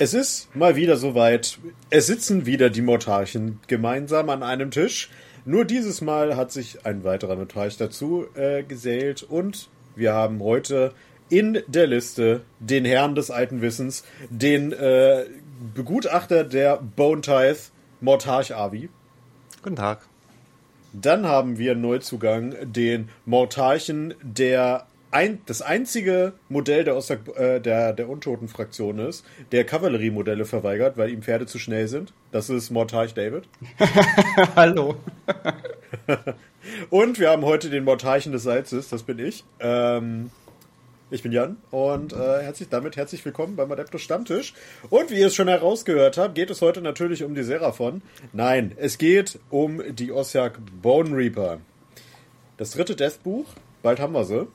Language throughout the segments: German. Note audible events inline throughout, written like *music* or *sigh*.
Es ist mal wieder soweit. Es sitzen wieder die Mortarchen gemeinsam an einem Tisch. Nur dieses Mal hat sich ein weiterer Notarch dazu äh, gesellt und wir haben heute in der Liste den Herrn des alten Wissens, den äh, Begutachter der Bone Tithe, Mortarch Avi. Guten Tag. Dann haben wir Neuzugang den Mortarchen, der ein, das einzige Modell der, Oster, äh, der, der Untoten-Fraktion ist, der Kavalleriemodelle verweigert, weil ihm Pferde zu schnell sind. Das ist Mortarch David. *laughs* Hallo. *laughs* und wir haben heute den Mortarchen des Salzes, das bin ich. Ähm, ich bin Jan und äh, herzlich damit herzlich willkommen beim Adeptus Stammtisch. Und wie ihr es schon herausgehört habt, geht es heute natürlich um die Seraphon. Nein, es geht um die Ossiak Bone Reaper. Das dritte Deathbuch, bald haben wir sie.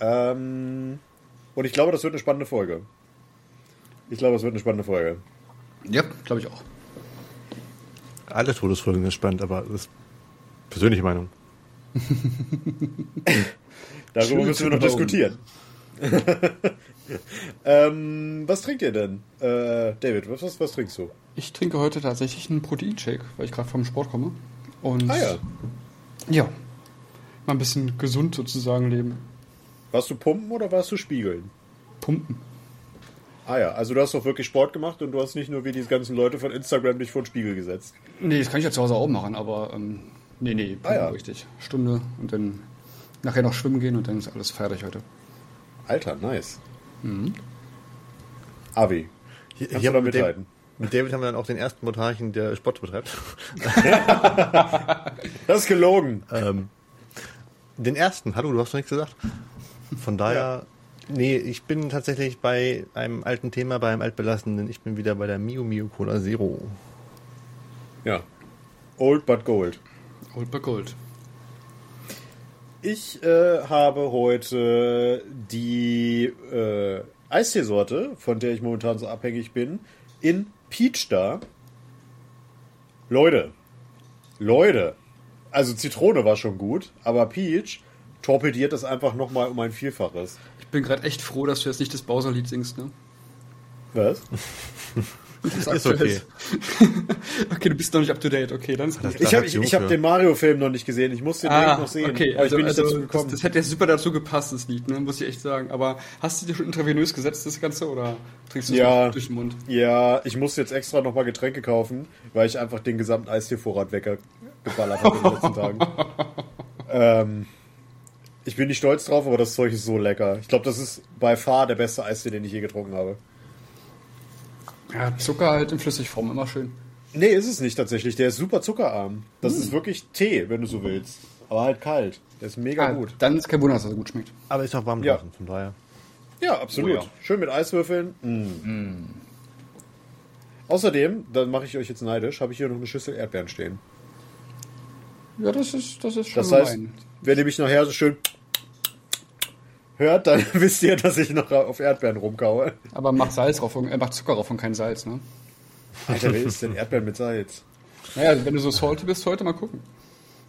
Ähm, und ich glaube, das wird eine spannende Folge. Ich glaube, es wird eine spannende Folge. Ja, glaube ich auch. Alle Todesfolgen sind spannend, aber das ist persönliche Meinung. *laughs* Darüber Schön müssen wir noch diskutieren. *laughs* ähm, was trinkt ihr denn? Äh, David, was, was, was, trinkst du? Ich trinke heute tatsächlich einen Proteinshake, weil ich gerade vom Sport komme. Und ah ja. Ja. Mal ein bisschen gesund sozusagen leben. Warst du pumpen oder warst du spiegeln? Pumpen. Ah ja, also du hast doch wirklich Sport gemacht und du hast nicht nur wie die ganzen Leute von Instagram dich vor den Spiegel gesetzt. Nee, das kann ich ja zu Hause auch machen, aber ähm, nee, nee, ah, ja. richtig. Stunde und dann nachher noch schwimmen gehen und dann ist alles fertig heute. Alter, nice. Mhm. Avi, hier, hier haben mit, dem, mit David haben wir dann auch den ersten Montarchen, der Sport betreibt. *laughs* das ist gelogen. Ähm, den ersten, hallo, du hast doch nichts gesagt. Von daher, ja. nee, ich bin tatsächlich bei einem alten Thema, bei einem altbelassenen. Ich bin wieder bei der Mio Mio Cola Zero. Ja. Old but Gold. Old but Gold. Ich äh, habe heute die äh, Eisteesorte, von der ich momentan so abhängig bin, in Peach da. Leute, Leute, also Zitrone war schon gut, aber Peach torpediert das einfach nochmal um ein Vielfaches. Ich bin gerade echt froh, dass du jetzt nicht das Bowser-Lied singst, ne? Was? *laughs* Das ist okay. *laughs* okay, du bist noch nicht up to date. Okay, dann ist gut. Ich habe ich, ich hab den Mario-Film noch nicht gesehen. Ich muss den ah, noch sehen. Okay, also, also das, das, hätte super dazu gepasst, das Lied, ne? muss ich echt sagen. Aber hast du dir schon intravenös gesetzt, das Ganze, oder trinkst du es ja, durch den Mund? Ja, ich muss jetzt extra nochmal Getränke kaufen, weil ich einfach den gesamten Eistee-Vorrat weggeballert habe in den letzten Tagen. *laughs* ähm, ich bin nicht stolz drauf, aber das Zeug ist so lecker. Ich glaube, das ist bei far der beste Eistee, den ich je getrunken habe. Ja, Zucker halt in Flüssigform, immer schön. Nee, ist es nicht tatsächlich. Der ist super zuckerarm. Das hm. ist wirklich Tee, wenn du so willst. Aber halt kalt. Der ist mega ah, gut. Dann ist kein Wunder, dass er so gut schmeckt. Aber ist auch warm ja. draußen, von daher. Ja, absolut. Oh, ja. Schön mit Eiswürfeln. Mm. Mm. Außerdem, dann mache ich euch jetzt neidisch, habe ich hier noch eine Schüssel Erdbeeren stehen. Ja, das ist, das ist schon Das heißt, wenn ihr mich nachher so schön hört, dann *laughs* wisst ihr, dass ich noch auf Erdbeeren rumkaue. Aber mach Salz drauf, äh, mach Zucker drauf und kein Salz, ne? Alter, wer isst denn Erdbeeren mit Salz? Naja, wenn du so salty bist, heute mal gucken.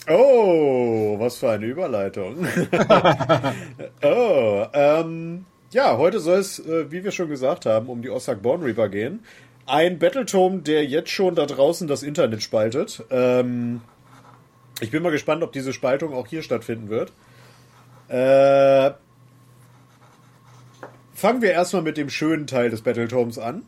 Oh, was für eine Überleitung. *laughs* oh, ähm, ja, heute soll es, äh, wie wir schon gesagt haben, um die Ossak Born Reaper gehen. Ein Battletome, der jetzt schon da draußen das Internet spaltet. Ähm, ich bin mal gespannt, ob diese Spaltung auch hier stattfinden wird. Äh, Fangen wir erstmal mit dem schönen Teil des Battletomes an.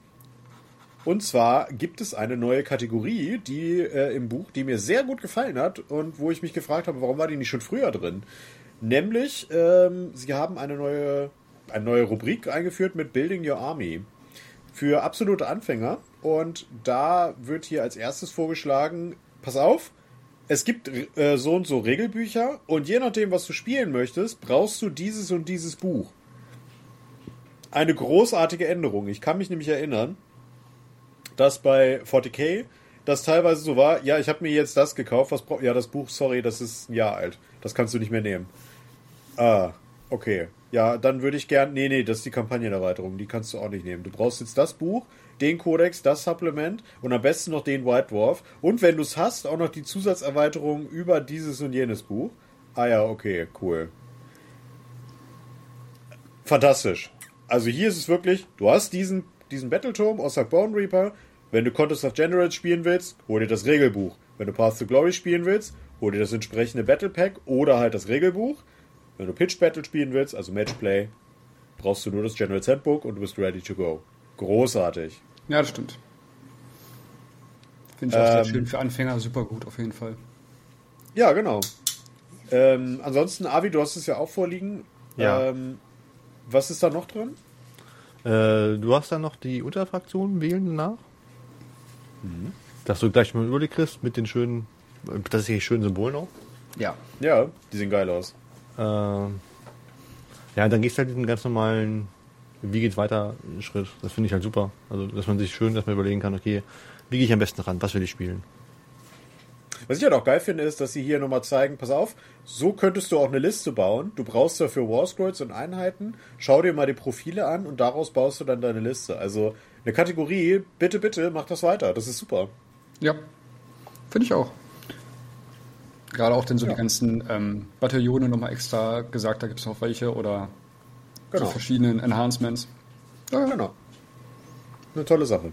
Und zwar gibt es eine neue Kategorie, die äh, im Buch, die mir sehr gut gefallen hat und wo ich mich gefragt habe, warum war die nicht schon früher drin? Nämlich, ähm, sie haben eine neue, eine neue Rubrik eingeführt mit Building Your Army für absolute Anfänger. Und da wird hier als erstes vorgeschlagen, pass auf, es gibt äh, so und so Regelbücher und je nachdem, was du spielen möchtest, brauchst du dieses und dieses Buch eine großartige Änderung. Ich kann mich nämlich erinnern, dass bei 40k das teilweise so war, ja, ich habe mir jetzt das gekauft, was ja, das Buch, sorry, das ist ein Jahr alt. Das kannst du nicht mehr nehmen. Ah, okay. Ja, dann würde ich gern, nee, nee, das ist die Kampagnenerweiterung, die kannst du auch nicht nehmen. Du brauchst jetzt das Buch, den Codex, das Supplement und am besten noch den White Dwarf und wenn du es hast, auch noch die Zusatzerweiterung über dieses und jenes Buch. Ah ja, okay, cool. Fantastisch. Also hier ist es wirklich, du hast diesen diesen Battleturm, Ossak Bone Reaper. Wenn du Contest of Generals spielen willst, hol dir das Regelbuch. Wenn du Path to Glory spielen willst, hol dir das entsprechende Battle Pack oder halt das Regelbuch. Wenn du Pitch Battle spielen willst, also Matchplay, brauchst du nur das General's Handbook und du bist ready to go. Großartig. Ja, das stimmt. Finde ich auch sehr Ähm. schön für Anfänger, super gut auf jeden Fall. Ja, genau. Ähm, ansonsten, Avi, du hast es ja auch vorliegen. Ja. Ähm, was ist da noch drin? Äh, du hast dann noch die Unterfraktionen wählen danach. Dass du gleich mal einen Überblick kriegst mit den schönen, das ist hier schönen Symbolen auch. Ja. Ja, die sehen geil aus. Ähm, ja, dann gehst du halt diesen ganz normalen, wie geht's weiter, Schritt. Das finde ich halt super. Also, dass man sich schön erstmal überlegen kann, okay, wie gehe ich am besten ran, was will ich spielen? Was ich halt auch geil finde, ist, dass sie hier nochmal zeigen, pass auf, so könntest du auch eine Liste bauen. Du brauchst dafür War Scrolls und Einheiten. Schau dir mal die Profile an und daraus baust du dann deine Liste. Also eine Kategorie, bitte, bitte, mach das weiter. Das ist super. Ja. Finde ich auch. Gerade auch denn so Ja. die ganzen ähm, Bataillone nochmal extra gesagt, da gibt es noch welche oder Genau. so verschiedenen Enhancements. Ja. Genau. Eine tolle Sache.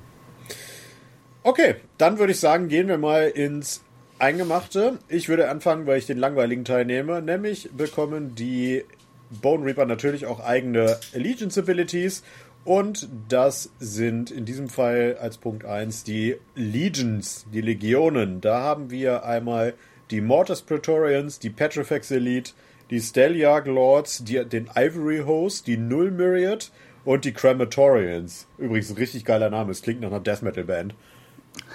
Okay, dann würde ich sagen, gehen wir mal ins Eingemachte. Ich würde anfangen, weil ich den langweiligen Teil nehme. Nämlich bekommen die Bone Reaper natürlich auch eigene Allegiance Abilities. Und das sind in diesem Fall als Punkt 1 die Legions, die Legionen. Da haben wir einmal die Mortis Praetorians, die Petrifex Elite, die Steliarch Lords, die, den Ivory Host, die Null Myriad und die Crematorians. Übrigens ein richtig geiler Name, es klingt nach einer Death Metal Band.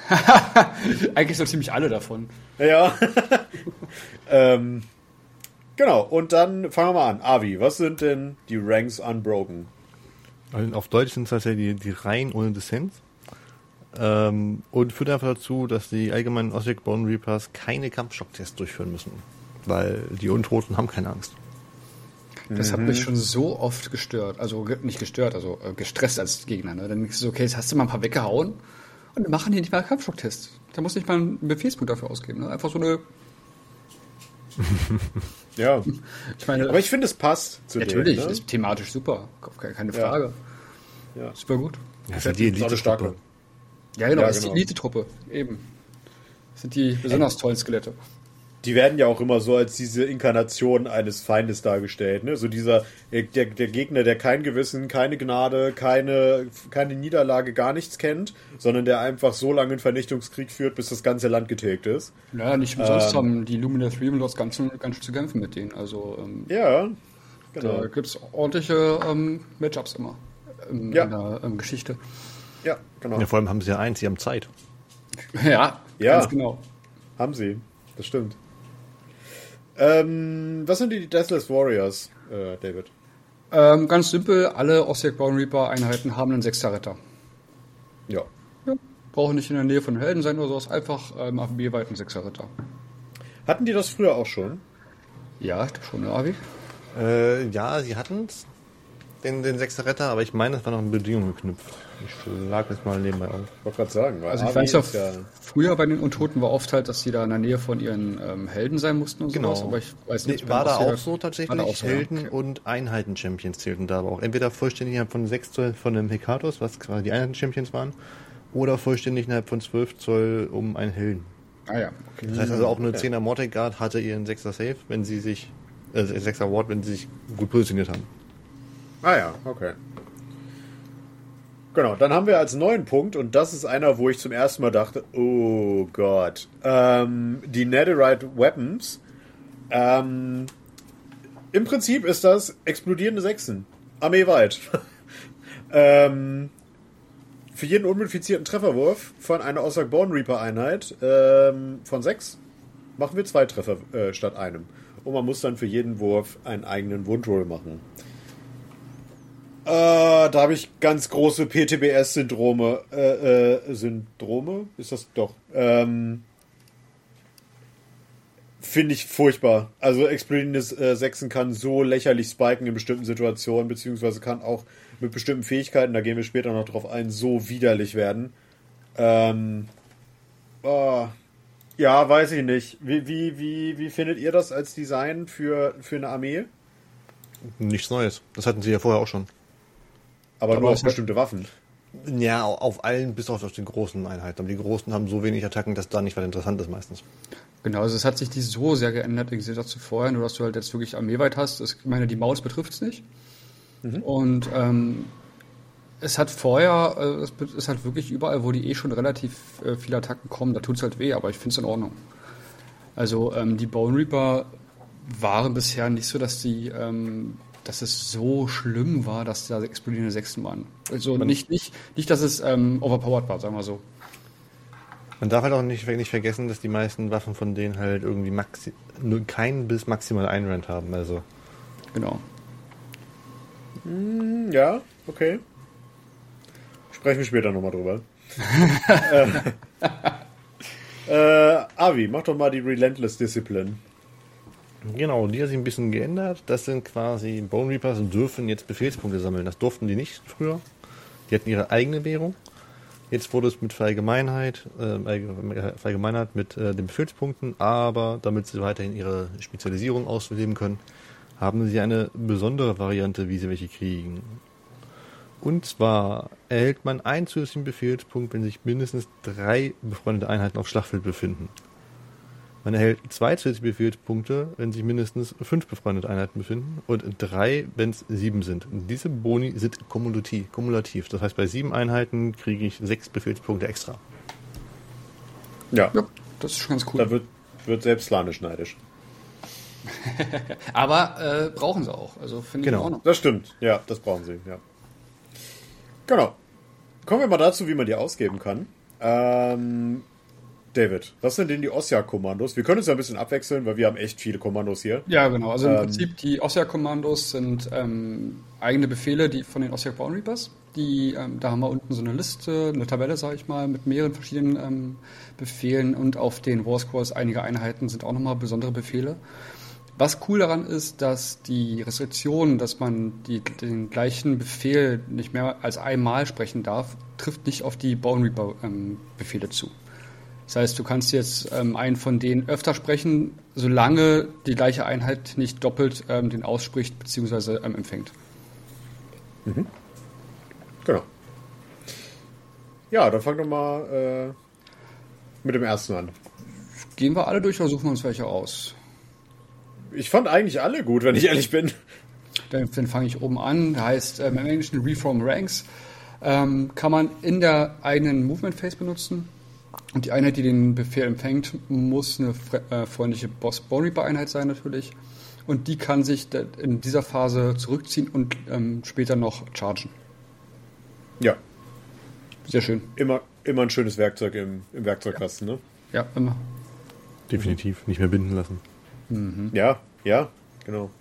*laughs* Eigentlich so ziemlich alle davon. Ja. *laughs* ähm, genau, und dann fangen wir mal an. Avi, was sind denn die Ranks Unbroken? Also auf Deutsch sind es tatsächlich die, die Reihen ohne Dissens. Ähm, und führt einfach dazu, dass die allgemeinen Osric Bone Reapers keine Kampfschocktests durchführen müssen. Weil die Untoten haben keine Angst. Das hat mich schon so oft gestört. Also nicht gestört, also äh, gestresst als Gegner. Ne? Dann ist es okay, jetzt hast du mal ein paar weggehauen und dann machen die nicht mal Kampfschocktests. Da muss nicht mal einen Befehlspunkt dafür ausgeben. Ne? Einfach so eine. *laughs* Ja. Ich meine, Aber ich finde, es passt zu natürlich, denen, ne? ist thematisch super. Keine keine Ja. Frage. Ja. Super gut. Das sind die Elite-Truppe. Ja, genau, Ja, das ist genau. die Elite-Truppe. Eben. Das sind die besonders tollen Skelette. Die werden ja auch immer so als diese Inkarnation eines Feindes dargestellt. Ne? So dieser, der, der Gegner, der kein Gewissen, keine Gnade, keine, keine Niederlage, gar nichts kennt, sondern der einfach so lange einen Vernichtungskrieg führt, bis das ganze Land getilgt ist. Ja, nicht umsonst Ähm. haben die Luminous Revealers ganz, schön- ganz schön zu kämpfen mit denen. Also ähm, Ja, genau. da gibt es ordentliche ähm, Matchups immer ähm, Ja. in der ähm, Geschichte. Ja, genau. Ja, vor allem haben sie ja eins, sie haben Zeit. *laughs* Ja, Ja. ganz genau. Haben sie. Das stimmt. Ähm, was sind die Deathless Warriors, äh, David? Ähm, ganz simpel, alle Osseck Bone Reaper Einheiten haben einen Sechster Retter. Ja. Ja. Brauchen nicht in der Nähe von Helden sein oder sowas, einfach ähm, AFB-weit ein Sechser Ritter. Hatten die das früher auch schon? Ja, ich schon, ne, Avi? Äh, ja, sie hatten es, den, den sechster Retter, aber ich meine, das war noch eine Bedingung geknüpft. Ich schlag jetzt mal nebenbei auf. Ich wollte gerade sagen. Weil Also ich weiß ja, ist ja früher bei den Untoten war oft halt, dass die da in der Nähe von ihren ähm, Helden sein mussten und Genau. sowas, aber ich weiß Nee, nicht. war da ob auch so tatsächlich. War da auch so, ja. Helden Okay. und Einheiten-Champions zählten da aber auch. Entweder vollständig innerhalb von 6 Zoll von einem Hekatos, was quasi die Einheiten-Champions waren, oder vollständig innerhalb von 12 Zoll um einen Helden. Ah ja, okay. Das heißt also auch eine 10er Mortec Guard hatte ihren 6er Safe, wenn sie sich, äh, 6er Ward, wenn sie sich gut positioniert haben. Ah ja, okay. Genau, dann haben wir als neuen Punkt, und das ist einer, wo ich zum ersten Mal dachte, oh Gott, ähm, die Netherite Weapons. Ähm, Im Prinzip ist das explodierende Sechsen. Armeeweit. *laughs* ähm, für jeden unmodifizierten Trefferwurf von einer Ossack Born Reaper Einheit ähm, von sechs machen wir zwei Treffer äh, statt einem. Und man muss dann für jeden Wurf einen eigenen Wundroll machen. Äh, da habe ich ganz große PTBS-Syndrome. Äh, äh, Syndrome? Ist das doch? Ähm, Finde ich furchtbar. Also explodierendes äh, Sechsen kann so lächerlich spiken in bestimmten Situationen, beziehungsweise kann auch mit bestimmten Fähigkeiten, da gehen wir später noch drauf ein, so widerlich werden. Ähm, oh, ja, weiß ich nicht. Wie, wie, wie, wie findet ihr das als Design für, für eine Armee? Nichts Neues. Das hatten sie ja vorher auch schon. Aber, Aber nur auf bestimmte Waffen. Ja, auf allen, bis auf den großen Einheiten. Aber die großen haben so wenig Attacken, dass da nicht weiter interessant ist meistens. Genau, also es hat sich die so sehr geändert im Gegensatz zu vorher, nur dass du halt jetzt wirklich armeeweit hast. ich meine, die Maus betrifft es nicht. Mhm. Und ähm, es hat vorher, äh, es ist halt wirklich überall, wo die eh schon relativ äh, viele Attacken kommen, da tut es halt weh, aber ich finde es in Ordnung. Also ähm, die Bone Reaper waren bisher nicht so, dass die, ähm, dass es so schlimm war, dass da explodierende Sechsten waren. Also nicht, nicht, nicht, dass es ähm, overpowered war, sagen wir so. Man darf halt auch nicht, nicht vergessen, dass die meisten Waffen von denen halt irgendwie maxi nur kein bis maximal ein Rand haben. Also. Genau. Hm, ja, okay. Sprechen wir später nochmal drüber. *laughs* äh, *laughs* äh, Avi, mach doch mal die Relentless Discipline. Genau, die hat sich ein bisschen geändert. Das sind quasi Bone Reapers und dürfen jetzt Befehlspunkte sammeln. Das durften die nicht früher. Die hatten ihre eigene Währung. Jetzt wurde es mit Verallgemeinheit, äh, Verallgemeinheit mit äh, den Befehlspunkten, aber damit sie weiterhin ihre Spezialisierung ausleben können, haben sie eine besondere Variante, wie sie welche kriegen. Und zwar erhält man einen zusätzlichen Befehlspunkt, wenn sich mindestens drei befreundete Einheiten auf Schlachtfeld befinden. Man erhält zwei zusätzliche Befehlspunkte, wenn sich mindestens fünf befreundete Einheiten befinden und drei, wenn es sieben sind. diese Boni sind kumulativ, kumulativ. Das heißt, bei sieben Einheiten kriege ich sechs Befehlspunkte extra. Ja. ja das ist schon ganz cool. Da wird, wird selbst Lanisch neidisch. *laughs* Aber äh, brauchen sie auch. Also finde genau. ich auch noch. Das stimmt. Ja, das brauchen sie. Ja. Genau. Kommen wir mal dazu, wie man die ausgeben kann. Ähm, David, was sind denn die OSIA-Kommandos? Wir können uns ja ein bisschen abwechseln, weil wir haben echt viele Kommandos hier. Ja, genau. Also im ähm, Prinzip die OSIA-Kommandos sind ähm, eigene Befehle, die von den OSIA Bound Reapers. Die, ähm, da haben wir unten so eine Liste, eine Tabelle, sage ich mal, mit mehreren verschiedenen ähm, Befehlen und auf den War Scrolls einiger Einheiten sind auch nochmal besondere Befehle. Was cool daran ist, dass die Restriktion, dass man die, den gleichen Befehl nicht mehr als einmal sprechen darf, trifft nicht auf die Bone Reaper ähm, Befehle zu. Das heißt, du kannst jetzt ähm, einen von denen öfter sprechen, solange die gleiche Einheit nicht doppelt ähm, den ausspricht bzw. Ähm, empfängt. Mhm. Genau. Ja, dann fang doch mal äh, mit dem ersten an. Gehen wir alle durch oder suchen wir uns welche aus? Ich fand eigentlich alle gut, wenn ich ehrlich bin. Dann, dann fange ich oben an. Der heißt ähm, im Englischen Reform Ranks. Ähm, kann man in der eigenen Movement Phase benutzen und die Einheit, die den Befehl empfängt, muss eine äh, freundliche Boss-Bone-Reaper-Einheit sein natürlich. Und die kann sich in dieser Phase zurückziehen und ähm, später noch chargen. Ja. Sehr schön. Immer, immer ein schönes Werkzeug im, im Werkzeugkasten, ja. ne? Ja, immer. Definitiv. Nicht mehr binden lassen. Mhm. Ja, ja, genau.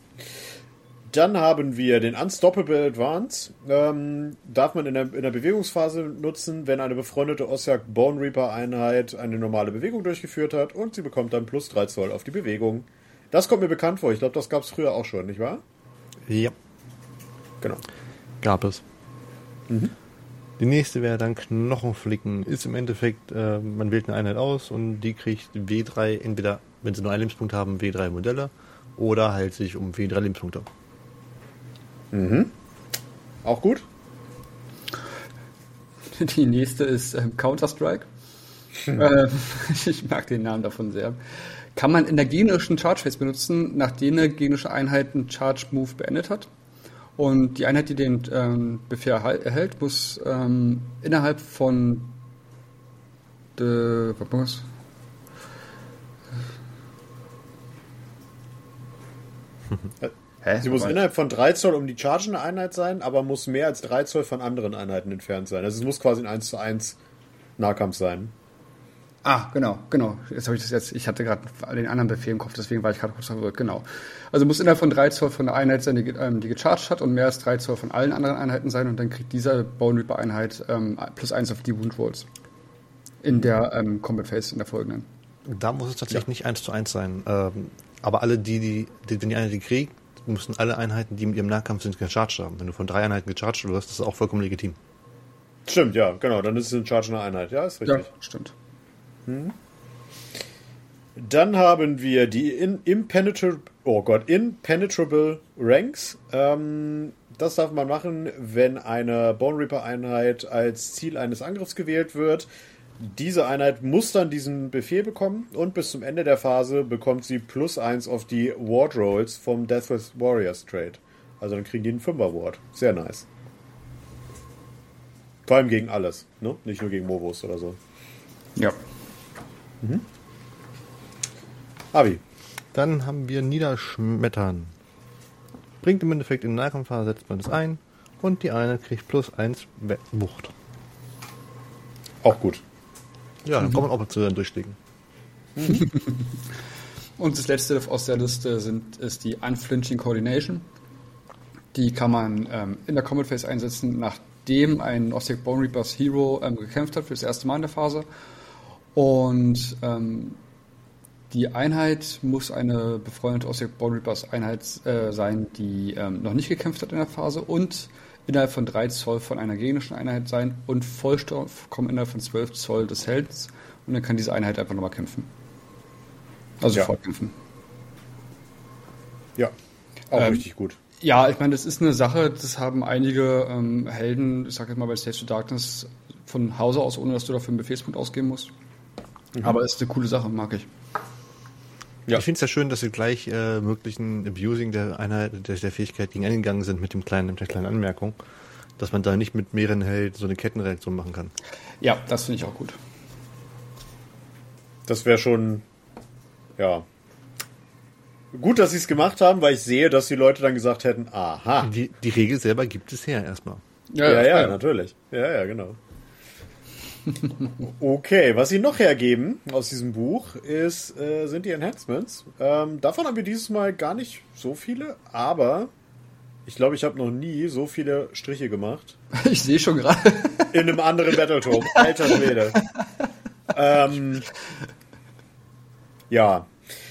Dann haben wir den Unstoppable Advance. Ähm, darf man in der, in der Bewegungsphase nutzen, wenn eine befreundete Ossiak Bone Reaper Einheit eine normale Bewegung durchgeführt hat und sie bekommt dann plus 3 Zoll auf die Bewegung. Das kommt mir bekannt vor. Ich glaube, das gab es früher auch schon, nicht wahr? Ja. Genau. Gab es. Mhm. Die nächste wäre dann Knochenflicken. Ist im Endeffekt, äh, man wählt eine Einheit aus und die kriegt W3, entweder, wenn sie nur einen Lebenspunkt haben, W3 Modelle oder halt sich um W3 Lebenspunkte. Mhm. Auch gut. *laughs* Die nächste ist ähm, Counter-Strike. Hm. Äh, *laughs* ich mag den Namen davon sehr. Kann man in der generischen Charge Phase benutzen, nachdem eine gegnerische Einheit einen Charge Move beendet hat. Und die Einheit, die den ähm, Befehl erhält, muss ähm, innerhalb von de, was? Hä? Sie muss Aber innerhalb von 3 Zoll um die chargende Einheit sein, aber muss mehr als 3 Zoll von anderen Einheiten entfernt sein. Also es muss quasi ein 1 zu 1 Nahkampf sein. Ah, genau, genau. Jetzt habe ich das jetzt, ich hatte gerade den anderen Befehl im Kopf, deswegen war ich gerade kurz verwirrt, genau. Also muss innerhalb von 3 Zoll von der Einheit sein, die, ähm, die gecharged hat und mehr als 3 Zoll von allen anderen Einheiten sein und dann kriegt diese Bone Reaper Einheit ähm, plus 1 auf die Wound Rolls. In der ähm, Combat Phase, in der folgenden. Da muss es tatsächlich ja. nicht 1 zu 1 sein. Ähm, aber alle, die, die, die, wenn die Einheit die kriegt, müssen alle Einheiten, die mit ihrem Nahkampf sind, gecharged haben. Wenn du von drei Einheiten gecharged wirst, ist das auch vollkommen legitim. Stimmt, ja, genau. Dann ist es eine chargende Einheit. Ja, ist richtig. Ja, stimmt. Hm. Dann haben wir die in, impenetrable, oh Gott, impenetrable Ranks. Ähm, das darf man machen, wenn eine Bone Reaper Einheit als Ziel eines Angriffs gewählt wird. Diese Einheit muss dann diesen Befehl bekommen und bis zum Ende der Phase bekommt sie plus eins auf die Ward Rolls vom Deathless Warriors Trade. Also dann kriegen die einen Fünfer Ward. Sehr nice. Vor allem gegen alles, ne? Nicht nur gegen Movos oder so. Ja. Avi. Dann haben wir Niederschmettern. Bringt im Endeffekt in Nahkampfphase, setzt man es ein und die eine kriegt plus eins Wucht. Auch gut. Ja, dann kommt man auch mal zu den Durchschlägen. *laughs* Und das letzte aus der Liste sind, ist die Unflinching Coordination. Die kann man ähm, in der Combat Phase einsetzen, nachdem ein Ostic Bone Reapers Hero ähm, gekämpft hat für das erste Mal in der Phase. Und ähm, die Einheit muss eine befreundete Ostic Bone Reapers Einheit äh, sein, die ähm, noch nicht gekämpft hat in der Phase und innerhalb von 3 Zoll von einer gegnerischen Einheit sein und vollkommen innerhalb von 12 Zoll des Heldens. Und dann kann diese Einheit einfach nochmal kämpfen. Also Ja. sofort kämpfen. Ja. Auch Ähm, richtig gut. Ja, ich meine, das ist eine Sache, das haben einige ähm, Helden, ich sag jetzt mal bei Stage of Darkness, von Hause aus, ohne dass du dafür einen Befehlspunkt ausgeben musst. Aber ist eine coole Sache, mag ich. Ja. Ich finde es ja schön, dass sie gleich äh, möglichen Abusing der Einheit, der, der Fähigkeit gegen eingegangen sind mit dem kleinen, mit der kleinen Anmerkung, dass man da nicht mit mehreren Held so eine Kettenreaktion machen kann. Ja, das finde ich auch gut. Das wäre schon, ja. Gut, dass sie es gemacht haben, weil ich sehe, dass die Leute dann gesagt hätten, aha. Die, die Regel selber gibt es her erstmal. Ja, ja, natürlich. Ja, ja, genau. Okay, was sie noch hergeben aus diesem Buch ist, äh, sind die Enhancements. Ähm, davon haben wir dieses Mal gar nicht so viele, aber ich glaube, ich habe noch nie so viele Striche gemacht. *laughs* Ich sehe schon gerade. In einem anderen Battletome. *laughs* Alter Schwede. ähm, ja.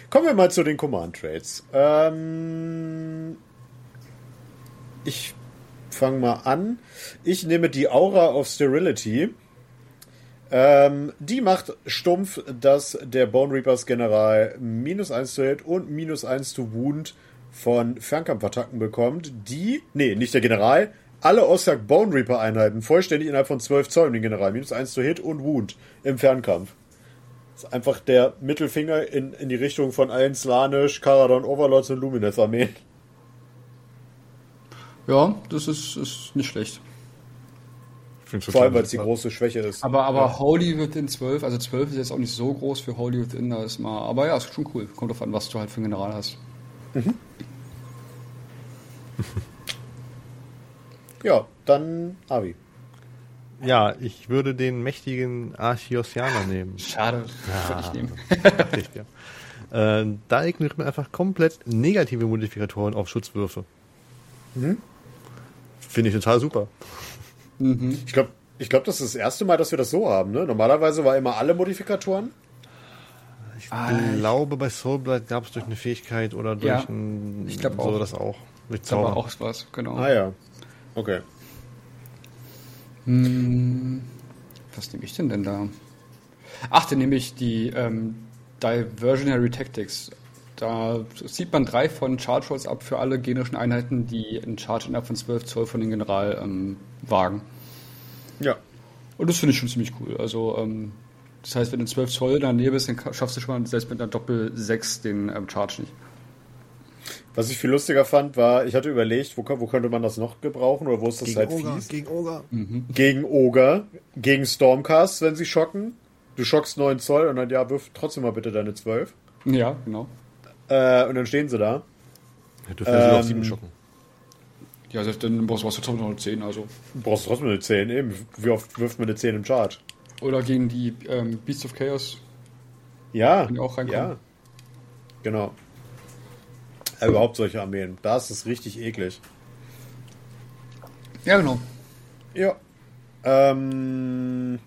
Kommen wir mal zu den Command Trades. Ähm, ich fange mal an. Ich nehme die Aura of Sterility. Ähm, die macht stumpf, dass der Bone Reapers General minus 1 zu Hit und minus 1 zu Wound von Fernkampfattacken bekommt, die, nee, nicht der General, alle Ossak Bone Reaper Einheiten vollständig innerhalb von 12 Zoll um den General, minus 1 zu Hit und Wound im Fernkampf. Das ist einfach der Mittelfinger in, in die Richtung von allen Slanish, Karadon, Overlords und Lumineth Armeen. Ja, das ist, ist nicht schlecht. Ich Vor allem, weil es die große Schwäche ist. Aber, aber Holy Within 12, also 12 ist jetzt auch nicht so groß für Holy Within, da ist mal, aber ja, ist schon cool. Kommt drauf an, was du halt für einen General hast. Ja, dann Avi. Ja, ich würde den mächtigen Archiosianer nehmen. Schade, würde ich nehmen. *laughs* Echt, ja. äh, da ignoriert man einfach komplett negative Modifikatoren auf Schutzwürfe. Finde ich total super. Ich glaube, ich glaub, das ist das erste Mal, dass wir das so haben. Ne? Normalerweise war immer alle Modifikatoren. Ich glaube, bei Soulblight gab es durch eine Fähigkeit oder durch Ja, ein, ich glaub so auch. das auch. Durch Das war Zauber. auch was, genau. Ah ja. Okay. Hm, was nehme ich denn denn da? Ach, dann nehme ich die ähm, Diversionary Tactics. Da sieht man drei von Charge Rolls ab für alle genischen Einheiten, die einen Charge innerhalb von 12 Zoll von den General ähm, wagen. Ja. Und das finde ich schon ziemlich cool. Also, ähm, das heißt, wenn du 12 Zoll daneben bist, dann schaffst du schon mal selbst mit einer Doppel 6 den ähm, Charge nicht. Was ich viel lustiger fand, war, ich hatte überlegt, wo, wo könnte man das noch gebrauchen oder wo ist das halt fies? gegen Ogre. Gegen Ogre, gegen Stormcast, wenn sie schocken. Du schockst 9 Zoll und dann, ja, wirf trotzdem mal bitte deine 12. Ja, genau. Äh, und dann stehen sie da. Ja, dürfen wir sogar auf Ähm, 7 schocken. Ja, selbst dann brauchst du trotzdem noch eine 10, also. Du brauchst trotzdem eine 10, eben. Wie oft wirft man eine 10 im Chart? Oder gegen die ähm, Beasts of Chaos. Ja. Kann ja auch reinkommen. Ja. Genau. Ja, überhaupt solche Armeen. Da ist es richtig eklig. Ja, genau. Ja. Ähm,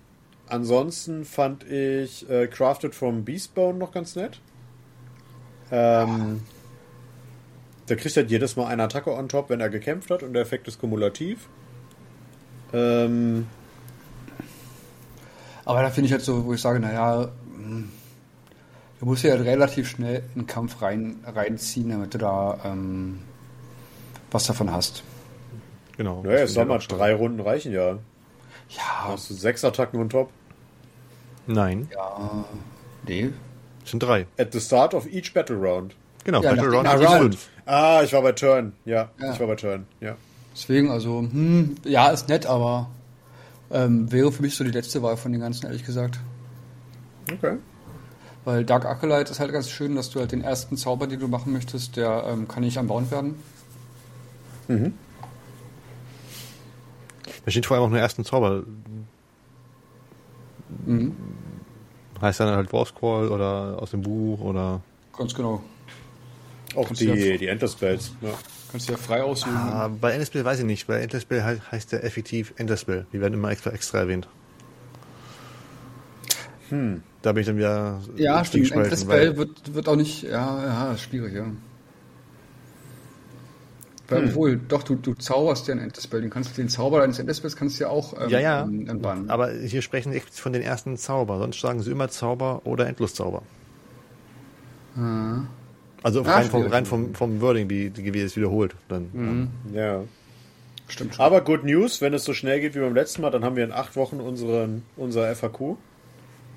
ansonsten fand ich äh, Crafted from Beastbone noch ganz nett. Ähm, der kriegt halt jedes Mal eine Attacke on top, wenn er gekämpft hat und der Effekt ist kumulativ. Ähm, Aber da finde ich halt so, wo ich sage, naja, hm, Du musst ja relativ schnell in den Kampf rein, reinziehen, damit du da ähm, was davon hast. Genau. Naja, jetzt sag mal, drei Runden reichen ja. Ja, Hast du sechs Attacken und Top? Nein, ja. Nee. Es sind drei. At the start of each Battle Round. Genau, Ja, Battle Round sind Round. fünf. Ah, ich war bei Turn. Ja, Ja. ich war bei Turn. Ja. Deswegen, also, hm, ja, ist nett, aber ähm, wäre für mich so die letzte Wahl von den ganzen, ehrlich gesagt. Okay. Weil Dark Acolyte ist halt ganz schön, dass du halt den ersten Zauber, den du machen möchtest, der ähm, kann nicht anbauen werden. Da steht vor allem auch nur ersten Zauber. Mhm. Heißt dann halt Force Call oder aus dem Buch oder. Ganz genau. Auch Kannst du die, ja- die Endless Spells. Ja. Kannst du ja frei aussuchen. Ah, bei Endless Spell weiß ich nicht. Bei Endless Spell he- heißt der effektiv Endless Spell. Die werden immer extra, extra erwähnt. Hm. Da bin ich dann wieder. ja, stimmt. Endless Spell wird, wird auch nicht, ja, ja, schwierig, ja. Weil, Obwohl, doch, du, du zauberst ja einen Endless Spell. Den kannst du den Zauber deines Endless Spells kannst du ja auch ähm, Ja, ja. ähm, entbannen. Aber hier sprechen sie von den ersten Zauber. Sonst sagen sie immer Zauber oder Endloszauber. Also Ah, rein, vom, rein vom, vom Wording, wie es wiederholt. Dann, ja. Stimmt schon. Aber Good News, wenn es so schnell geht wie beim letzten Mal, dann haben wir in acht Wochen unseren, unser FAQ.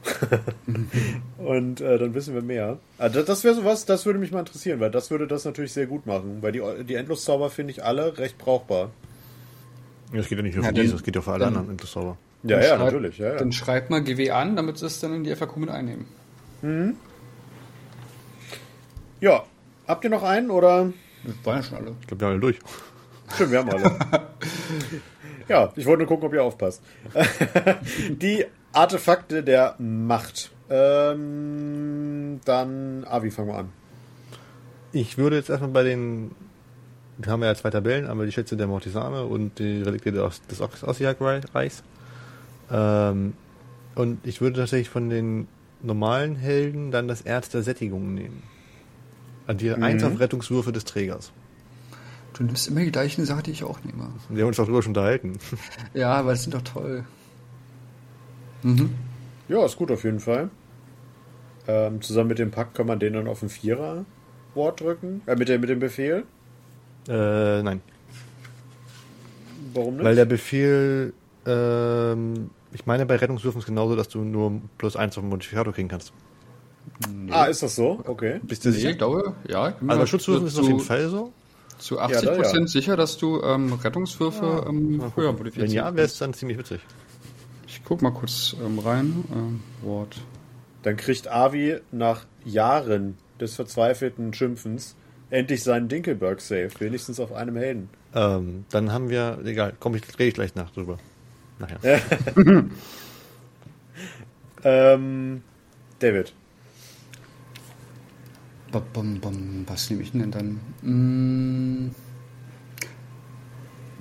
*laughs* Und äh, dann wissen wir mehr. Ah, das das wäre sowas, das würde mich mal interessieren, weil das würde das natürlich sehr gut machen. Weil die, die Endloszauber finde ich alle recht brauchbar. Ja, Das geht ja nicht nur Ja, für dann- diese, das geht ja für alle dann- anderen Endloszauber. Ja, ja, schreib- natürlich. Ja, ja. Dann schreib mal GW an, damit sie es dann in die FAQ mit einnehmen. ja. Habt ihr noch einen oder? Wir waren ja schon alle. Ich glaube, wir haben alle durch. Stimmt, wir haben alle. *laughs* ja, ich wollte nur gucken, ob ihr aufpasst. *laughs* die Artefakte der Macht. Ähm, dann, Avi, fangen wir an. Ich würde jetzt erstmal bei den. Wir haben ja zwei Tabellen, einmal die Schätze der Mortisane und die Relikte des, Ossiak-Reichs. Ähm, und ich würde tatsächlich von den normalen Helden dann das Erz der Sättigung nehmen. Addiere Mhm. eins auf Rettungswürfe des Trägers. Du nimmst immer die gleichen Sachen, die ich auch nehme. Wir haben uns darüber schon unterhalten. *laughs* Ja, aber das sind doch toll. Mhm. Ja, ist gut auf jeden Fall. Ähm, zusammen mit dem Pack kann man den dann auf ein Vierer-Wort drücken. Äh, mit, der, mit dem Befehl. Äh, nein. Warum nicht? Weil der Befehl, ähm, ich meine, bei Rettungswürfen ist genauso, dass du nur plus eins auf den Modifikator kriegen kannst. ah, ist das so? Okay. Bist du Nee, ich sicher? glaube, ja. Ich Also bei Schutzwürfen ist es auf jeden Fall so. Zu Ja, 80% da, ja. sicher, dass du ähm, Rettungswürfe ähm, höher modifizierst. Wenn ja, wäre es dann ziemlich witzig. Ich guck mal kurz ähm, rein. Ähm, Wort. Dann kriegt Avi nach Jahren des verzweifelten Schimpfens endlich seinen Dinkelberg-Save. Wenigstens auf einem Helden. Ähm, dann haben wir, egal, komm, ich rede ich gleich nach drüber. Nachher. *laughs* Ähm, David. Was nehme ich denn dann? Mm.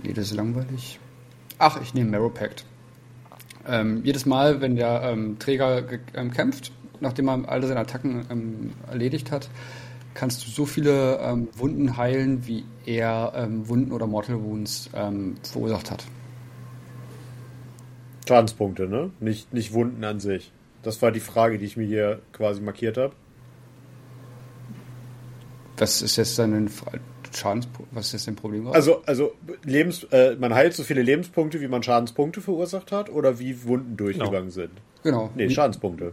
Nee, das ist langweilig. Ach, ich nehme Marrow Pact. Ähm, jedes Mal, wenn der ähm, Träger ge- ähm, kämpft, nachdem er alle seine Attacken ähm, erledigt hat, kannst du so viele ähm, Wunden heilen, wie er ähm, Wunden oder Mortal Wounds verursacht hat. Schadenspunkte, ne? Nicht, nicht Wunden an sich. Das war die Frage, die ich mir hier quasi markiert habe. Was ist jetzt dann ein Schadenspunkt? Was ist jetzt ein Problem? Also, also Lebens, äh, man heilt so viele Lebenspunkte, wie man Schadenspunkte verursacht hat, oder wie Wunden durchgegangen sind. genau. Nee, Schadenspunkte.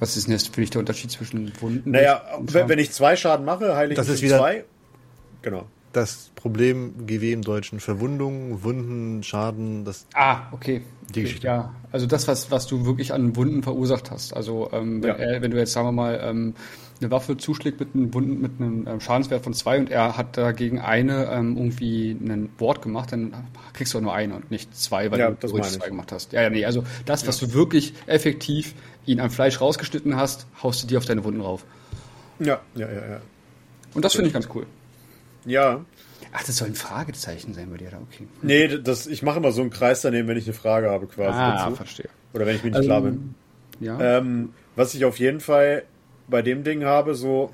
Was ist denn jetzt für dich der Unterschied zwischen Wunden? Naja, und wenn, wenn ich zwei Schaden mache, heile ich Das ist wieder- zwei. Genau. Das Problem GW im Deutschen, Verwundungen, Wunden, Schaden, das Ah, okay. Die Geschichte. Ja, also das, was, was du wirklich an Wunden verursacht hast. Also ähm, wenn, Ja. er, wenn du jetzt, sagen wir mal, ähm, eine Waffe zuschlägt mit einem Wunden, mit einem ähm, Schadenswert von zwei und er hat dagegen eine ähm, irgendwie ein Wort gemacht, dann kriegst du auch nur eine und nicht zwei, weil Ja, du ich. zwei gemacht hast. Ja, ja, nee, also das, was du wirklich effektiv ihn am Fleisch rausgeschnitten hast, haust du dir auf deine Wunden rauf. Ja, ja, ja, ja. Und das finde ich ganz cool. Ja. Ach, das soll ein Fragezeichen sein bei dir da, okay. Nee, das, ich mache immer so einen Kreis daneben, wenn ich eine Frage habe quasi Ah, dazu. verstehe. Oder wenn ich mir nicht klar bin. Ja. Ähm, was ich auf jeden Fall bei dem Ding habe, so,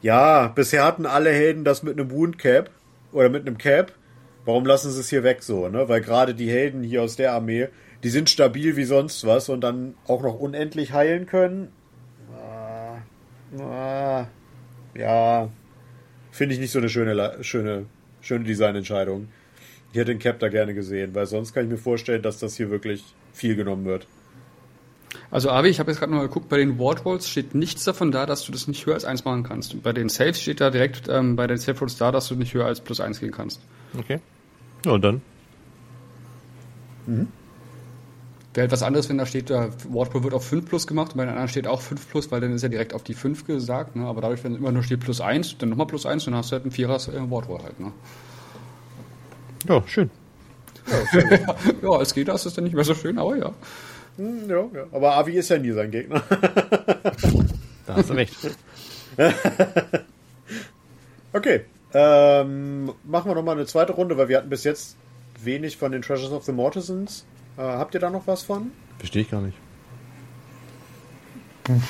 ja, bisher hatten alle Helden das mit einem Wound Cap oder mit einem Cap, Warum lassen sie es hier weg so, ne? Weil gerade die Helden hier aus der Armee, die sind stabil wie sonst was und dann auch noch unendlich heilen können. Ah, ah, ja, finde ich nicht so eine schöne, schöne, schöne Designentscheidung. Ich hätte den Cap da gerne gesehen, weil sonst kann ich mir vorstellen, dass das hier wirklich viel genommen wird. Also Avi, ich habe jetzt gerade mal geguckt, bei den Ward Rolls steht nichts davon da, dass du das nicht höher als 1 machen kannst. Bei den Saves steht da direkt ähm, bei den Save Rolls da, dass du nicht höher als plus 1 gehen kannst. Okay. Ja, und dann? Mhm. Wäre halt was anderes, wenn da steht, der Ward Roll wird auf 5 plus gemacht und bei den anderen steht auch 5 plus, weil dann ist ja direkt auf die 5 gesagt. Ne? Aber dadurch, wenn immer nur steht plus 1, dann nochmal plus 1, dann hast du halt einen Vierer äh, Ward Roll halt. Ne? Ja, schön. Ja, *laughs* ja, als Gegner ist das dann nicht mehr so schön, aber ja. Hm, ja, ja. Aber Avi ist ja nie sein Gegner. *laughs* da hast du recht. *laughs* okay. Ähm, machen wir nochmal eine zweite Runde, weil wir hatten bis jetzt wenig von den Treasures of the Mortisans. Äh, habt ihr da noch was von? Verstehe ich gar nicht. *laughs*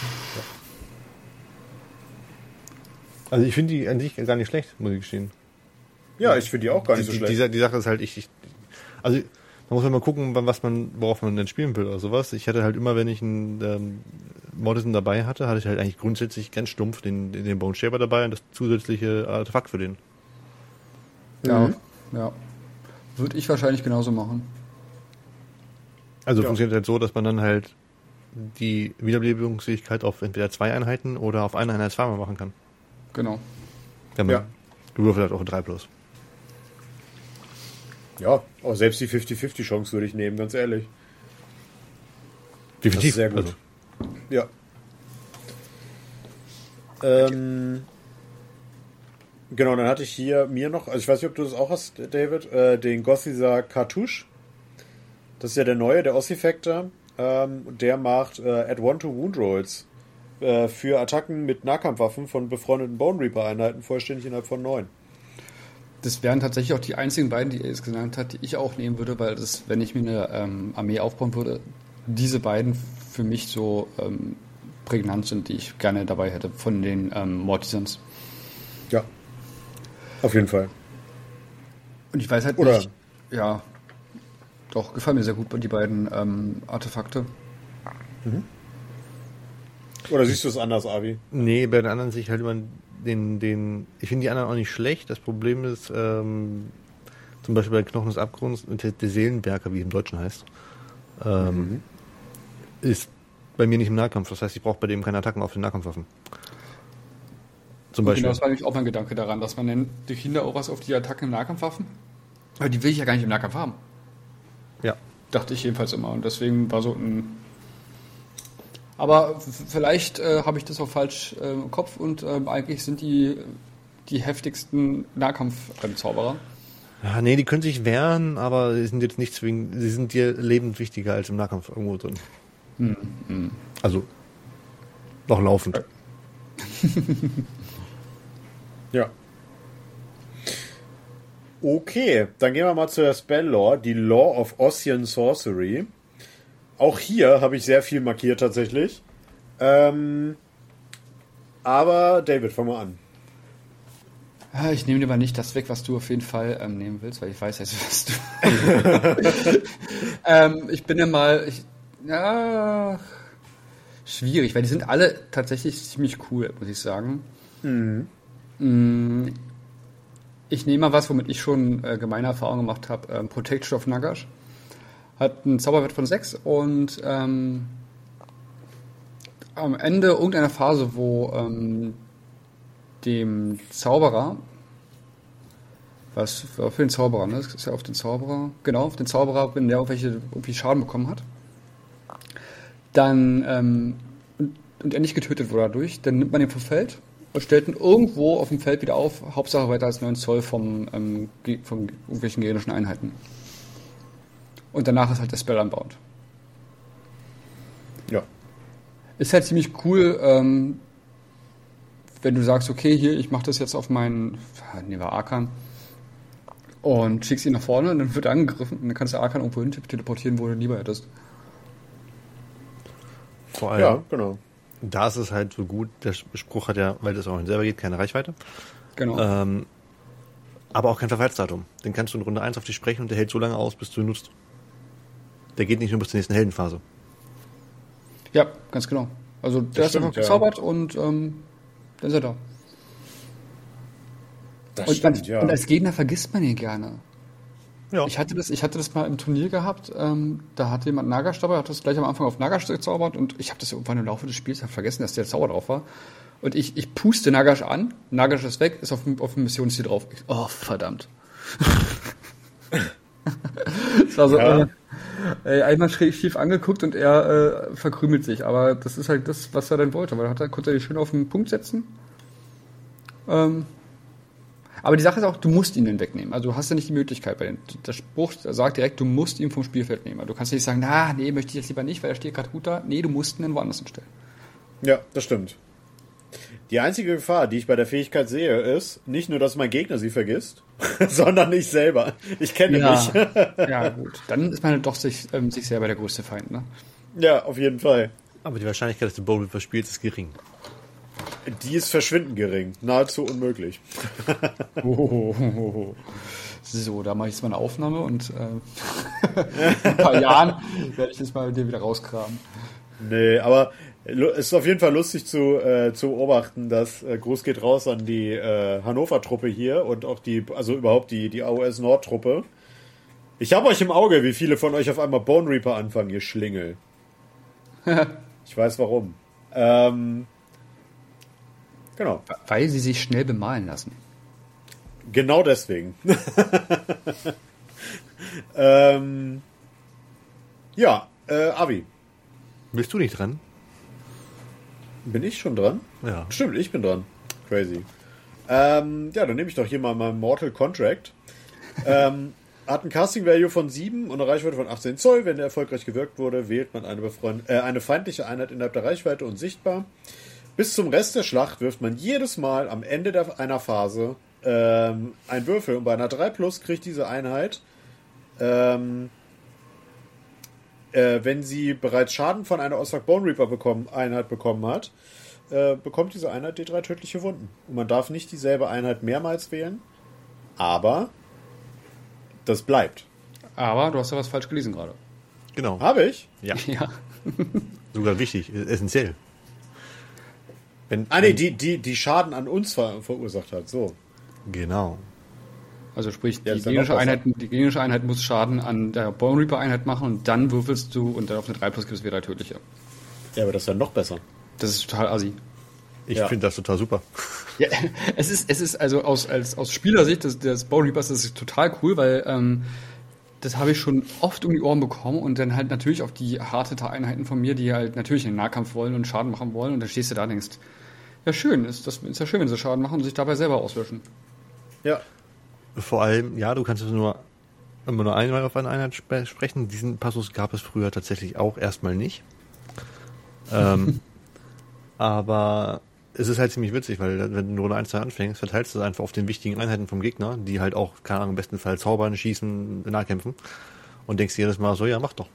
Also ich finde die an sich gar nicht schlecht, muss ich gestehen. Ja, ich finde die auch gar nicht die, so schlecht. Die, die Sache ist halt, ich, ich also da muss man mal gucken, was man, worauf man denn spielen will oder sowas. Ich hatte halt immer, wenn ich einen ähm, Mortison dabei hatte, hatte ich halt eigentlich grundsätzlich ganz stumpf den, den, den Bone Shaper dabei und das zusätzliche Artefakt für den. Ja, mhm. ja. Würde ich wahrscheinlich genauso machen. Also Ja. funktioniert halt so, dass man dann halt die Wiederbelebungsfähigkeit auf entweder zwei Einheiten oder auf eine Einheit zweimal machen kann. Genau. Wenn man Ja. gewürfelt hat auf ein 3 plus. Ja, auch selbst die 50-50 Chance würde ich nehmen, ganz ehrlich. Definitiv. Sehr gut. Also, Ja. Ähm, genau, dann hatte ich hier mir noch, also ich weiß nicht, ob du das auch hast, David, äh, den Gothisa Cartouche. Das ist ja der neue, der Ossifactor. Ähm, der macht äh, Add One to Wound Rolls äh, für Attacken mit Nahkampfwaffen von befreundeten Bone Reaper Einheiten vollständig innerhalb von neun. Das wären tatsächlich auch die einzigen beiden, die er jetzt genannt hat, die ich auch nehmen würde, weil das, wenn ich mir eine ähm, Armee aufbauen würde, diese beiden für mich so ähm, prägnant sind, die ich gerne dabei hätte von den ähm, Mortisans. Ja. Auf jeden Fall. Und ich weiß halt Oder- nicht. Ja. Doch, gefallen mir sehr gut die beiden ähm, Artefakte. Oder siehst du es anders, Avi? nee, bei den anderen sehe ich halt immer den, den, ich finde die anderen auch nicht schlecht. Das Problem ist, ähm, zum Beispiel bei Knochen des Abgrunds, der, der Seelenberger, wie es im Deutschen heißt, ähm, ist bei mir nicht im Nahkampf. Das heißt, ich brauche bei dem keine Attacken auf den Nahkampfwaffen. Zum Beispiel. genau, das war nämlich auch mein Gedanke daran, dass man nennt die Kinder auch was auf die Attacken im Nahkampfwaffen. Aber die will ich ja gar nicht im Nahkampf haben. Ja. Dachte ich jedenfalls immer. Und deswegen war so ein. Aber vielleicht äh, habe ich das auch falsch äh, im Kopf und ähm, eigentlich sind die die heftigsten Nahkampf-Zauberer. Ja, nee, die können sich wehren, aber sie sind jetzt nicht zwingend, sie sind dir lebend wichtiger als im Nahkampf irgendwo drin. Also, noch laufend. *laughs* Ja. Okay, dann gehen wir mal zu der Spell Lore, die Law of Ossian Sorcery. Auch hier habe ich sehr viel markiert tatsächlich. Ähm, aber David, fang mal an. Ah, Ich nehme dir mal nicht das weg, was du auf jeden Fall ähm, nehmen willst, weil ich weiß jetzt, *laughs* was du. *laughs* ähm, ich bin ja mal. Ich, ja, schwierig, weil die sind alle tatsächlich ziemlich cool, muss ich sagen. Mm, Ich nehme mal was, womit ich schon äh, gemeine Erfahrungen gemacht habe. Ähm, Protection of Nagash. Hat einen Zauberwert von 6 und ähm, am Ende irgendeiner Phase, wo ähm, dem Zauberer, was für den Zauberer, ne? Das ist ja auf den Zauberer, genau, auf den Zauberer, wenn der irgendwelche irgendwie Schaden bekommen hat, dann ähm, und, und er nicht getötet wurde dadurch, dann nimmt man den vom Feld und stellt ihn irgendwo auf dem Feld wieder auf, Hauptsache weiter als 9 Zoll vom, ähm, von irgendwelchen gegnerischen Einheiten. Und danach ist halt der Spell unbound. Ja. Ist halt ziemlich cool, ähm, wenn du sagst, okay, hier, ich mache das jetzt auf meinen, nehmen wir Arkan, und schickst ihn nach vorne und dann wird er angegriffen und dann kannst du Arkan irgendwo hin teleportieren, wo du lieber hättest. Vor allem, Ja, genau. da ist es halt so gut, der Spruch hat ja, weil das auch selber geht, keine Reichweite. Genau. Ähm, Aber auch kein Verfallsdatum. Den kannst du in Runde 1 auf dich sprechen und der hält so lange aus, bis du ihn nutzt. Der geht nicht nur bis zur nächsten Heldenphase. Ja, ganz genau. Also der ist stimmt, einfach ja. gezaubert und ähm, dann ist er da. Das Und, stimmt, als, ja. und als Gegner vergisst man ihn gerne. Ja. Ich hatte das, ich hatte das mal im Turnier gehabt. Ähm, da hat jemand Nagash dabei, hat das gleich am Anfang auf Nagash gezaubert und ich habe das irgendwann im Laufe des Spiels vergessen, dass der Zauber drauf war. Und ich, ich puste Nagash an, Nagash ist weg, ist auf, dem- auf dem Missionsziel drauf. Ich, oh, verdammt. *laughs* das war so, Ja. äh, ey, einmal schief angeguckt und er äh, verkrümelt sich. Aber das ist halt das, was er dann wollte, weil er konnte er schön auf den Punkt setzen. Ähm, aber die Sache ist auch, du musst ihn dann wegnehmen. Also du hast ja nicht die Möglichkeit. Weil der Spruch sagt direkt, du musst ihn vom Spielfeld nehmen. Also Du kannst nicht sagen, na, nee, möchte ich jetzt lieber nicht, weil er steht gerade gut da. Nee, du musst ihn dann woanders hinstellen. Ja, das stimmt. Die einzige Gefahr, die ich bei der Fähigkeit sehe, ist nicht nur, dass mein Gegner sie vergisst, *laughs* sondern ich selber. Ich kenne mich. *laughs* ja, gut. Dann ist man halt doch sich, ähm, sich selber der größte Feind. Ne? Ja, auf jeden Fall. Aber die Wahrscheinlichkeit, dass du Bowl Reaper spielst, ist gering. Die ist verschwindend gering. Nahezu unmöglich. *laughs* Oh. So, da mache ich jetzt mal eine Aufnahme und äh, in ein paar Jahren werde ich das mal mit dir wieder rauskramen. Nee, aber es ist auf jeden Fall lustig zu, äh, zu beobachten, dass äh, Gruß geht raus an die äh, Hannover-Truppe hier und auch die, also überhaupt die, die AOS Nord-Truppe. Ich habe euch im Auge, wie viele von euch auf einmal Bone Reaper anfangen, ihr Schlingel. *laughs* ich weiß warum. Ähm, genau. Weil sie sich schnell bemalen lassen. Genau deswegen. *laughs* ähm, ja, äh, Avi, Bist du nicht dran? Bin ich schon dran? Ja. Stimmt, ich bin dran. Crazy. Ähm, ja, dann nehme ich doch hier mal mein Mortal Contract. ähm, *laughs* hat ein Casting Value von 7 und eine Reichweite von 18 Zoll. Wenn er erfolgreich gewirkt wurde, wählt man eine, äh, eine feindliche Einheit innerhalb der Reichweite und sichtbar. Bis zum Rest der Schlacht wirft man jedes Mal am Ende der, einer Phase ähm, einen Würfel und bei einer 3 Plus kriegt diese Einheit, ähm, äh, wenn sie bereits Schaden von einer Oswald Bone Reaper bekommen, Einheit bekommen hat, äh, bekommt diese Einheit D3 tödliche Wunden. Und man darf nicht dieselbe Einheit mehrmals wählen, aber das bleibt. Aber du hast ja was falsch gelesen gerade. Genau. Habe ich? Ja. *laughs* Ja. *laughs* Sogar wichtig, essentiell. Wenn, Ah, nee, die, die, die Schaden an uns ver verursacht hat. So. Genau. Also sprich, die besser. Einheit, die gegnerische Einheit muss Schaden an der Bone Reaper Einheit machen und dann würfelst du und dann auf eine 3 plus gibt es wieder tödliche. Ja, aber das ist dann noch besser. Das ist total assi. Ich Ja. finde das total super. Ja, *laughs* es ist, es ist also aus, als, aus Spielersicht des, des Bone Reapers das ist total cool, weil ähm, das habe ich schon oft um die Ohren bekommen und dann halt natürlich auf die harte Einheiten von mir, die halt natürlich in den Nahkampf wollen und Schaden machen wollen und dann stehst du da und denkst, ja schön, ist, das ist ja schön, wenn sie Schaden machen und sich dabei selber auslöschen. Ja. Vor allem, ja, du kannst es nur immer nur einmal auf eine Einheit sp sprechen. Diesen Passus gab es früher tatsächlich auch erstmal nicht. Ähm, *laughs* aber es ist halt ziemlich witzig, weil wenn du Runde 1 2 anfängst, verteilst du es einfach auf den wichtigen Einheiten vom Gegner, die halt auch, keine Ahnung, im besten Fall zaubern, schießen, nahkämpfen. Und denkst dir jedes Mal so, ja, mach doch.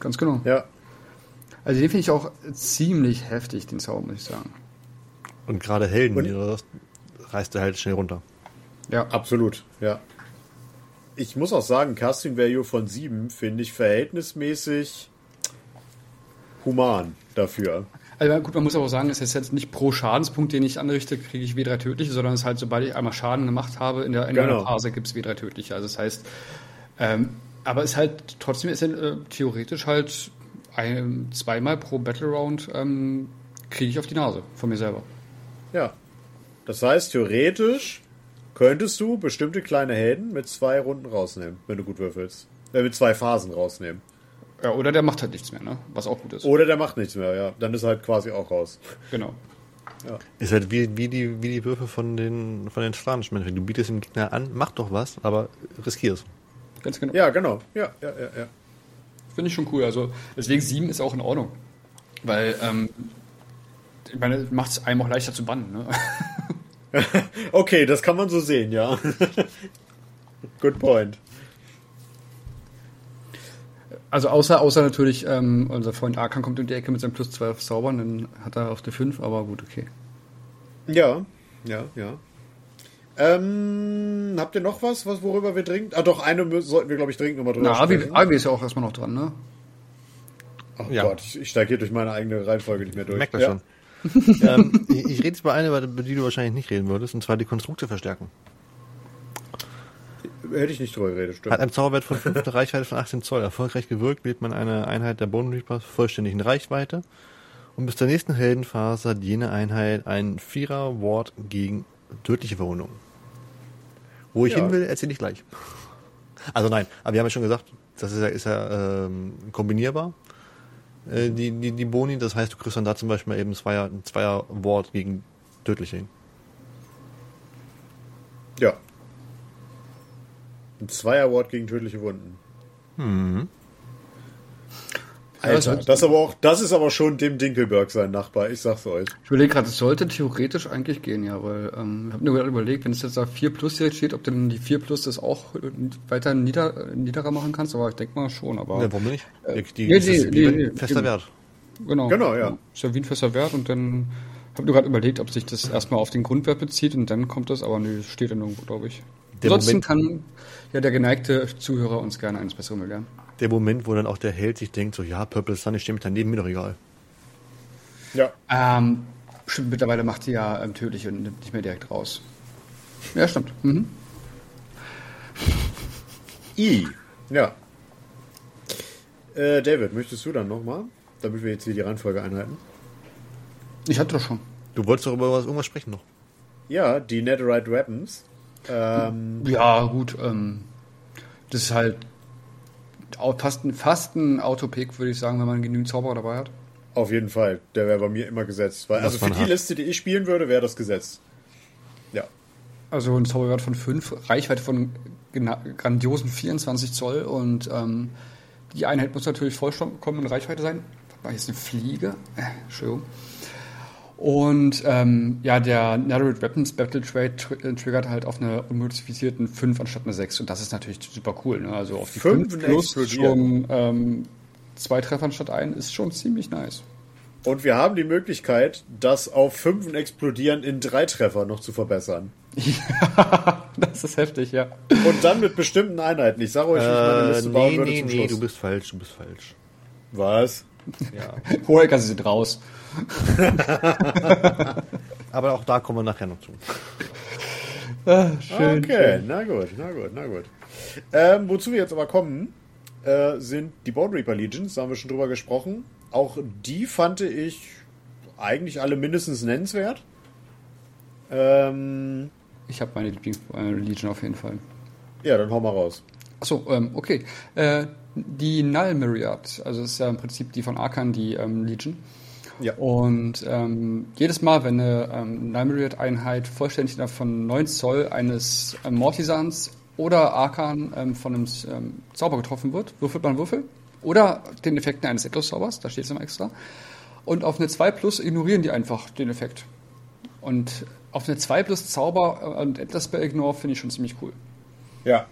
Ganz genau. Ja. Also den finde ich auch ziemlich heftig, den Zauber, muss ich sagen. Und gerade Helden, Und- die du hast, reißt er halt schnell runter. Ja, Absolut, ja. Ich muss auch sagen, Casting Value von 7 finde ich verhältnismäßig human dafür. Also gut, man muss aber auch sagen, es ist jetzt nicht pro Schadenspunkt, den ich anrichte, kriege ich W3 tödliche, sondern es ist halt, sobald ich einmal Schaden gemacht habe, in der, in Genau. Phase gibt es W3 tödliche. Also das heißt, ähm, aber es ist halt trotzdem ist äh, theoretisch halt ein, zweimal pro Battle Round ähm, kriege ich auf die Nase von mir selber. Ja. Das heißt, theoretisch könntest du bestimmte kleine Helden mit zwei Runden rausnehmen, wenn du gut würfelst. Äh, mit zwei Phasen rausnehmen. Ja, oder der macht halt nichts mehr, ne? Was auch gut ist. Oder der macht nichts mehr, ja. Dann ist er halt quasi auch raus. Genau. Ist halt wie, wie, die, wie die Würfe von den, von den Stranischen. Du bietest dem Gegner an, mach doch was, aber riskier es. Ganz genau. Ja, genau. Ja, ja, ja, ja. Finde ich schon cool. Also deswegen sieben ist auch in Ordnung. Weil, ähm, ich meine, macht es einem auch leichter zu bannen, ne? *laughs* *laughs* Okay, das kann man so sehen, ja. *laughs* Good point. Also außer, außer natürlich, ähm, unser Freund Arkan kommt um die Ecke mit seinem plus 12 Zaubern, dann hat er auf der 5, aber gut, okay. Ja, ja, ja. Ähm, habt ihr noch was, was worüber wir dringend? Ah, doch, eine sollten wir, glaube ich, dringend nochmal drüber Na, sprechen. Avi ist ja auch erstmal noch dran, ne? Oh Ja. Gott, ich, ich steige hier durch meine eigene Reihenfolge nicht mehr durch. Merkt das Ja. schon. *laughs* ähm, ich, ich rede jetzt über eine, über die du wahrscheinlich nicht reden würdest, und zwar die Konstrukte verstärken. Hätte ich nicht drüber geredet, Hat stimmt. ein Zauberwert von 5 eine Reichweite von 18 Zoll erfolgreich gewirkt, wählt man eine Einheit der Bone Reapers vollständig in Reichweite. Und bis zur nächsten Heldenphase hat jene Einheit einen Vierer-Ward gegen tödliche Verwundung. Wo ich Ja. hin will, erzähle ich gleich. Also nein, aber wir haben ja schon gesagt, das ist ja, ist ja ähm, kombinierbar, äh, die, die, die Boni. Das heißt, du kriegst dann da zum Beispiel eben Zweier, ein Zweier-Ward gegen tödliche. Ja. Ein Zweier-Award gegen tödliche Wunden. Also- Alter, das, aber auch, das ist aber schon dem Dinkelberg sein Nachbar, ich sag's euch. Ich überlege gerade, es sollte theoretisch eigentlich gehen, ja, weil ähm, ich habe nur gerade überlegt, wenn es jetzt da 4 Plus direkt steht, ob denn die 4 Plus das auch äh, weiter nieder, äh, niederer machen kannst, aber ich denke mal schon, aber Ja, warum nicht? Die, die, nee, das ist nee, wie nee, ein fester. Wert. genau. Genau, ja. Ist ja wie ein fester Wert und dann habe nur gerade überlegt, ob sich das erstmal auf den Grundwert bezieht und dann kommt das, aber nee, steht ja nirgendwo, glaube ich. Der Ansonsten Moment- kann ja der geneigte Zuhörer uns gerne eines Besseren belehren. Der Moment, wo dann auch der Held sich denkt, so, ja, Purple Sun, ich stehe mit daneben, mir doch egal. Ja. Ähm, stimmt, mittlerweile macht sie ja ähm, tödlich und nimmt nicht mehr direkt raus. Ja, stimmt. Mhm. I. Ja. Äh, David, möchtest du dann nochmal? Damit wir jetzt hier die Reihenfolge einhalten. Ich hatte doch schon. Du wolltest doch über was, irgendwas sprechen noch. Ja, die Netherite Weapons. Ähm, Ja, gut. Ähm, das ist halt fast ein, fast ein Autopick, würde ich sagen, wenn man genügend Zauberer dabei hat. auf jeden Fall. Der wäre bei mir immer gesetzt. Weil, also für die hat. Liste, die ich spielen würde, wäre das gesetzt. Ja. Also ein Zauberwert von 5, Reichweite von grandiosen 24 Zoll und ähm, die Einheit muss natürlich vollkommen in Reichweite sein. War jetzt eine Fliege? Äh, Entschuldigung. Und ähm, ja, der Narrowed Weapons Battle Trade tr äh, triggert halt auf eine unmodifizierten 5 anstatt eine 6 und das ist natürlich super cool. Ne? Also auf die Fünf 5 plus explodieren. schon ähm, zwei Treffer anstatt ein ist schon ziemlich nice. Und wir haben die Möglichkeit, das auf Fünfen explodieren in drei Treffer noch zu verbessern. *laughs* Ja, das ist heftig, ja. Und dann mit bestimmten Einheiten. Ich sage euch, wie ich meine Äh, Liste bauen nee, würde nee, zum nee, Schluss. du bist falsch, du bist falsch. Was? Ja. *laughs* Hohecker, sie sind raus. *laughs* Aber auch da kommen wir nachher noch zu. schön, okay, na gut, na gut, na gut. Ähm, wozu wir jetzt aber kommen, äh, sind die Bone Reaper Legions, da haben wir schon drüber gesprochen. Auch die fand ich eigentlich alle mindestens nennenswert. Ähm, Ich habe meine Lieblings-Legion auf jeden Fall. ja, dann hau mal raus. Achso, ähm, okay. Äh, die Null Myriad, also das ist ja im Prinzip die von Arkan, die ähm, Legion. Ja. Und ähm, jedes Mal, wenn eine ähm, Null Myriad-Einheit vollständig innerhalb von 9 Zoll eines ähm, Mortisans oder Arkan ähm, von einem ähm, Zauber getroffen wird, würfelt man Würfel. Oder den Effekten eines Atlas-Zaubers, da steht es immer extra. Und auf eine 2 plus ignorieren die einfach den Effekt. Und auf eine 2 plus Zauber äh, und Atlas Spell Ignore finde ich schon ziemlich cool. Ja.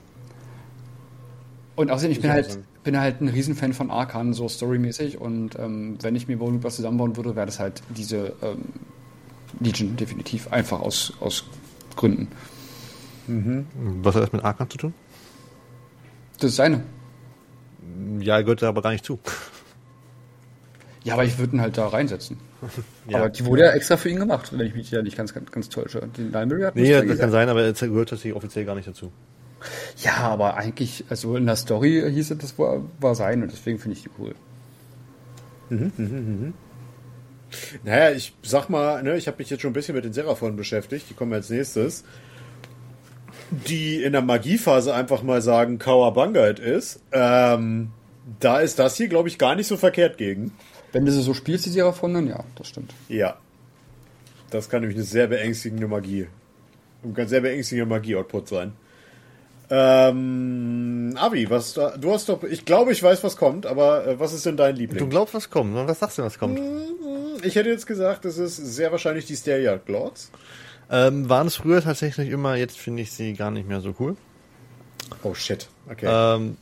Und außerdem, ich bin halt. Bin halt ein Riesenfan von Arkan, so storymäßig. Und ähm, wenn ich mir Bone was zusammenbauen würde, wäre das halt diese ähm, Legion definitiv. Einfach aus, aus Gründen. Was hat das mit Arkan zu tun? Das ist seine. Ja, er gehört da aber gar nicht zu. Ja, aber ich würde ihn halt da reinsetzen. *laughs* Ja. Aber die wurde ja extra für ihn gemacht, wenn ich mich ja nicht ganz, ganz, ganz täusche. Die Library hat Nee, das kann sein, aber er gehört tatsächlich offiziell gar nicht dazu. Ja, aber eigentlich, also in der Story hieß es, das war, war sein und deswegen finde ich die cool. Naja, ich sag mal, ne, ich habe mich jetzt schon ein bisschen mit den Seraphon beschäftigt, die kommen als nächstes. Die in der Magiephase einfach mal sagen, Kawabangait ist. Ähm, da ist das hier, glaube ich, gar nicht so verkehrt gegen. Wenn du sie so spielst, die Seraphon, dann ja, das stimmt. Ja. Das kann nämlich eine sehr beängstigende Magie. Ein ganz sehr beängstigender Magie-Output sein. Ähm, Avi, was da, du hast doch, ich glaube, ich weiß, was kommt, aber äh, was ist denn dein Du Liebling? glaubst, was kommt. Was sagst du, was kommt? Ich hätte jetzt gesagt, es ist sehr wahrscheinlich die Steria Lords. Ähm, waren es früher tatsächlich immer, jetzt finde ich sie gar nicht mehr so cool. Oh shit. Okay. Ähm,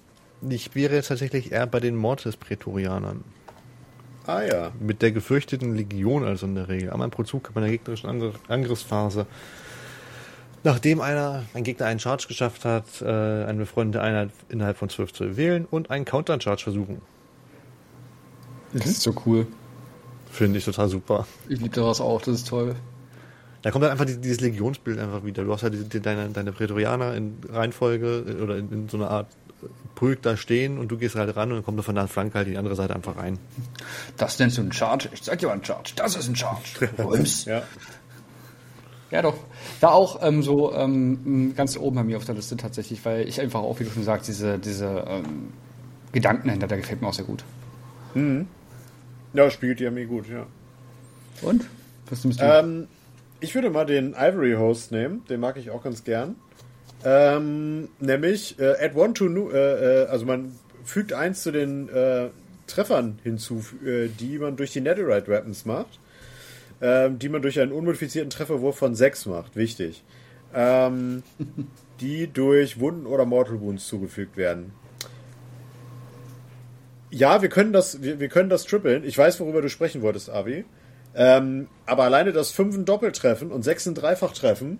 ich wäre jetzt tatsächlich eher bei den Mortis-Prätorianern. ah ja. Mit der gefürchteten Legion also in der Regel. Einmal pro Zug kann man der gegnerischen Angr Angriffsphase Nachdem einer, ein Gegner einen Charge geschafft hat, äh, eine befreundete Einheit innerhalb von 12 zu wählen und einen Counter-Charge versuchen. Das ist so cool. Finde ich total super. Ich liebe das auch, das ist toll. Da kommt dann einfach die- dieses Legionsbild einfach wieder. Du hast halt deine, deine Prätorianer in Reihenfolge äh, oder in, in so einer Art äh, Pulk da stehen und du gehst halt ran und dann kommt von der Flanke halt die andere Seite einfach rein. Das nennst du einen Charge? Ich zeig dir mal einen Charge. Das ist ein Charge. *laughs* Rums. Ja. Ja, doch. Da auch ähm, so ähm, ganz oben bei mir auf der Liste tatsächlich, weil ich einfach auch, wie du schon sagst, diese, diese ähm, Gedanken dahinter, der gefällt mir auch sehr gut. Ja, spielt die Armee gut, ja. Und? Was nimmst du? Ähm, ich würde mal den Ivory Host nehmen, den mag ich auch ganz gern. Ähm, nämlich äh, add one to new, äh, äh, also man fügt eins zu den äh, Treffern hinzu, äh, die man durch die Netherite Weapons macht, ähm, die man durch einen unmodifizierten Trefferwurf von 6 macht. Wichtig. Ähm, *laughs* die durch Wunden oder Mortal Wounds zugefügt werden. Ja, wir können das, wir, wir können das trippeln. Ich weiß, worüber du sprechen wolltest, Avi. Ähm, aber alleine das 5 ein Doppeltreffen und 6 ein Dreifach-Treffen,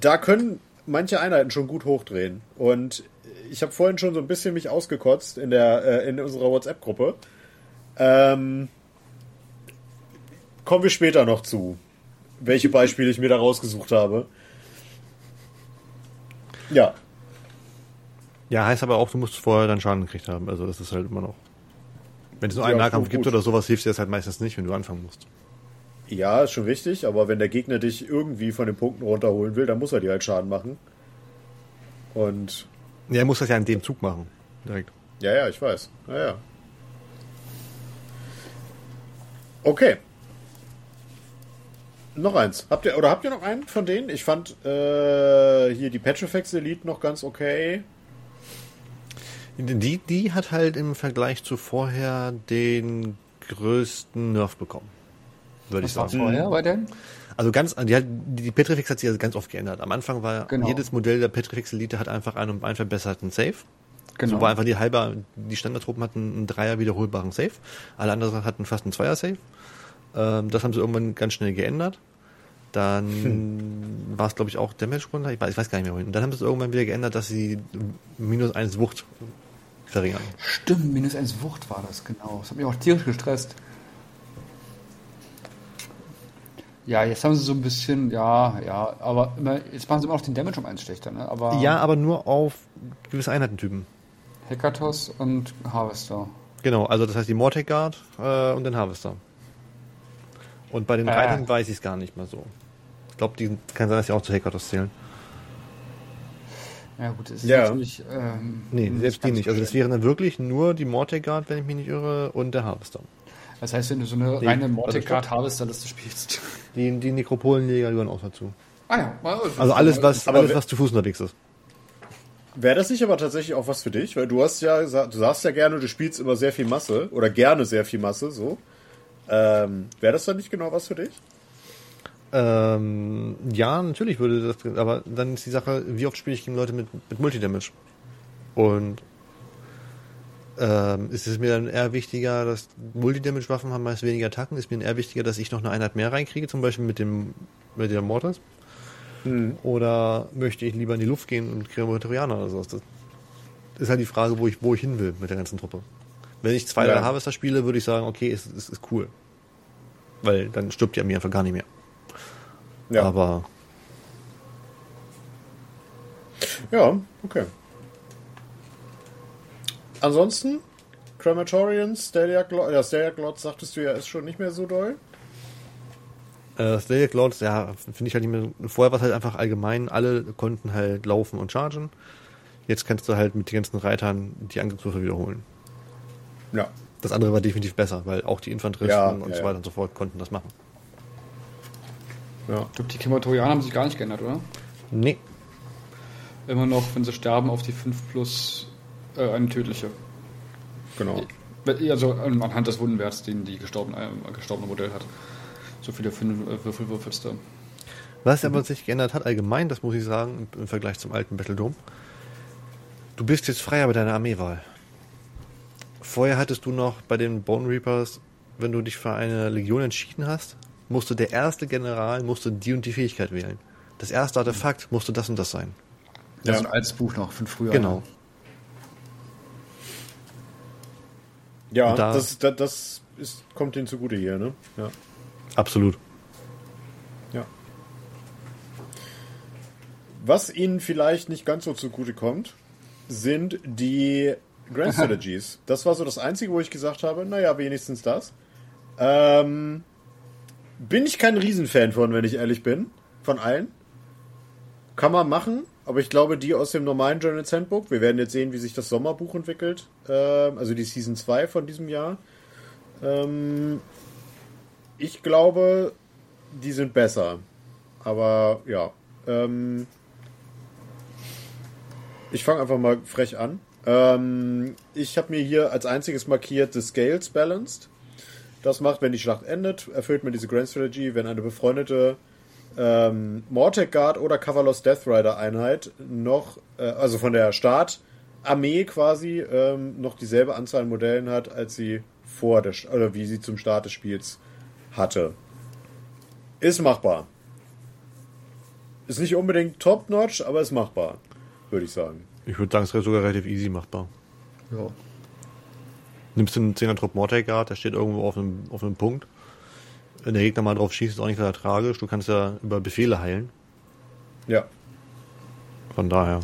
da können manche Einheiten schon gut hochdrehen. Und ich habe vorhin schon so ein bisschen mich ausgekotzt in der äh, in unserer WhatsApp-Gruppe. Ähm, kommen wir später noch zu, welche Beispiele ich mir da rausgesucht habe. Ja, Ja, heißt aber auch, du musst vorher dann Schaden gekriegt haben. Also das ist halt immer noch. Wenn es nur einen Ja, Nahkampf gut, gibt oder sowas, hilft dir das halt meistens nicht, wenn du anfangen musst. Ja, ist schon richtig, aber wenn der Gegner dich irgendwie von den Punkten runterholen will, dann muss er dir halt Schaden machen. Und Ja, er muss das ja in dem Zug machen. Direkt. ja, ja, ich weiß. Ja, ja. Okay. Noch eins. Habt ihr oder habt ihr noch einen von denen? Ich fand äh, hier die Petrifex Elite noch ganz okay. Die, die hat halt im Vergleich zu vorher den größten Nerf bekommen. Würde ich Was war sagen. vorher bei denn? Also ganz, die, hat, die Petrifex hat sich also ganz oft geändert. Am Anfang war Genau. jedes Modell der Petrifex Elite hat einfach einen um einen verbesserten Save. Genau. So war einfach die halbe, die Standardtruppen hatten einen Dreier wiederholbaren Save. Alle anderen hatten fast einen Zweier Save. Ähm, das haben sie irgendwann ganz schnell geändert. Dann Hm. war es, glaube ich, auch Damage runter. Ich weiß, ich weiß gar nicht mehr wohin. Und dann haben sie es irgendwann wieder geändert, dass sie minus eins Wucht verringern. Stimmt, minus eins Wucht war das, genau. Das hat mich auch tierisch gestresst. Ja, jetzt haben sie so ein bisschen, ja, ja, aber immer, jetzt machen sie immer noch den Damage um eins schlechter, ne? Aber Ja, aber nur auf gewisse Einheitentypen. Hekatos und Harvester. Genau, also das heißt die Mortec Guard äh, und den Harvester. Und bei den Ah. Reitern weiß ich es gar nicht mehr so. Ich glaube, die kann sein, dass sie auch zu Hekatos zählen. Ja, gut, das ist Ja. natürlich. Ähm, Nee, selbst die nicht. Also das wären dann wirklich nur die Mortec Guard, wenn ich mich nicht irre, und der Harvester. Das heißt, wenn du so eine Nee, reine also Mortic Guard Harvester-Liste spielst. Die, die Nekropolenjäger gehören auch dazu. Ah ja, Also alles, was, Aber alles, was zu Fuß unterwegs ist. Wäre das nicht aber tatsächlich auch was für dich? Weil du hast ja du sagst ja gerne, du spielst immer sehr viel Masse oder gerne sehr viel Masse, so. Ähm, Wäre das dann nicht genau was für dich? Ähm, ja, natürlich würde das, aber dann ist die Sache, wie oft spiele ich gegen Leute mit, mit Multidamage? Und ähm, ist es mir dann eher wichtiger, dass Multidamage-Waffen haben meist weniger Attacken, ist mir eher wichtiger, dass ich noch eine Einheit mehr reinkriege, zum Beispiel mit dem mit der Mortis? Oder möchte ich lieber in die Luft gehen und Kreatorianer oder sowas? Das ist halt die Frage, wo ich, wo ich hin will mit der ganzen Truppe. Wenn ich zwei, Ja. Harvester spiele, würde ich sagen, okay, es ist, ist, ist cool. Weil dann stirbt die Armee einfach gar nicht mehr. Ja. Aber Ja, okay. Ansonsten, Crematorians, Steliac Lord, ja, Steliac Lord sagtest du ja, ist schon nicht mehr so doll. Äh, Static Lords, ja, finde ich halt nicht mehr. Vorher war es halt einfach allgemein, alle konnten halt laufen und chargen. Jetzt kannst du halt mit den ganzen Reitern die Angriffswürfe wiederholen. Ja. Das andere war definitiv besser, weil auch die Infanteristen Ja, und ja, so ja. weiter und so fort konnten das machen. Ja. Ich glaube, die Krematorianer haben sich gar nicht geändert, oder? Nee. Immer noch, wenn sie sterben, auf die 5 plus äh, eine tödliche. Genau. Also ähm, anhand des Wundenwerts, den die gestorbene, äh, gestorbene Modell hat. So viele fünf, äh, Würfel würfelst du. Was aber sich geändert hat allgemein, das muss ich sagen, im, im Vergleich zum alten Battledome. Du bist jetzt freier bei deiner Armeewahl. Vorher hattest du noch bei den Bone Reapers, wenn du dich für eine Legion entschieden hast, musste der erste General musste die und die Fähigkeit wählen. Das erste Artefakt musste das und das sein. Das Ja. ist ein altes Buch noch von früher. Genau. Ja, Und da- das, das, das ist, kommt denen zugute hier, ne? Ja. Absolut. ja. Was ihnen vielleicht nicht ganz so zugute kommt, sind die Grand Strategies. Das war so das Einzige, wo ich gesagt habe, naja, wenigstens das. Ähm, bin ich kein Riesenfan von, wenn ich ehrlich bin. Von allen. Kann man machen, aber ich glaube, die aus dem normalen Journal Handbook, wir werden jetzt sehen, wie sich das Sommerbuch entwickelt, ähm, also die Season 2 von diesem Jahr. Ähm, ich glaube, die sind besser. Aber ja. Ähm, ich fange einfach mal frech an. Ähm, ich habe mir hier als einziges markiert The Scales Balanced. Das macht, wenn die Schlacht endet, erfüllt man diese Grand Strategy, wenn eine befreundete ähm, Mortec Guard oder Cavalos Death Rider Einheit noch, äh, also von der Startarmee quasi, ähm, noch dieselbe Anzahl an Modellen hat, als sie vor der, oder wie sie zum Start des Spiels hatte. Ist machbar. Ist nicht unbedingt top-notch, aber ist machbar, würde ich sagen. Ich würde sagen, es ist sogar relativ easy machbar. Ja. Nimmst du einen 10er Trupp Mortal Guard, der steht irgendwo auf einem, auf einem Punkt. Wenn der Gegner mal drauf schießt, ist auch nicht gerade tragisch. Du kannst ja über Befehle heilen. Ja. Von daher.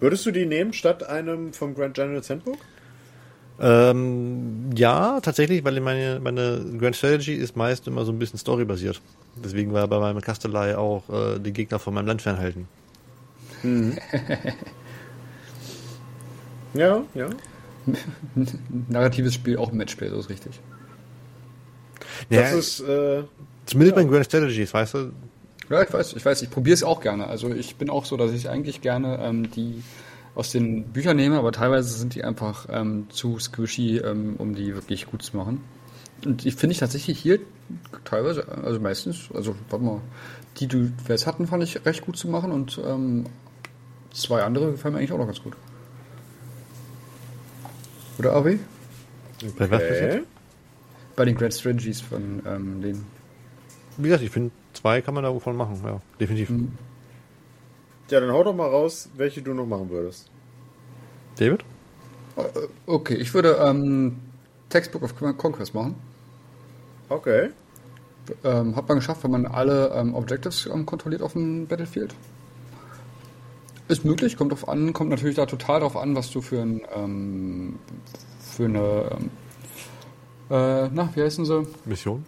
Würdest du die nehmen statt einem vom Grand General Handbook? Ähm, ja, tatsächlich, weil meine, meine Grand Strategy ist meist immer so ein bisschen storybasiert. Deswegen war bei meinem Kastelei auch äh, die Gegner von meinem Land fernhalten. Ja, ja. *laughs* Narratives Spiel, auch ein Matchplay, so ist richtig. Das Ja, ist, äh, zumindest bei den Grand Strategies, weißt du? Ja, ich weiß, ich weiß, ich probiere es auch gerne. Also ich bin auch so, dass ich eigentlich gerne ähm, die aus den Büchern nehme, aber teilweise sind die einfach ähm, zu squishy, ähm, um die wirklich gut zu machen. Und die finde ich tatsächlich hier teilweise, also meistens, also warte mal, die, die wir jetzt hatten, fand ich recht gut zu machen und ähm, zwei andere gefallen mir eigentlich auch noch ganz gut. Oder Avi? Bei was okay. Bei den Grand Strategies von ähm, den. Wie gesagt, ich finde, zwei kann man davon machen, ja, definitiv. Ja, dann hau doch mal raus, welche du noch machen würdest. David? Äh, Okay, ich würde ähm, Textbook of Conquest machen. Okay. Ähm, hat man geschafft, wenn man alle ähm, Objectives ähm, kontrolliert auf dem Battlefield. Ist möglich, kommt drauf an, kommt natürlich da total drauf an, was du für ein ähm, für eine ähm, äh, na, wie heißen sie? Mission?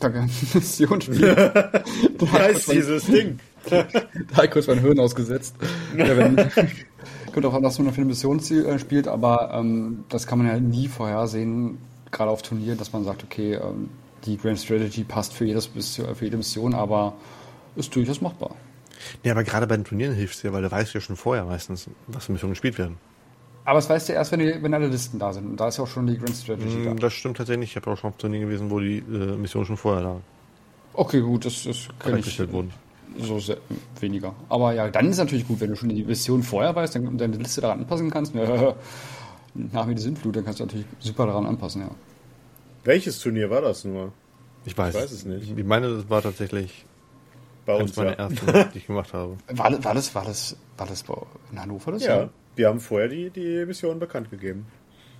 Danke, *laughs* Mission spielst. Wie heißt dieses Ding? *laughs* Da ich kurz mein Hirn ausgesetzt. *laughs* Ja, wenn, kommt auch an, was man für eine Mission äh, spielt, aber ähm, das kann man ja nie vorhersehen, gerade auf Turnieren, dass man sagt, okay, ähm, die Grand Strategy passt für, jedes, Mission- für jede Mission, aber ist durchaus machbar. Ja, aber gerade bei den Turnieren hilft es dir, weil du weißt ja schon vorher meistens, was für Missionen gespielt werden. Aber das weißt du erst, wenn, die, wenn alle Listen da sind. Und da ist ja auch schon die Grand Strategy da. Mm, Das stimmt tatsächlich. Ich habe auch schon auf Turnieren gewesen, wo die äh, Missionen schon vorher da Okay, gut, das, das kenne ich wurden. so sehr, weniger. Aber ja, dann ist es natürlich gut, wenn du schon die Mission vorher weißt dann, und deine Liste daran anpassen kannst. *laughs* Nach mir die Sintflut, dann kannst du natürlich super daran anpassen, ja. Welches Turnier war das nur? Ich weiß, Ich weiß es nicht. Ich meine, das war tatsächlich Bei uns, meiner ja. ersten, *laughs* die ich gemacht habe. War, das- war das, war das, war das bei- in Hannover das? Ja, wir haben vorher die, die Mission bekannt gegeben.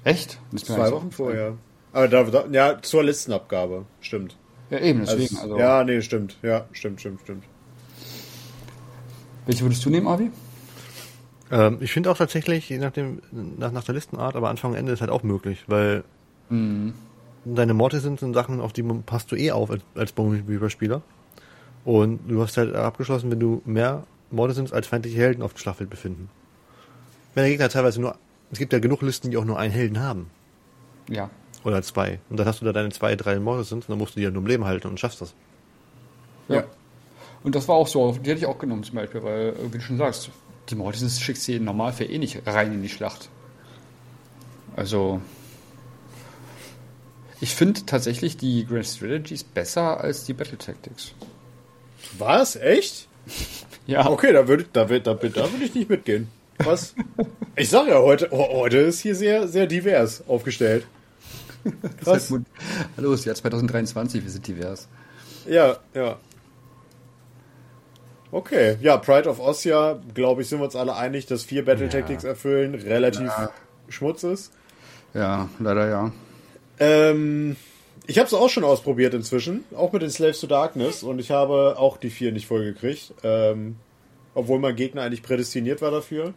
Echt? Zwei Wochen vorher. Aber da, da, ja, zur Listenabgabe. Stimmt. Ja, eben, Also, deswegen. Also, Ja, nee, stimmt. Ja, stimmt, stimmt, stimmt. Welche würdest du nehmen, Avi? Ähm, ich finde auch tatsächlich, je nachdem, nach, nach der Listenart, aber Anfang und Ende ist halt auch möglich, weil deine Morte sind, sind Sachen, auf die passt du eh auf als, als Bombenspieler. Und du hast halt abgeschlossen, wenn du mehr Morde sind als feindliche Helden auf dem Schlachtfeld befinden. Wenn der Gegner teilweise nur, es gibt ja genug Listen, die auch nur einen Helden haben. Ja. Oder zwei. Und dann hast du da deine zwei, drei Morde sind, und dann musst du die ja nur im Leben halten und schaffst das. Ja. Und das war auch so, die hätte ich auch genommen zum Beispiel, weil, äh, wie du schon sagst, die Mortisens schickst du im Normalfall eh nicht rein in die Schlacht. Also, ich finde tatsächlich die Grand Strategies besser als die Battle Tactics. Was? Echt? *laughs* Ja, Okay, da würde da würd, da, würd- da würd ich nicht mitgehen. Was? *laughs* Ich sag ja, heute, oh, heute ist hier sehr, sehr divers aufgestellt. *laughs* Krass. Halt Hallo, ist Jahr 2023, wir sind divers. Ja, ja. Okay, ja, Pride of Ossia, glaube ich, sind wir uns alle einig, dass vier Battle Tactics ja. erfüllen relativ ja. Schmutz ist. Ja, leider ja. Ähm, ich habe es auch schon ausprobiert inzwischen, auch mit den Slaves to Darkness und ich habe auch die vier nicht vollgekriegt, ähm, obwohl mein Gegner eigentlich prädestiniert war dafür.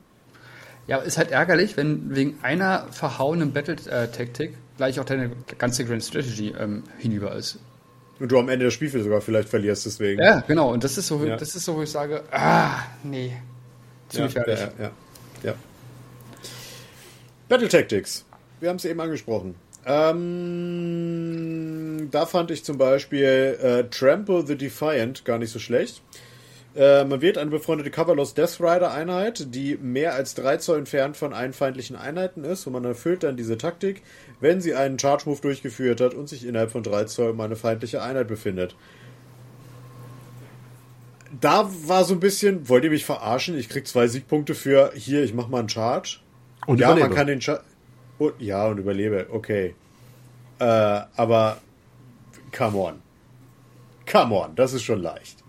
Ja, ist halt ärgerlich, wenn wegen einer verhauenen Battle-Taktik gleich auch deine ganze Grand Strategy ähm, hinüber ist. Und du am Ende des Spiels sogar vielleicht verlierst deswegen. Ja, genau. Und das ist so, ja. das ist so, wo ich sage, ah, nee, zu ja. Ja, ja, ja. Battle Tactics. Wir haben es eben angesprochen. Ähm, da fand ich zum Beispiel äh, Trample the Defiant gar nicht so schlecht. Äh, man wählt eine befreundete Coverless Death Rider Einheit, die mehr als 3 Zoll entfernt von einen feindlichen Einheiten ist und man erfüllt dann diese Taktik, wenn sie einen Charge Move durchgeführt hat und sich innerhalb von 3 Zoll um eine feindliche Einheit befindet. Da war so ein bisschen, wollt ihr mich verarschen? Ich krieg zwei Siegpunkte für hier, ich mach mal einen Charge. Und ja, überlebe. man kann den Charge. Und, ja, und überlebe, okay. Äh, aber come on. Come on, das ist schon leicht.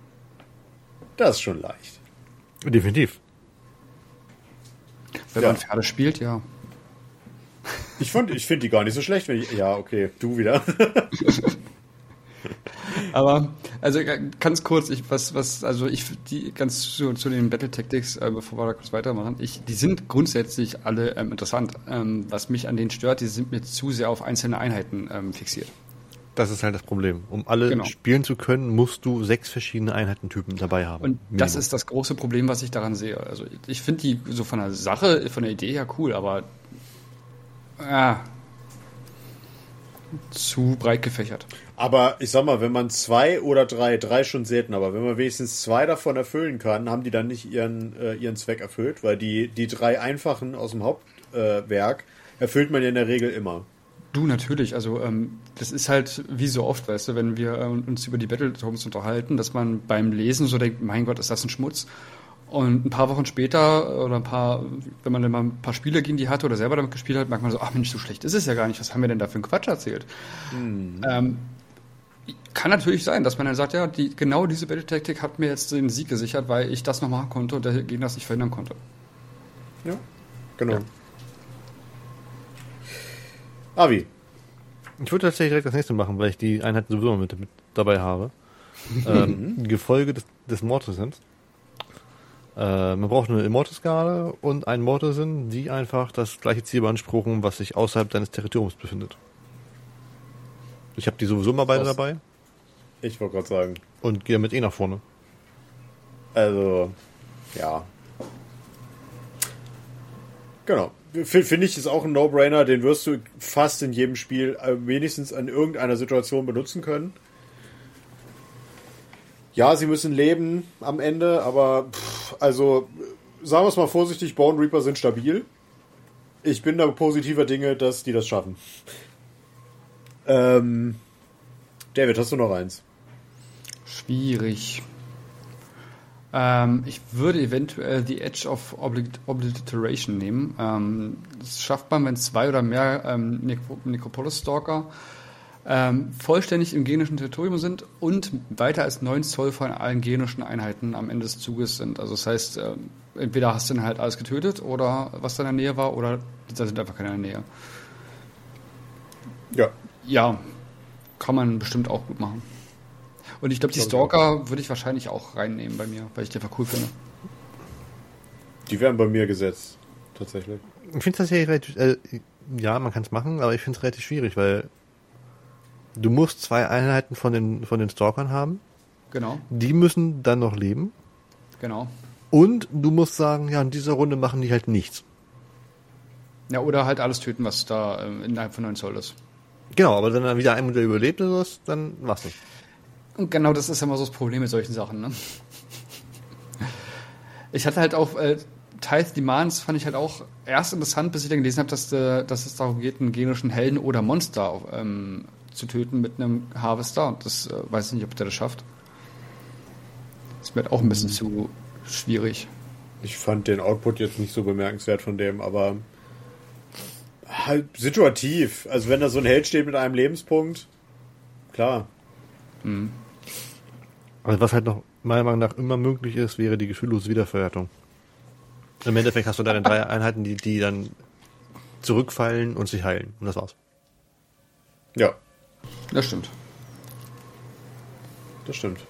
Das ist schon leicht. Definitiv. Wenn ja. man Pferde spielt, ja. Ich, ich finde die gar nicht so schlecht, wenn ich. Ja, okay, du wieder. *laughs* *laughs* Aber, also ganz kurz, ich, was, was, also ich, die, ganz zu, zu den Battle Tactics, äh, bevor wir da kurz weitermachen, ich, die sind grundsätzlich alle ähm, interessant. Ähm, was mich an denen stört, die sind mir zu sehr auf einzelne Einheiten ähm, fixiert. Das ist halt das Problem. Um alle genau. spielen zu können, musst du sechs verschiedene Einheitentypen dabei haben. Und Minimum. das ist das große Problem, was ich daran sehe. Also ich finde die so von der Sache, von der Idee her cool, aber äh, zu breit gefächert. Aber ich sag mal, wenn man zwei oder drei, drei schon selten, aber wenn man wenigstens zwei davon erfüllen kann, haben die dann nicht ihren, äh, ihren Zweck erfüllt, weil die, die drei einfachen aus dem Hauptwerk äh, erfüllt man ja in der Regel immer. Du, natürlich. Also ähm, das ist halt wie so oft, weißt du, wenn wir äh, uns über die Battletomes unterhalten, dass man beim Lesen so denkt, mein Gott, ist das ein Schmutz. Und ein paar Wochen später oder ein paar, wenn man dann mal ein paar Spiele gegen die hatte oder selber damit gespielt hat, merkt man so, ach Mensch, so schlecht ist es ja gar nicht. Was haben wir denn da für einen Quatsch erzählt? Mhm. Ähm, kann natürlich sein, dass man dann sagt, ja, die, genau diese Battle-Taktik hat mir jetzt den Sieg gesichert, weil ich das noch machen konnte und der Gegner das nicht verhindern konnte. Ja, genau. Ja. Avi. Ich würde tatsächlich direkt das nächste machen, weil ich die Einheiten sowieso mit, mit dabei habe. *laughs* ähm, Gefolge des, des Mortisins. Äh, man braucht eine Immortus-Skala und einen Mortisin, die einfach das gleiche Ziel beanspruchen, was sich außerhalb deines Territoriums befindet. Ich habe die sowieso mal beide dabei. Ich wollte gerade sagen. Und gehe damit eh nach vorne. Also, ja. Genau. Finde ich, ist auch ein No-Brainer, den wirst du fast in jedem Spiel äh, wenigstens in irgendeiner Situation benutzen können. Ja, sie müssen leben am Ende, aber pff, also sagen wir es mal vorsichtig, Bone Reaper sind stabil. Ich bin da positiver Dinge, dass die das schaffen. Ähm, David, hast du noch eins? Schwierig. Ähm, ich würde eventuell die Edge of Obliteration nehmen. Ähm, das schafft man, wenn zwei oder mehr ähm, Necropolis-Stalker ähm, vollständig im genischen Territorium sind und weiter als 9 Zoll von allen genischen Einheiten am Ende des Zuges sind. Also das heißt, äh, entweder hast du dann halt alles getötet oder was da in der Nähe war oder da sind einfach keine in der Nähe. Ja. Ja, kann man bestimmt auch gut machen. Und ich glaube, die Stalker würde ich wahrscheinlich auch reinnehmen bei mir, weil ich die einfach cool finde. Die werden bei mir gesetzt, tatsächlich. Ich finde es tatsächlich relativ, äh, ja, man kann es machen, aber ich finde es relativ schwierig, weil du musst zwei Einheiten von den, von den Stalkern haben. Genau. Die müssen dann noch leben. Genau. Und du musst sagen, ja, in dieser Runde machen die halt nichts. Ja, oder halt alles töten, was da äh, innerhalb von 9 Zoll ist. Genau, aber wenn dann wieder ein Modell überlebt oder was, dann machst du. Und genau das ist ja immer so das Problem mit solchen Sachen. Ne? Ich hatte halt auch äh, Tithe Demands fand ich halt auch erst interessant, bis ich dann gelesen habe, dass, äh, dass es darum geht, einen genischen Helden oder Monster ähm, zu töten mit einem Harvester. Und das äh, weiß ich nicht, ob der das schafft. Das wird auch ein bisschen mhm. zu schwierig. Ich fand den Output jetzt nicht so bemerkenswert von dem, aber Halt situativ. Also wenn da so ein Held steht mit einem Lebenspunkt, klar. Also was halt noch meiner Meinung nach immer möglich ist, wäre die gefühllose Wiederverwertung. Im Endeffekt hast du deine drei Einheiten, die, die dann zurückfallen und sich heilen. Und das war's. Ja, Das stimmt. das stimmt.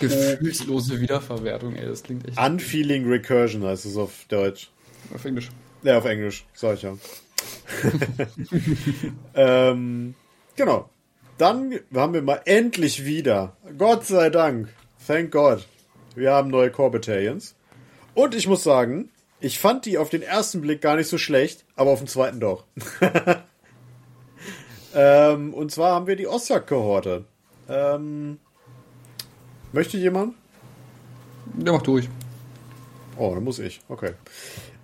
Gefühlslose Wiederverwertung, ey, das klingt echt Unfeeling Recursion heißt es auf Deutsch. auf Englisch. Ja, auf Englisch, sag ich ja. *laughs* ähm, genau. Dann haben wir mal endlich wieder, Gott sei Dank, thank God, wir haben neue Core Battalions. Und ich muss sagen, ich fand die auf den ersten Blick gar nicht so schlecht, aber auf den zweiten doch. *laughs* ähm, und zwar haben wir die Ossak-Kohorte. Ähm, möchte jemand? Der macht durch. Oh, dann muss ich. Okay.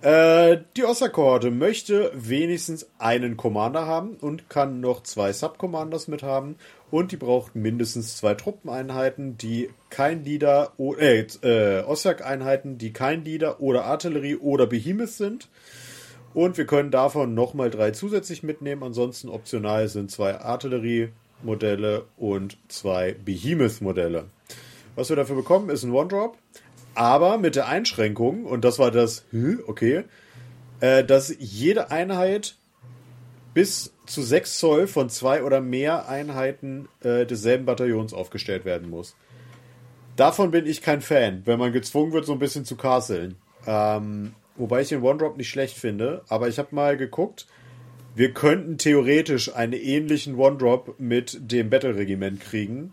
Äh, die Osser-Kohorte möchte wenigstens einen Commander haben und kann noch zwei Subcommanders mit haben. Und die braucht mindestens zwei Truppeneinheiten, die kein Leader, äh, äh, Ossak-Einheiten, die kein Leader oder Artillerie oder Behemoth sind. Und wir können davon nochmal drei zusätzlich mitnehmen. Ansonsten optional sind zwei Artillerie-Modelle und zwei Behemoth-Modelle. Was wir dafür bekommen, ist ein One-Drop. Aber mit der Einschränkung, und das war das, okay, äh, dass jede Einheit bis zu 6 Zoll von zwei oder mehr Einheiten äh, desselben Bataillons aufgestellt werden muss. Davon bin ich kein Fan, wenn man gezwungen wird, so ein bisschen zu castlen. Ähm, wobei ich den One-Drop nicht schlecht finde, aber ich habe mal geguckt, wir könnten theoretisch einen ähnlichen One-Drop mit dem Battle-Regiment kriegen.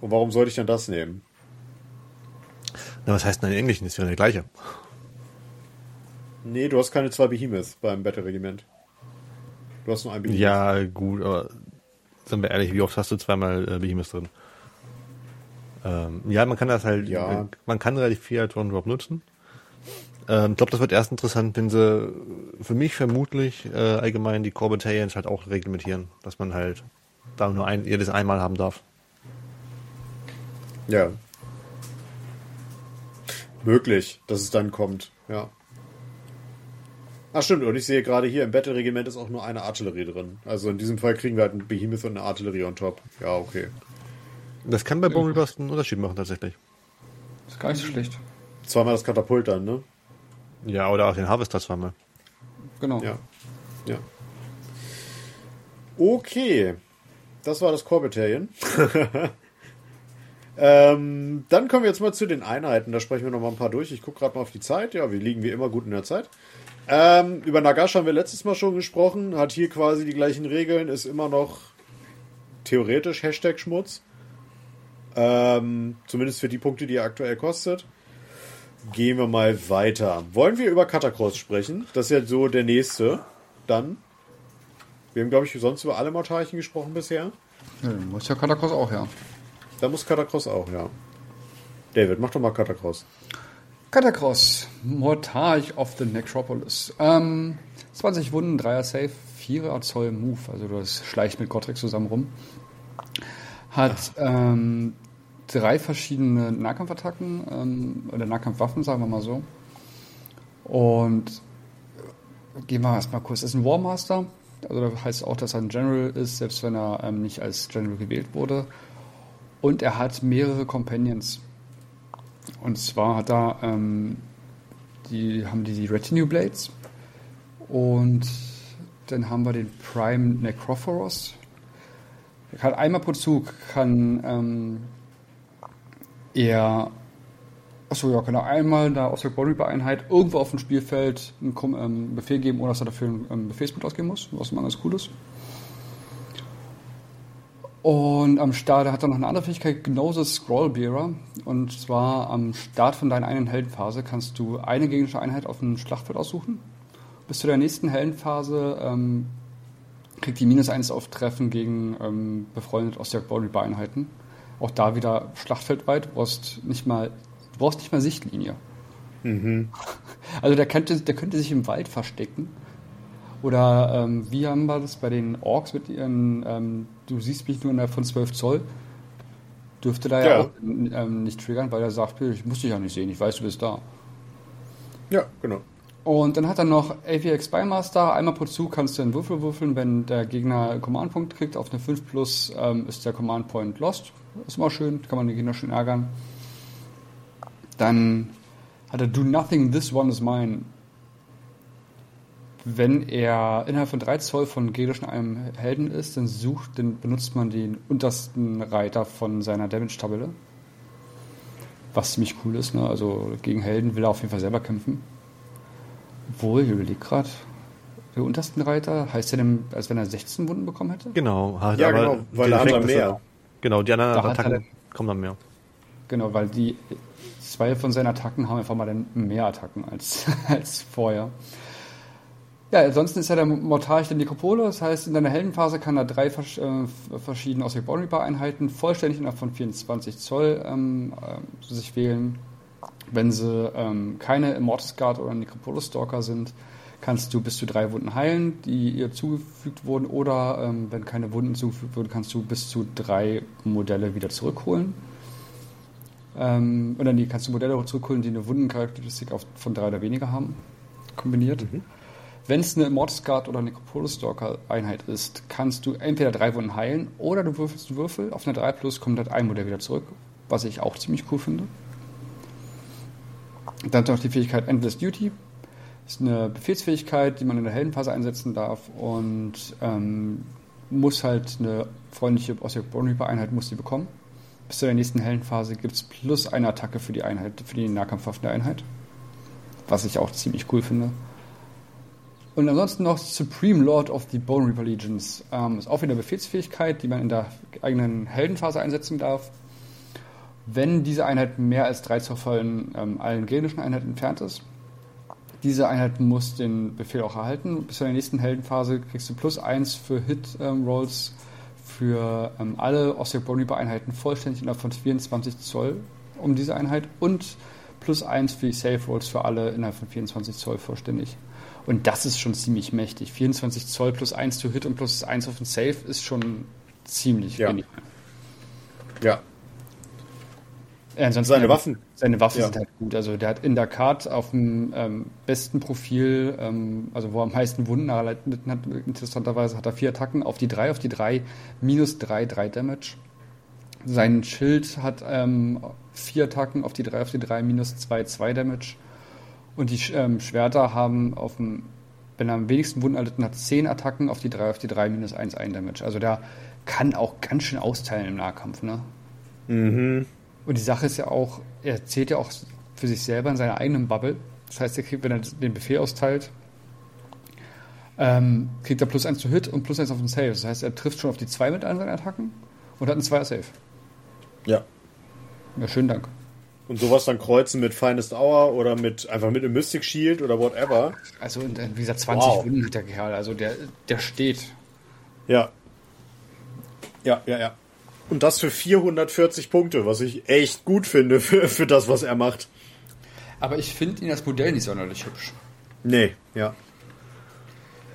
Und warum sollte ich dann das nehmen? Na, was heißt denn in Englisch? Das ist ja der gleiche. Nee, du hast keine zwei Behemoths beim Battle-Regiment. Du hast nur ein Behemoth. Ja, gut, aber sind wir ehrlich, wie oft hast du zweimal äh, Behemoth drin? Ähm, ja, man kann das halt, Ja. man kann relativ viel als One-Drop nutzen. Ähm, ich glaube, das wird erst interessant, wenn sie für mich vermutlich äh, allgemein die Core Battalions halt auch reglementieren, dass man halt da nur ein, jedes einmal haben darf. Ja. Möglich, dass es dann kommt, ja. Ach stimmt, und ich sehe gerade hier im Battle-Regiment ist auch nur eine Artillerie drin. Also in diesem Fall kriegen wir halt ein Behemoth und eine Artillerie on top. Ja, okay. Das kann bei Bone Reapers einen Unterschied machen tatsächlich. ist gar nicht so schlecht. Zweimal das Katapult dann, ne? Ja, oder auch den Harvester zweimal. Genau. Ja. Ja. Okay. Das war das Core Battalion. *laughs* ähm, dann kommen wir jetzt mal zu den Einheiten. Da sprechen wir noch mal ein paar durch. Ich gucke gerade mal auf die Zeit. Ja, wir liegen wie immer gut in der Zeit. Ähm, über Nagash haben wir letztes Mal schon gesprochen. Hat hier quasi die gleichen Regeln. Ist immer noch theoretisch Hashtag Schmutz. Ähm, zumindest für die Punkte, die er aktuell kostet. Gehen wir mal weiter. Wollen wir über Catacross sprechen? Das ist ja so der nächste. Dann. Wir haben, glaube ich, sonst über alle Mortarchen gesprochen bisher. Ja, muss ja Katakos auch, ja. Da muss Catacross auch, ja. David, mach doch mal Catacross. Katakros, Mortarch of the Necropolis. Ähm, 20 Wunden, 3er Safe, 4er Zoll Move, also das schleicht mit Gottrek zusammen rum. Hat ähm, drei verschiedene Nahkampfattacken, ähm, oder Nahkampfwaffen, sagen wir mal so. Und äh, gehen wir erstmal kurz. Ist ein Warmaster, also das heißt auch, dass er ein General ist, selbst wenn er ähm, nicht als General gewählt wurde. Und er hat mehrere Companions. Und zwar hat er, ähm, die haben die, die Retinue Blades und dann haben wir den Prime Necrophoros. Er kann einmal pro Zug kann ähm, er, achso ja, kann er einmal da aus der Body Einheit irgendwo auf dem Spielfeld einen ähm, Befehl geben, ohne dass er dafür einen ähm, Befehlspunkt ausgeben muss, was immer ganz cool ist. Und am Start hat er noch eine andere Fähigkeit, Gnosis Scrollbearer. Und zwar am Start von deiner einen Heldenphase kannst du eine gegnerische Einheit auf dem Schlachtfeld aussuchen. Bis zu der nächsten Heldenphase ähm, kriegt die minus 1 auf Treffen gegen ähm, befreundete Ostjagd-Einheiten. Auch da wieder schlachtfeldweit. Du brauchst nicht mal, du brauchst nicht mal Sichtlinie. *laughs* Also der könnte, der könnte sich im Wald verstecken. Oder ähm, wie haben wir das bei den Orks mit ihren, ähm, du siehst mich nur in der von 12 Zoll, dürfte da ja, Ja. auch ähm, nicht triggern, weil er sagt, ich muss dich ja nicht sehen, ich weiß, du bist da. Ja, genau. Und dann hat er noch AVX Spymaster. Einmal pro Zug kannst du einen Würfel würfeln. Wenn der Gegner Command-Punkt kriegt auf eine 5 plus, ähm, ist der Command-Point lost. Ist immer schön, kann man den Gegner schön ärgern. Dann hat er Do Nothing, This One is Mine. Wenn er innerhalb von 3 Zoll von gegnerischen einem Helden ist, dann sucht, dann benutzt man den untersten Reiter von seiner Damage-Tabelle. Was ziemlich cool ist, ne? Also gegen Helden will er auf jeden Fall selber kämpfen. Obwohl, ich überlege gerade, der untersten Reiter, heißt er denn, als wenn er 16 Wunden bekommen hätte? Genau. Hat Ja, aber genau, weil hat er dass mehr. Genau, die anderen Attacken er- kommen dann mehr. Genau, weil die zwei von seinen Attacken haben einfach mal dann mehr Attacken als, *laughs* als vorher. Ja, ansonsten ist ja der Mortarch der Nekropole, das heißt, in deiner Heldenphase kann er drei vers äh, verschiedene Osric Born Reaper Einheiten vollständig innerhalb von 24 Zoll ähm, äh, sich wählen. Wenn sie ähm, keine Immortus Guard oder Necropolis Stalker sind, kannst du bis zu drei Wunden heilen, die ihr zugefügt wurden, oder ähm, wenn keine Wunden zugefügt wurden, kannst du bis zu drei Modelle wieder zurückholen. Ähm, und dann die kannst du Modelle zurückholen, die eine Wundencharakteristik auf, von drei oder weniger haben, kombiniert. Wenn es eine Immortus Guard oder Necropolis Stalker Einheit ist, kannst du entweder drei Wunden heilen oder du würfelst einen Würfel. Auf eine 3 plus kommt halt ein Modell wieder zurück, was ich auch ziemlich cool finde. Dann noch die Fähigkeit Endless Duty. Ist eine Befehlsfähigkeit, die man in der Heldenphase einsetzen darf und ähm, muss halt eine freundliche Bone Reaper Einheit muss die bekommen. Bis zu der nächsten Heldenphase gibt es plus eine Attacke für die Einheit, für die Nahkampfwaffen der Einheit. Was ich auch ziemlich cool finde. Und ansonsten noch Supreme Lord of the Bone Reaper Legions. Ähm, ist auch wieder eine Befehlsfähigkeit, die man in der eigenen Heldenphase einsetzen darf. Wenn diese Einheit mehr als drei Zoll von ähm, allen gegnerischen Einheiten entfernt ist. Diese Einheit muss den Befehl auch erhalten. Bis zur nächsten Heldenphase kriegst du plus eins für Hit-Rolls für ähm, alle Ossiak Bone Reaper Einheiten vollständig innerhalb von 24 Zoll um diese Einheit und plus eins für die Save Rolls für alle innerhalb von 24 Zoll vollständig. Und das ist schon ziemlich mächtig. 24 Zoll plus 1 to Hit und plus 1 auf den Save ist schon ziemlich Ja. genial. Ja. Äh, ansonsten Seine Waffen. Seine Waffen Ja. sind halt gut. Also der hat in der Card auf dem ähm, besten Profil, ähm, also wo er am meisten Wunden erlitten hat, interessanterweise hat er vier Attacken auf die drei, auf die drei, minus drei, drei Damage. Sein Schild hat ähm, vier Attacken auf die drei, auf die drei, minus zwei, zwei Damage. Und die ähm, Schwerter haben auf dem, wenn er am wenigsten Wunden erlitten hat, zehn Attacken auf die drei, auf die drei, minus eins, ein Damage. Also der kann auch ganz schön austeilen im Nahkampf, ne? Mhm. Und die Sache ist ja auch, er zählt ja auch für sich selber in seiner eigenen Bubble. Das heißt, er kriegt, wenn er den Befehl austeilt, ähm, kriegt er plus eins zu Hit und plus eins auf den Save. Das heißt, er trifft schon auf die zwei mit allen seinen Attacken und hat einen Zweier Save. Ja. Ja, schönen Dank. Und sowas dann kreuzen mit Finest Hour oder mit einfach mit einem Mystic Shield oder whatever. Also, und, äh, wie gesagt, 20 Wow. Wunden hat der Kerl. Also, der, der steht. Ja. Ja, ja, ja. Und das für 440 Punkte, was ich echt gut finde für, für das, was er macht. Aber ich finde ihn als Modell nicht sonderlich hübsch. Nee, ja.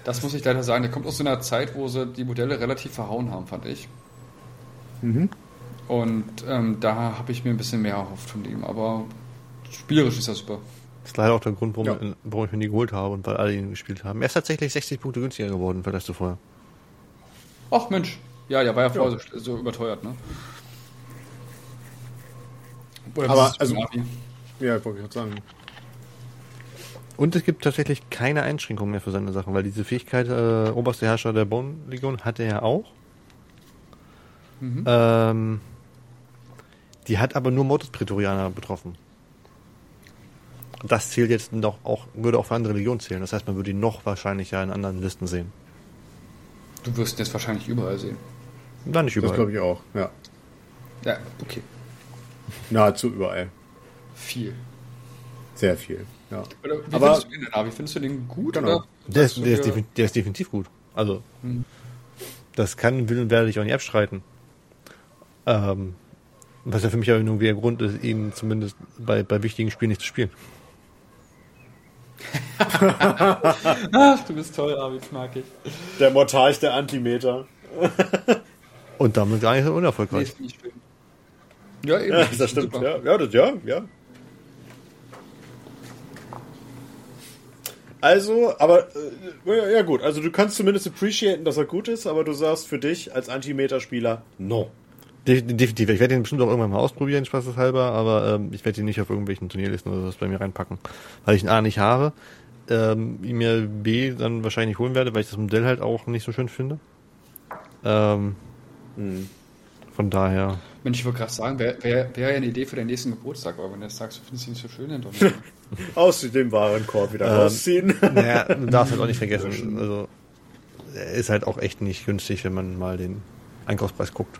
Das muss ich leider sagen. Der kommt aus so einer Zeit, wo sie die Modelle relativ verhauen haben, fand ich. Und ähm, da habe ich mir ein bisschen mehr erhofft von ihm. Aber spielerisch ist er super. Das ist leider auch der Grund, warum, Ja. warum ich mir nie geholt habe und weil alle ihn gespielt haben. Er ist tatsächlich 60 Punkte günstiger geworden, vielleicht zu vorher. Ach Mensch. Ja, der war ja vorher so, so überteuert, ne? Oder Aber, also- Navi? Ja, ich wollte gerade sagen. Und es gibt tatsächlich keine Einschränkungen mehr für seine Sachen, weil diese Fähigkeit, äh, oberste Herrscher der Bone-Legion, hatte er auch. Ähm, die hat aber nur Mortis Praetorianer betroffen. Und Das zählt jetzt noch auch, würde auch für andere Legionen zählen. Das heißt, man würde ihn noch wahrscheinlicher in anderen Listen sehen. Du wirst ihn jetzt wahrscheinlich überall sehen. Dann nicht Das überall. glaube ich auch, ja. Ja, okay. Nahezu überall. Viel. Sehr viel, ja. Oder wie Aber- findest du den denn, Navi? Findest du den gut? Genau. Oder Der ist, der, ist defin- der ist definitiv gut. Also, das kann, will und werde ich auch nicht abstreiten. Ähm, was ja für mich aber nur ein Grund ist, ihn zumindest bei, bei wichtigen Spielen nicht zu spielen. *laughs* Ach, du bist toll, das mag ich. Der Mortarch der Antimeter. *laughs* Und damit gar nicht so Nee, unerfolgreich. ich schön. Ja, eben. Ja, das stimmt. Super. Ja, ja, das, ja, ja. Also, aber äh, ja, ja gut, also du kannst zumindest appreciaten, dass er gut ist, aber du sagst für dich als Anti-Meta-Spieler, no. De- Definitiv. Ich werde ihn bestimmt auch irgendwann mal ausprobieren, spaßeshalber, aber ähm, ich werde ihn nicht auf irgendwelchen Turnierlisten oder sowas bei mir reinpacken. Weil ich ihn A nicht habe, ähm, ihn mir B dann wahrscheinlich holen werde, weil ich das Modell halt auch nicht so schön finde. Ähm, Von daher. Mensch, ich wollte gerade sagen, wäre wär, wär ja eine Idee für den nächsten Geburtstag, aber wenn du jetzt sagst, du findest ihn nicht so schön, dann doch nicht. Aus dem Warenkorb wieder Ähm, rausziehen. *laughs* Naja, du darfst halt auch nicht vergessen. Also, er ist halt auch echt nicht günstig, wenn man mal den Einkaufspreis guckt.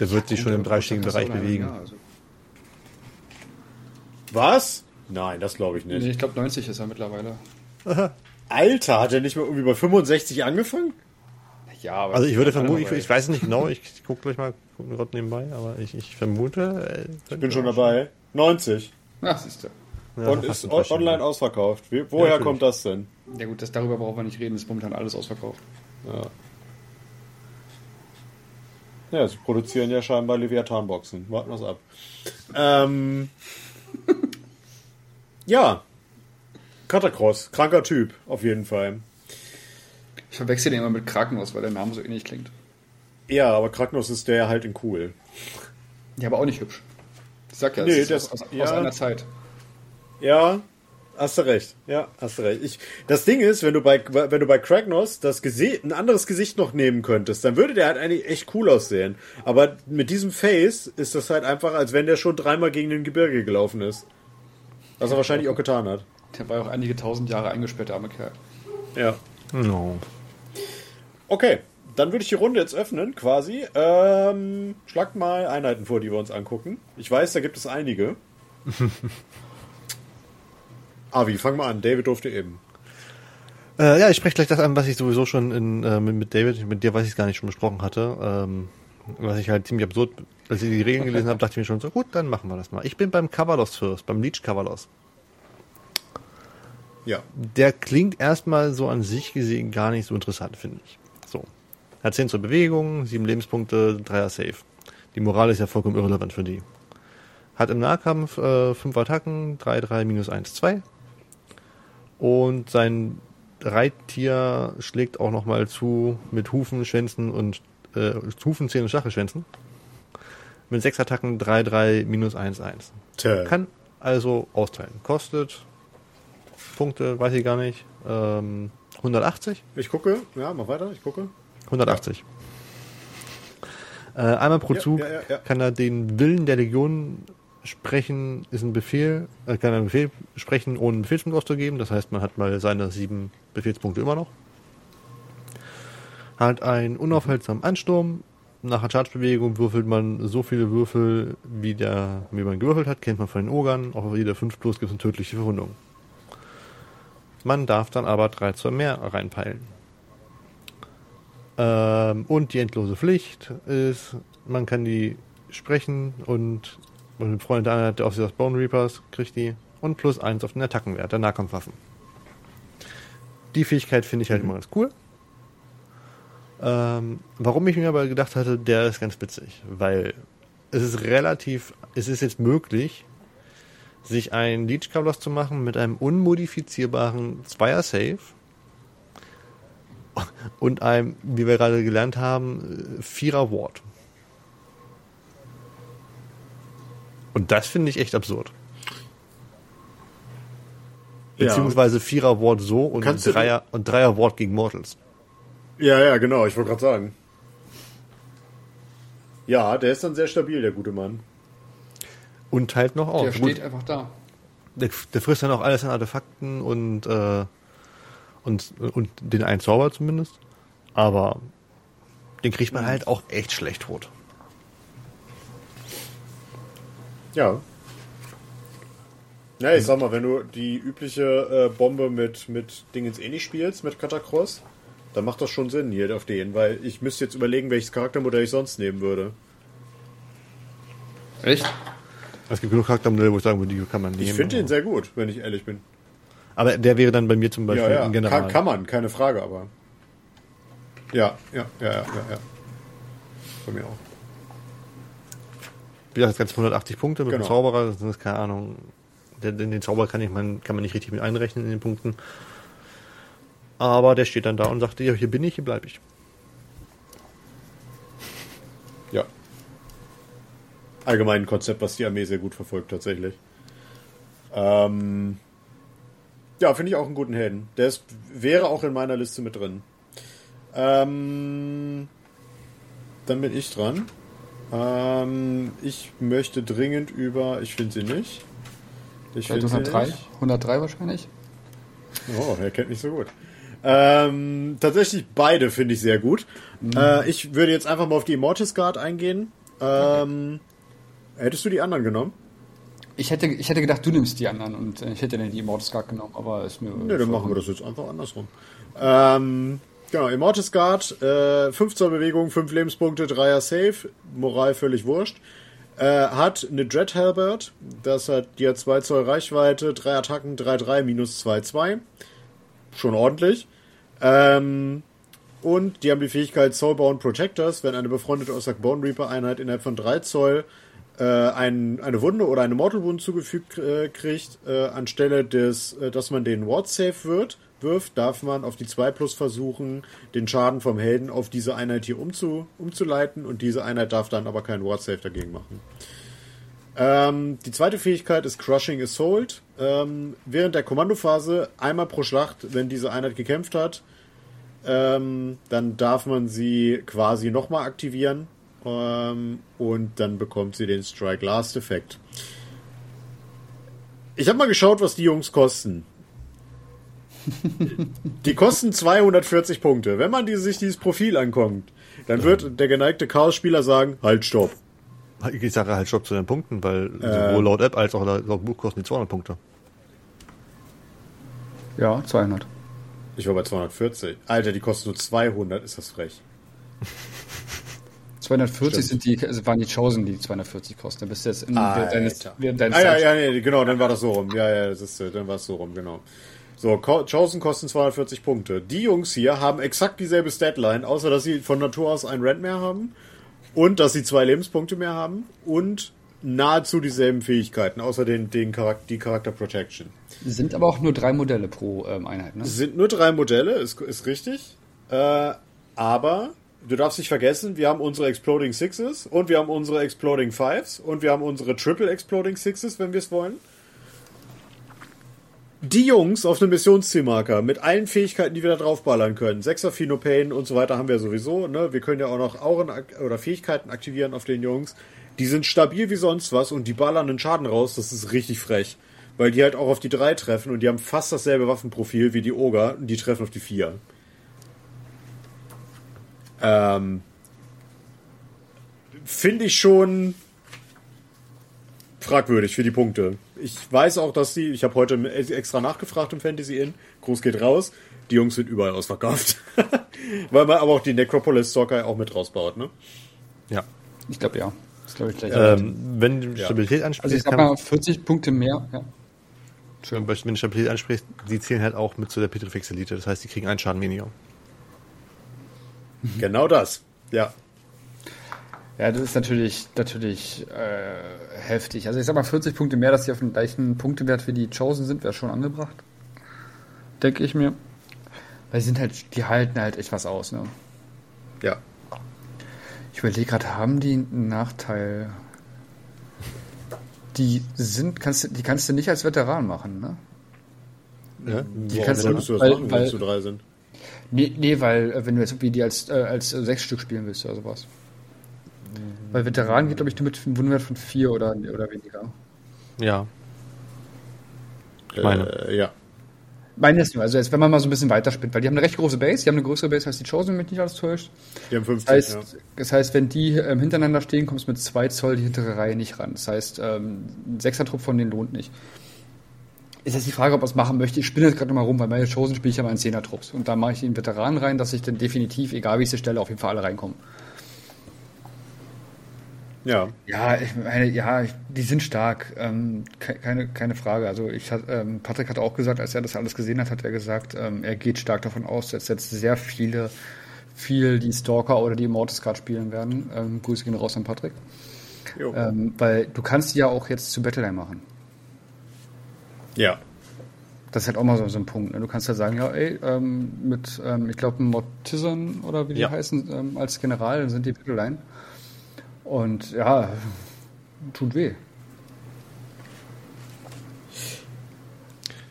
Der wird sich schon im dreistelligen Bereich bewegen. Ja, also. Was? Nein, das glaube ich Nee, nicht. ich glaube 90 ist er mittlerweile. Alter, hat er nicht mal irgendwie bei 65 angefangen? Ja, aber Also ich würde vermuten, ich, ich weiß nicht genau, ich, gucke gleich mal guck gerade nebenbei, aber ich, ich vermute. äh, Ich bin schon dabei. 90. Ja, siehst du. Ja, und ist online ausverkauft. Wie, Ja, woher natürlich. kommt das denn? Ja gut, das, darüber brauchen wir nicht reden, ist momentan alles ausverkauft. Ja. Ja, sie produzieren ja scheinbar Leviathan-Boxen. Warten wir es ab. Ähm, *laughs* ja. Catacross, kranker Typ, auf jeden Fall. Ich verwechsel den immer mit Krakenhaus, weil der Name so ähnlich klingt. Ja, aber Kraknos ist der halt in cool. Ja, aber auch nicht hübsch. Ich sag ja, Nee, es ist das- aus, aus, ja. aus einer Zeit. Ja, hast du recht. Ja, hast du recht. Ich, das Ding ist, wenn du bei, wenn du bei Kragnos das Gesicht, ein anderes Gesicht noch nehmen könntest, dann würde der halt eigentlich echt cool aussehen. Aber mit diesem Face ist das halt einfach, als wenn der schon dreimal gegen den Gebirge gelaufen ist. Was er wahrscheinlich auch getan hat. Der war ja auch einige tausend Jahre eingesperrt, der arme Kerl. Ja. No. Okay, dann würde ich die Runde jetzt öffnen, quasi. Ähm, schlagt mal Einheiten vor, die wir uns angucken. Ich weiß, da gibt es einige. *laughs* Avi, fang mal an. David durfte eben. Äh, ja, ich spreche gleich das an, was ich sowieso schon in, äh, mit, mit David, mit dir weiß ich es gar nicht schon besprochen hatte. Ähm, was ich halt ziemlich absurd, als ich die Regeln gelesen habe, dachte ich mir schon so, gut, dann machen wir das mal. Ich bin beim Coverloss First, beim Leech Coverloss. Ja. Der klingt erstmal so an sich gesehen gar nicht so interessant, finde ich. So. Hat 10 zur Bewegung, 7 Lebenspunkte, 3er Safe. Die Moral ist ja vollkommen irrelevant für die. Hat im Nahkampf äh, 5 Attacken, 3, 3, minus 1, 2. Und sein Reittier schlägt auch nochmal zu mit Hufen, Schwänzen und äh, Hufen, Zähnen und Stachelschwänzen. Mit 6 Attacken, 3, 3, minus 1, 1. Tö. Kann also austeilen. Kostet Punkte, weiß ich gar nicht. Ähm, 180? Ich gucke. Ja, mach weiter. Ich gucke. 180. Äh, einmal pro Ja, Zug ja, ja, kann er den Willen der Legion sprechen, ist ein Befehl, äh, kann er einen Befehl sprechen, ohne einen Befehlspunkt auszugeben. Das heißt, man hat mal seine sieben Befehlspunkte immer noch. Hat einen unaufhaltsamen Ansturm. Nach einer Chargebewegung würfelt man so viele Würfel, wie, der, wie man gewürfelt hat, kennt man von den Ogern. Auf jeder 5 plus gibt es eine tödliche Verwundung. Man darf dann aber 3 zu mehr reinpeilen. Ähm, und die endlose Pflicht ist, man kann die sprechen und, und ein Freund der der Officer of Bone Reapers kriegt die und plus eins auf den Attackenwert der Nahkampfwaffen. Die Fähigkeit finde ich halt immer ganz cool. Ähm, warum ich mir aber gedacht hatte, der ist ganz witzig, weil es ist relativ, es ist jetzt möglich, sich ein Leech Coverloss zu machen mit einem unmodifizierbaren Zweier-Save und einem, wie wir gerade gelernt haben, Vierer Ward. Und das finde ich echt absurd. Beziehungsweise Vierer Ward so und Kannst Dreier, und Dreier Ward gegen Mortals. Ja, ja, genau. Ich wollte gerade sagen. Ja, der ist dann sehr stabil, der gute Mann. Und teilt noch Der aus. steht einfach da. Der, der frisst dann auch alles an Artefakten und, äh, und, und den einen Zauber zumindest. Aber den kriegt man halt auch echt schlecht tot. Ja. Ja, ich sag mal, wenn du die übliche äh, Bombe mit, mit Dingens eh nicht spielst, mit Catacross, dann macht das schon Sinn hier auf den, weil ich müsste jetzt überlegen, welches Charaktermodell ich sonst nehmen würde. Echt? Es gibt genug Charaktermodelle, wo ich sagen würde, die kann man nehmen. Ich finde den sehr gut, wenn ich ehrlich bin. Aber der wäre dann bei mir zum Beispiel Ja, ja, ein General. kann, kann man, keine Frage, aber. Ja, ja, ja, ja, ja, ja. Bei mir auch. Wie gesagt, das ganze 180 Punkte mit Genau. dem Zauberer, das sind, keine Ahnung, den, den Zauber kann, ich man, kann man nicht richtig mit einrechnen in den Punkten. Aber der steht dann da und sagt, ja, hier bin ich, hier bleibe ich. Ja. Allgemein ein Konzept, was die Armee sehr gut verfolgt, tatsächlich. Ähm, ja, finde ich auch einen guten Helden. Der ist, wäre auch in meiner Liste mit drin. Ähm, dann bin ich dran. Ähm, ich möchte dringend über. Ich finde sie nicht. Ich finde 103, 103 wahrscheinlich. Oh, er kennt mich so gut. Ähm, tatsächlich beide finde ich sehr gut. Mhm. Äh, ich würde jetzt einfach mal auf die Immortus Guard eingehen. Ähm, okay. Hättest du die anderen genommen? Ich hätte, ich hätte gedacht, du nimmst die anderen und äh, ich hätte dann die Immortus Guard genommen, aber ist mir. Ne, dann machen wir das jetzt einfach andersrum. Ähm, genau, Immortus Guard, äh, 5 Zoll Bewegung, 5 Lebenspunkte, 3er Safe, Moral völlig wurscht. Äh, hat eine Dread Halbert, das hat, die hat 2 Zoll Reichweite, 3 Attacken, 3-3, minus 2-2. Schon ordentlich. Ähm, und die haben die Fähigkeit Soulbound Protectors, wenn eine befreundete Ossak Bone Reaper Einheit innerhalb von 3 Zoll äh, ein, eine Wunde oder eine Mortal Wound zugefügt äh, kriegt, äh, anstelle des, äh, dass man den Ward Safe wird, wirft, darf man auf die 2 Plus versuchen, den Schaden vom Helden auf diese Einheit hier umzu, umzuleiten und diese Einheit darf dann aber keinen Ward Safe dagegen machen. Ähm, die zweite Fähigkeit ist Crushing Assault. Ähm, während der Kommandophase einmal pro Schlacht, wenn diese Einheit gekämpft hat, ähm, dann darf man sie quasi nochmal aktivieren ähm, und dann bekommt sie den Strike Last Effekt. Ich habe mal geschaut, was die Jungs kosten. *laughs* die kosten 240 Punkte. Wenn man die, sich dieses Profil ankommt, dann wird der geneigte Chaos-Spieler sagen, halt, stopp. Ich sage halt stopp zu den Punkten, weil äh, sowohl laut App als auch laut Buch kosten die 200 Punkte. Ja, 200. Ich war bei 240. Alter, die kosten nur 200, ist das frech. *laughs* 240 Stimmt. sind die, also waren die Chosen, die 240 kosten. Dann bist du jetzt in, während deines, während deines ah, ja, ja, nee, genau, dann war das so rum. Ja, ja, das ist, dann war es so rum, genau. So, Chosen kosten 240 Punkte. Die Jungs hier haben exakt dieselbe Statline, außer dass sie von Natur aus ein Rent mehr haben und dass sie zwei Lebenspunkte mehr haben und nahezu dieselben Fähigkeiten, außer den, den Charakter, die Charakter Protection. Sind aber auch nur drei Modelle pro ähm, Einheit, ne? Sind nur drei Modelle, ist, ist richtig. Äh, aber du darfst nicht vergessen, wir haben unsere Exploding Sixes und wir haben unsere Exploding Fives und wir haben unsere Triple Exploding Sixes, wenn wir es wollen. Die Jungs auf einem Missionszielmarker mit allen Fähigkeiten, die wir da draufballern können, Sechser Phenopain und so weiter haben wir sowieso, ne? Wir können ja auch noch Auren oder Fähigkeiten aktivieren auf den Jungs. Die sind stabil wie sonst was und die ballern den Schaden raus, das ist richtig frech. Weil die halt auch auf die drei treffen und die haben fast dasselbe Waffenprofil wie die Oger und die treffen auf die vier. Ähm, Finde ich schon fragwürdig für die Punkte. Ich weiß auch, dass die, ich habe heute extra nachgefragt im Fantasy Inn, Gruß geht raus, die Jungs sind überall ausverkauft. *laughs* Weil man aber auch die Necropolis Stalker auch mit rausbaut, ne? Ja. Ich glaube ja. Das glaube ich gleich. Ähm, wenn du Stabilität ja. ansprichst. Also ich sag mal 40 Punkte mehr, ja. Wenn du Stabilität ansprichst, die zählen halt auch mit zu der Petrifex Elite. Das heißt, die kriegen einen Schaden weniger. *laughs* Genau das, ja. Ja, das ist natürlich, natürlich äh, heftig. Also ich sag mal 40 Punkte mehr, dass sie auf dem gleichen Punktewert wie die Chosen sind, wäre schon angebracht. Denke ich mir. Weil sie sind halt, die halten halt echt was aus, ne? Ja. Ich überlege gerade, haben die einen Nachteil? Die sind, kannst du, die kannst du nicht als Veteran machen, ne? Ja, die Warum kannst du, du das weil, machen, wenn weil, zu drei sind? Nee, nee weil äh, wenn du jetzt irgendwie die als, äh, als äh, sechs Stück spielen willst oder sowas. Mhm. Weil Veteran geht, glaube ich, nur mit einem Wunderwert von vier oder, oder weniger. Ja. Ich meine. Äh, ja. Meine ist nur, also jetzt, wenn man mal so ein bisschen weiterspinnt, weil die haben eine recht große Base, die haben eine größere Base als die Chosen, wenn mich nicht alles täuscht. Die haben 50, das heißt, ja. das heißt wenn die ähm, hintereinander stehen, kommst du mit zwei Zoll die hintere Reihe nicht ran. Das heißt, ähm, ein Sechser-Trupp von denen lohnt nicht ist jetzt die Frage, ob man es machen möchte. Ich spinne jetzt gerade nochmal rum, weil meine Chosen spiele ich ja mal in Zehner-Trupps. Und da mache ich den Veteranen rein, dass ich dann definitiv, egal wie ich sie stelle, auf jeden Fall alle reinkommen. Ja. Ja, ich meine, ja, die sind stark. Ähm, keine, keine Frage. Also ich hat, ähm, Patrick hat auch gesagt, als er das alles gesehen hat, hat er gesagt, ähm, er geht stark davon aus, dass jetzt sehr viele, viel die Stalker oder die Immortus Card spielen werden. Ähm, Grüße gehen raus an Patrick. Ähm, weil du kannst die ja auch jetzt zu Battleline machen. Ja. Das ist halt auch mal so, so ein Punkt. Ne? Du kannst ja sagen, ja, ey, ähm, mit, ähm, ich glaube, Mortison oder wie die Ja. heißen, ähm, als General, dann sind die Battleline. Und ja, tut weh.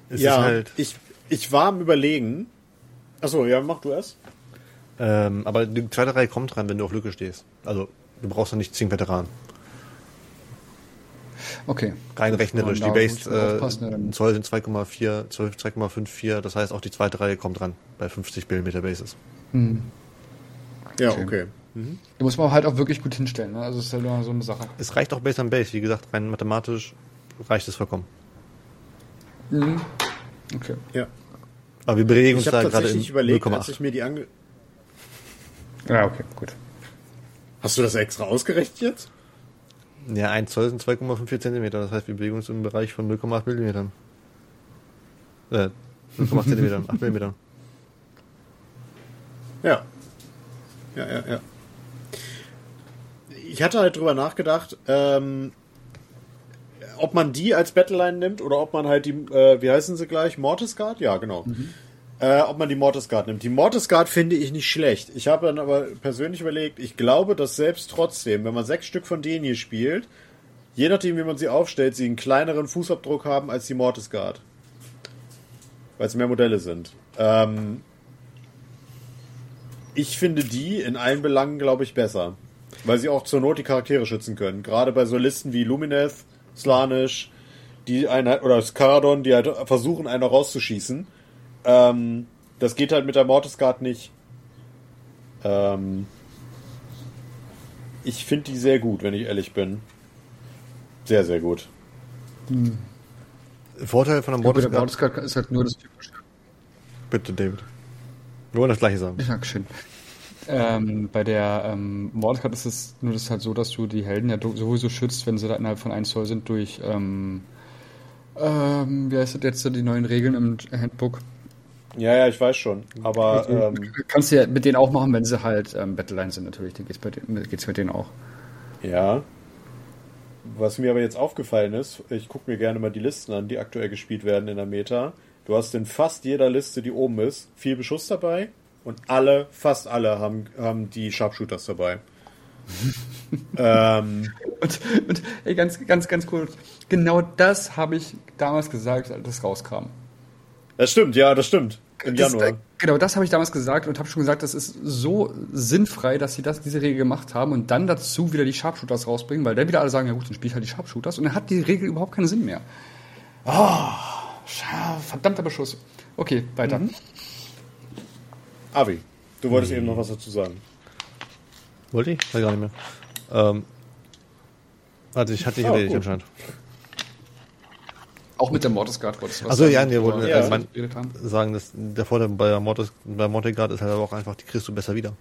Es ja, ist halt, ich, ich war am überlegen. Achso, ja, mach du erst. ähm, aber die zweite Reihe kommt dran, wenn du auf Lücke stehst. Also, du brauchst noch nicht 10 Veteranen. Okay. Rein rechnerisch. Die da Base muss äh, Zoll sind 2,4, 12, 2,54. Das heißt, auch die zweite Reihe kommt dran bei 50 mm Bases. Ja, Okay. okay. Du musst man halt auch wirklich gut hinstellen. Ne? Also, es ist halt immer so eine Sache. Es reicht auch Base an Base. Wie gesagt, rein mathematisch reicht es vollkommen. Okay. Ja. Aber wir bewegen uns da gerade in tatsächlich überlegt, als 0,8. ich mir die ange... Ja, okay, gut. Hast du das extra ausgerechnet jetzt? Ja, 1 Zoll sind 2,54 Zentimeter. Das heißt, wir bewegen uns im Bereich von 0,8 Millimetern. Äh, 0,8 Zentimetern, 8 Millimetern. Ja. Ja, ja, ja. Ich hatte halt drüber nachgedacht, ähm, ob man die als Battleline nimmt oder ob man halt die, äh, wie heißen sie gleich? Mortis Guard? Ja, genau. Äh, ob man die Mortis Guard nimmt. Die Mortis Guard finde ich nicht schlecht. Ich habe dann aber persönlich überlegt, ich glaube, dass selbst trotzdem, wenn man sechs Stück von denen hier spielt, je nachdem, wie man sie aufstellt, sie einen kleineren Fußabdruck haben als die Mortis Guard. Weil es mehr Modelle sind. Ähm, ich finde die in allen Belangen, glaube ich, besser. Weil sie auch zur Not die Charaktere schützen können. Gerade bei so Listen wie Lumineth, Slanish, die einen, oder Skaradon, die halt versuchen, einer rauszuschießen. Ähm, das geht halt mit der Mortis Guard nicht. Ähm, ich finde die sehr gut, wenn ich ehrlich bin. Sehr, sehr gut. Vorteil von der Ja, Mortis der Mortis ist halt nur das typische. Bitte, David. Wir wollen das gleiche sagen. Dankeschön. Ähm, bei der ähm, Mordecard ist es nur das halt so, dass du die Helden ja sowieso schützt, wenn sie da innerhalb von 1 Zoll sind, durch, ähm, ähm, wie heißt das jetzt, die neuen Regeln im Handbook. Ja, ja, ich weiß schon. Aber ähm, Kannst du ja mit denen auch machen, wenn sie halt ähm, Battleline sind, natürlich. Da geht's, bei geht's mit denen auch. Ja. Was mir aber jetzt aufgefallen ist, ich gucke mir gerne mal die Listen an, die aktuell gespielt werden in der Meta. Du hast in fast jeder Liste, die oben ist, viel Beschuss dabei und alle, fast alle haben, haben die Sharpshooters dabei. *laughs* ähm, Und, und ey, ganz, ganz, ganz cool. Genau das habe ich damals gesagt, als das rauskam. Das stimmt, ja, das stimmt. Im Das, Januar. genau, das habe ich damals gesagt und habe schon gesagt, das ist so sinnfrei, dass sie das, diese Regel gemacht haben und dann dazu wieder die Sharpshooters rausbringen, weil dann wieder alle sagen, ja gut, dann spiel ich halt die Sharpshooters und dann hat die Regel überhaupt keinen Sinn mehr. Oh, verdammter Beschuss. Okay, weiter. Avi, du wolltest eben noch was dazu sagen. Wollte ich? Weiß gar nicht mehr. Ähm, also ich hatte dich Oh, erledigt anscheinend. Auch mit der Mortis Guard wolltest du was sagen, ja, wir wollten ja. also mein, sagen, dass der Vorteil bei der Mortis, bei Mortigard ist halt aber auch einfach, die kriegst du besser wieder.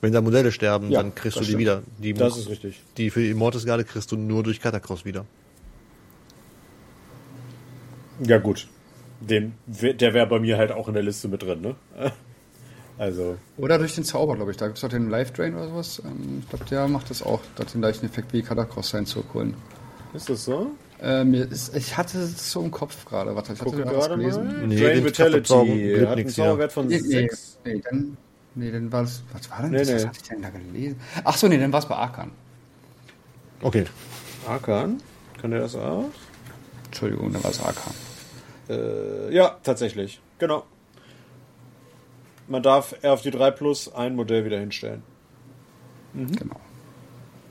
Wenn da Modelle sterben, Ja, dann kriegst du die stimmt. wieder. Die, Das ist richtig. die für die Mortisgarde kriegst du nur durch Catacross wieder. Ja, gut. Den, der wäre bei mir halt auch in der Liste mit drin, ne? *laughs* Also, Oder durch den Zauber, glaube ich. Da gibt es doch den Life Drain oder sowas. Ähm, ich glaube, der macht das auch. Der hat den gleichen Effekt wie Catacross sein zurückholen. ist das so? Äh, ist, ich hatte es so im Kopf gerade. Warte, ich hatte Gucke gerade gelesen. Nee, Drain Vitality hat einen. Zauberwert von Nee, nee, 6. nee, dann, nee, dann war das. Was war denn Nee, das? Was nee. hatte ich denn da gelesen? Ach so, nee, dann war es bei Arkan. Okay. Arkan? Kann der das auch? Entschuldigung, dann war es Arkan. Äh, ja, tatsächlich. Genau. Man darf auf die 3 plus ein Modell wieder hinstellen. Genau.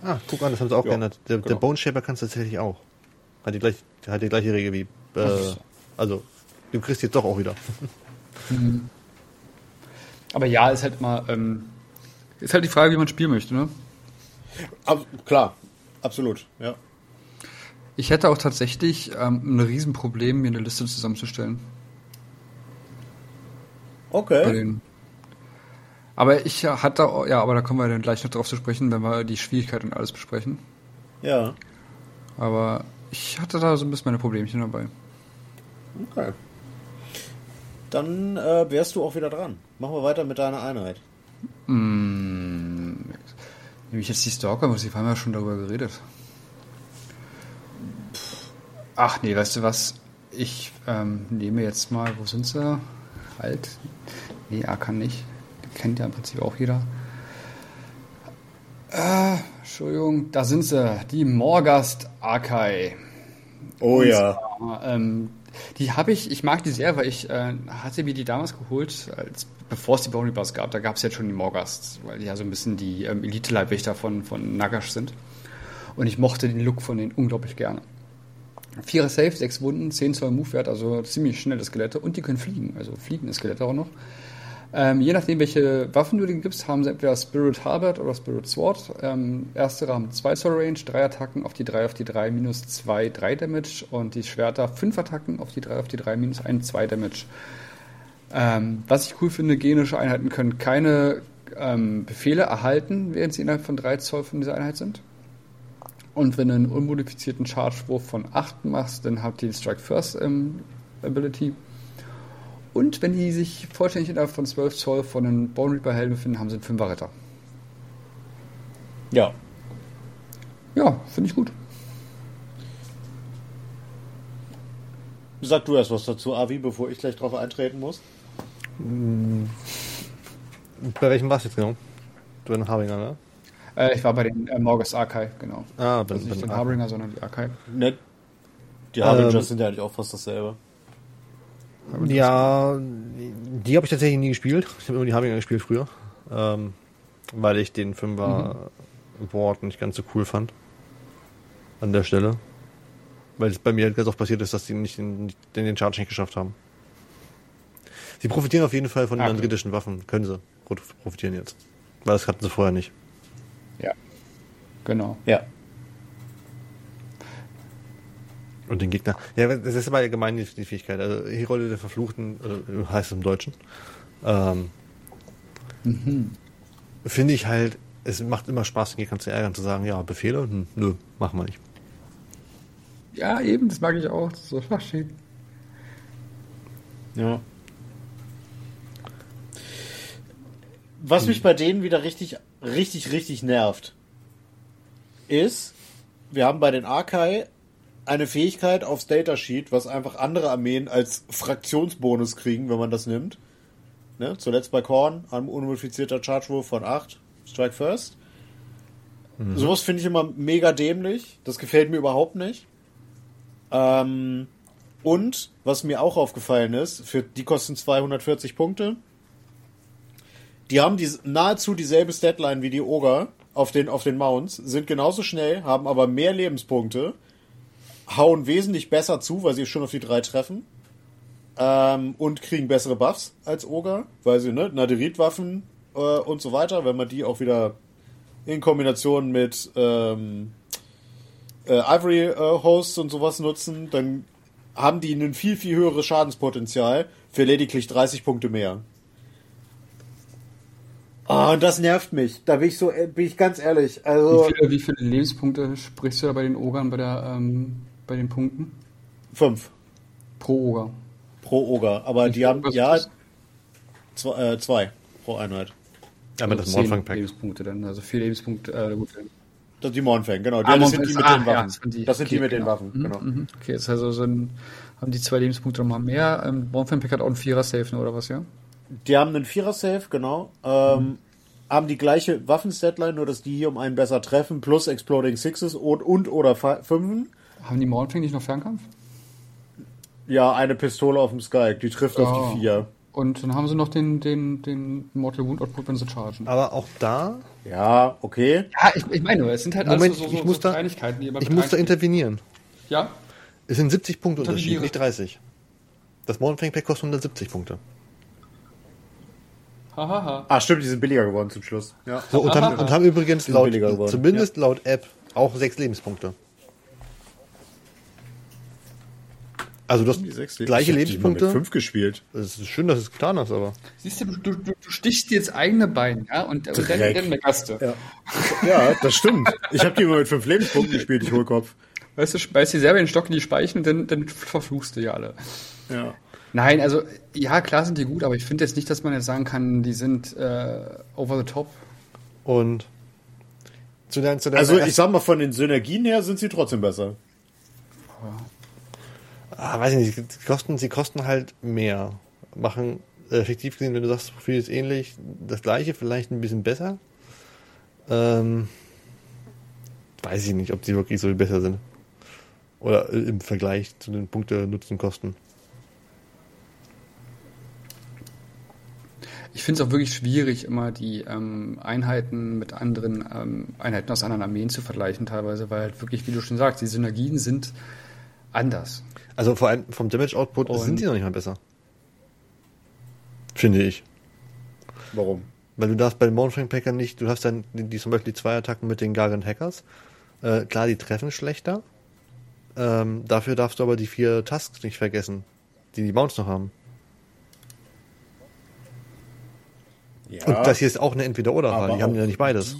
Ah, guck an, das haben sie auch Ja, geändert. Der, der genau. Bone Shaper kann es tatsächlich auch. Hat die, gleich, hat die gleiche Regel wie. Äh, so. also, du kriegst jetzt doch auch wieder. *laughs* Aber ja, ist halt mal. Ähm, ist halt die Frage, wie man spielen möchte, ne? Ab, klar, absolut, ja. Ich hätte auch tatsächlich ähm, ein Riesenproblem, mir eine Liste zusammenzustellen. Bei Okay. den aber ich äh, hatte, ja, aber da kommen wir dann gleich noch drauf zu sprechen, wenn wir die Schwierigkeit und alles besprechen. Ja. Aber ich hatte da so ein bisschen meine Problemchen dabei. Okay. Dann äh, wärst du auch wieder dran. Machen wir weiter mit deiner Einheit. Nehme ich jetzt die Stalker, muss ich haben ja schon darüber geredet. Ach nee, weißt du was? Ich ähm, nehme jetzt mal, wo sind sie? Halt. Nee, Akan nicht. Den kennt ja im Prinzip auch jeder. Äh, Entschuldigung, da sind sie. Die Morgast Akai. Oh Und ja. zwar, ähm, die habe ich, ich mag die sehr, weil ich äh, hatte mir die damals geholt, als, bevor es die Bounty Bars gab. Da gab es jetzt schon die Morgasts, weil die ja so ein bisschen die ähm, Elite-Leibwächter von, von Nagash sind. Und ich mochte den Look von denen unglaublich gerne. Vierer Safe, sechs Wunden, 10 Zoll Move-Wert, also ziemlich schnelle Skelette und die können fliegen, also fliegende Skelette auch noch. Ähm, je nachdem, welche Waffen du denen gibst, haben sie entweder Spirit Halberd oder Spirit Sword. Ähm, erstere haben 2 Zoll Range, 3 Attacken auf die 3 auf die 3, minus 2, 3 Damage und die Schwerter 5 Attacken auf die 3 auf die 3, minus 1, 2 Damage. Ähm, was ich cool finde, genische Einheiten können keine ähm, Befehle erhalten, während sie innerhalb von 3 Zoll von dieser Einheit sind. Und wenn du einen unmodifizierten Charge-Wurf von 8 machst, dann habt ihr die Strike First ähm, Ability. Und wenn die sich vollständig innerhalb von 12 Zoll von einem Bone Reaper Helm befinden, haben sie einen 5er Retter. Ja. Ja, finde ich gut. Sag du erst was dazu, Avi, bevor ich gleich drauf eintreten muss. Bei welchem warst du jetzt genau? Du in Harbinger, ne? Äh, ich war bei den äh, Morgus Archive, genau. Ah, bei, Also nicht den Harbinger, sondern die Archive. Ne? Die Harbingers Ähm, sind ja eigentlich auch fast dasselbe. Ja, die habe ich tatsächlich nie gespielt. Ich habe immer die Harbinger gespielt früher. Ähm, weil ich den Fünfer Board nicht ganz so cool fand. An der Stelle. Weil es bei mir ganz oft passiert ist, dass die nicht den, den, den Charge nicht geschafft haben. Sie profitieren auf jeden Fall von den okay. andritischen Waffen. Können sie profitieren jetzt. Weil das hatten sie vorher nicht. Ja. Genau. Ja. Und den Gegner. Ja, das ist aber allgemein die, die Fähigkeit. Also Herold der Verfluchten, äh, heißt es im Deutschen. Ähm, Finde ich halt, es macht immer Spaß, den Gegner zu ärgern, zu sagen, ja, Befehle? Hm, nö, machen wir nicht. Ja, eben, das mag ich auch. Das ist so schön. Ja. Was mich bei denen wieder richtig, richtig, richtig nervt, ist, wir haben bei den Arkai eine Fähigkeit aufs Datasheet, was einfach andere Armeen als Fraktionsbonus kriegen, wenn man das nimmt. Ne? Zuletzt bei Korn, ein unmodifizierter Chargewurf von 8, Strike First. Sowas finde ich immer mega dämlich. Das gefällt mir überhaupt nicht. Ähm, und was mir auch aufgefallen ist, für die kosten 240 Punkte. Die haben die, nahezu dieselbe Statline wie die Ogre auf den, auf den Mounts, sind genauso schnell, haben aber mehr Lebenspunkte, hauen wesentlich besser zu, weil sie schon auf die drei treffen. Ähm, und kriegen bessere Buffs als Ogre, weil sie, ne, Naderit-Waffen äh, und so weiter, wenn man die auch wieder in Kombination mit ähm, äh, Ivory äh, Hosts und sowas nutzen, dann haben die ein viel, viel höheres Schadenspotenzial für lediglich 30 Punkte mehr. Ah, und das nervt mich. Da bin ich so, äh, bin ich ganz ehrlich. Also Wie, viele, wie viele Lebenspunkte sprichst du da bei den Ogern bei, der, ähm, bei den Punkten? fünf Pro Oger. pro Ogre. Aber Wie die haben ja das? zwei, äh, zwei pro Einheit. Aber das Also zehn Mornfang-Pack. Lebenspunkte dann, also vier Lebenspunkte. Äh, gut. Das sind die Mornfang, genau. Ah, das sind die mit ah, den ja, Waffen. das sind die- das sind die okay, mit den genau. Waffen, genau. Mhm, Okay, das heißt also, sind, haben die zwei Lebenspunkte nochmal mehr. Ähm, Bornfan-Pack hat auch einen Vierer-Safe, ne, oder was, ja? Die haben einen Vierer-Safe, genau. Ähm, Haben die gleiche Waffen-Statline, nur dass die hier um einen besser treffen, plus Exploding Sixes und, und oder Fünfen. Haben die Mornfang nicht noch Fernkampf? Ja, eine Pistole auf dem Sky, die trifft auf Oh. die vier. Und dann haben sie noch den, den, den Mortal Wound Output, wenn sie chargen. Aber auch da, Ja, okay. Ja, ich, ich meine, es sind halt Moment, alles so, so, ich muss so da, Kleinigkeiten, die aber ich muss da intervenieren. Ja? Es sind 70 Punkte Unterschied, nicht 30. Das Mornfang-Pack kostet 170 Punkte. Hahaha. Ah, stimmt, die sind billiger geworden zum Schluss. Ja. So, und, haben, und haben übrigens laut, zumindest laut App, auch 6 Lebenspunkte. Also du hast Die sechs gleiche ich Lebenspunkte. Mit fünf gespielt. Es ist schön, dass du es getan hast, aber. Siehst du, du, du, du stichst dir jetzt eigene Bein, ja? Und, und dann, dann meckerst du. Ja, ja das stimmt. Ich habe die immer mit fünf Lebenspunkten gespielt, ich Hohlkopf. Weißt du, beißt dir selber den Stock in die Speichen dann, dann verfluchst du ja alle. Ja. Nein, also, ja, klar sind die gut, aber ich finde jetzt nicht, dass man jetzt sagen kann, die sind äh, over the top. Und zu deinem, zu deinem Also ich sag mal, von den Synergien her sind sie trotzdem besser. Ah, weiß ich nicht, sie kosten, sie kosten halt mehr. Machen äh, effektiv gesehen, wenn du sagst, das Profil ist ähnlich, das gleiche, vielleicht ein bisschen besser. Ähm, weiß ich nicht, ob sie wirklich so viel besser sind. Oder äh, im Vergleich zu den Punkte Nutzen kosten. Ich finde es auch wirklich schwierig, immer die ähm, Einheiten mit anderen ähm, Einheiten aus anderen Armeen zu vergleichen, teilweise, weil halt wirklich, wie du schon sagst, die Synergien sind anders. Also vor allem vom Damage Output Und- sind die noch nicht mal besser. Finde ich. Warum? Weil du darfst bei den Mountain Packern nicht, du hast dann die, die zum Beispiel die zwei Attacken mit den Gargant Hackers. Äh, klar, die treffen schlechter. Ähm, dafür darfst du aber die vier Tasks nicht vergessen, die die Mounts noch haben. Ja. Und das hier ist auch eine Entweder-Oder-Wahl. Aber Die haben ja nicht beides.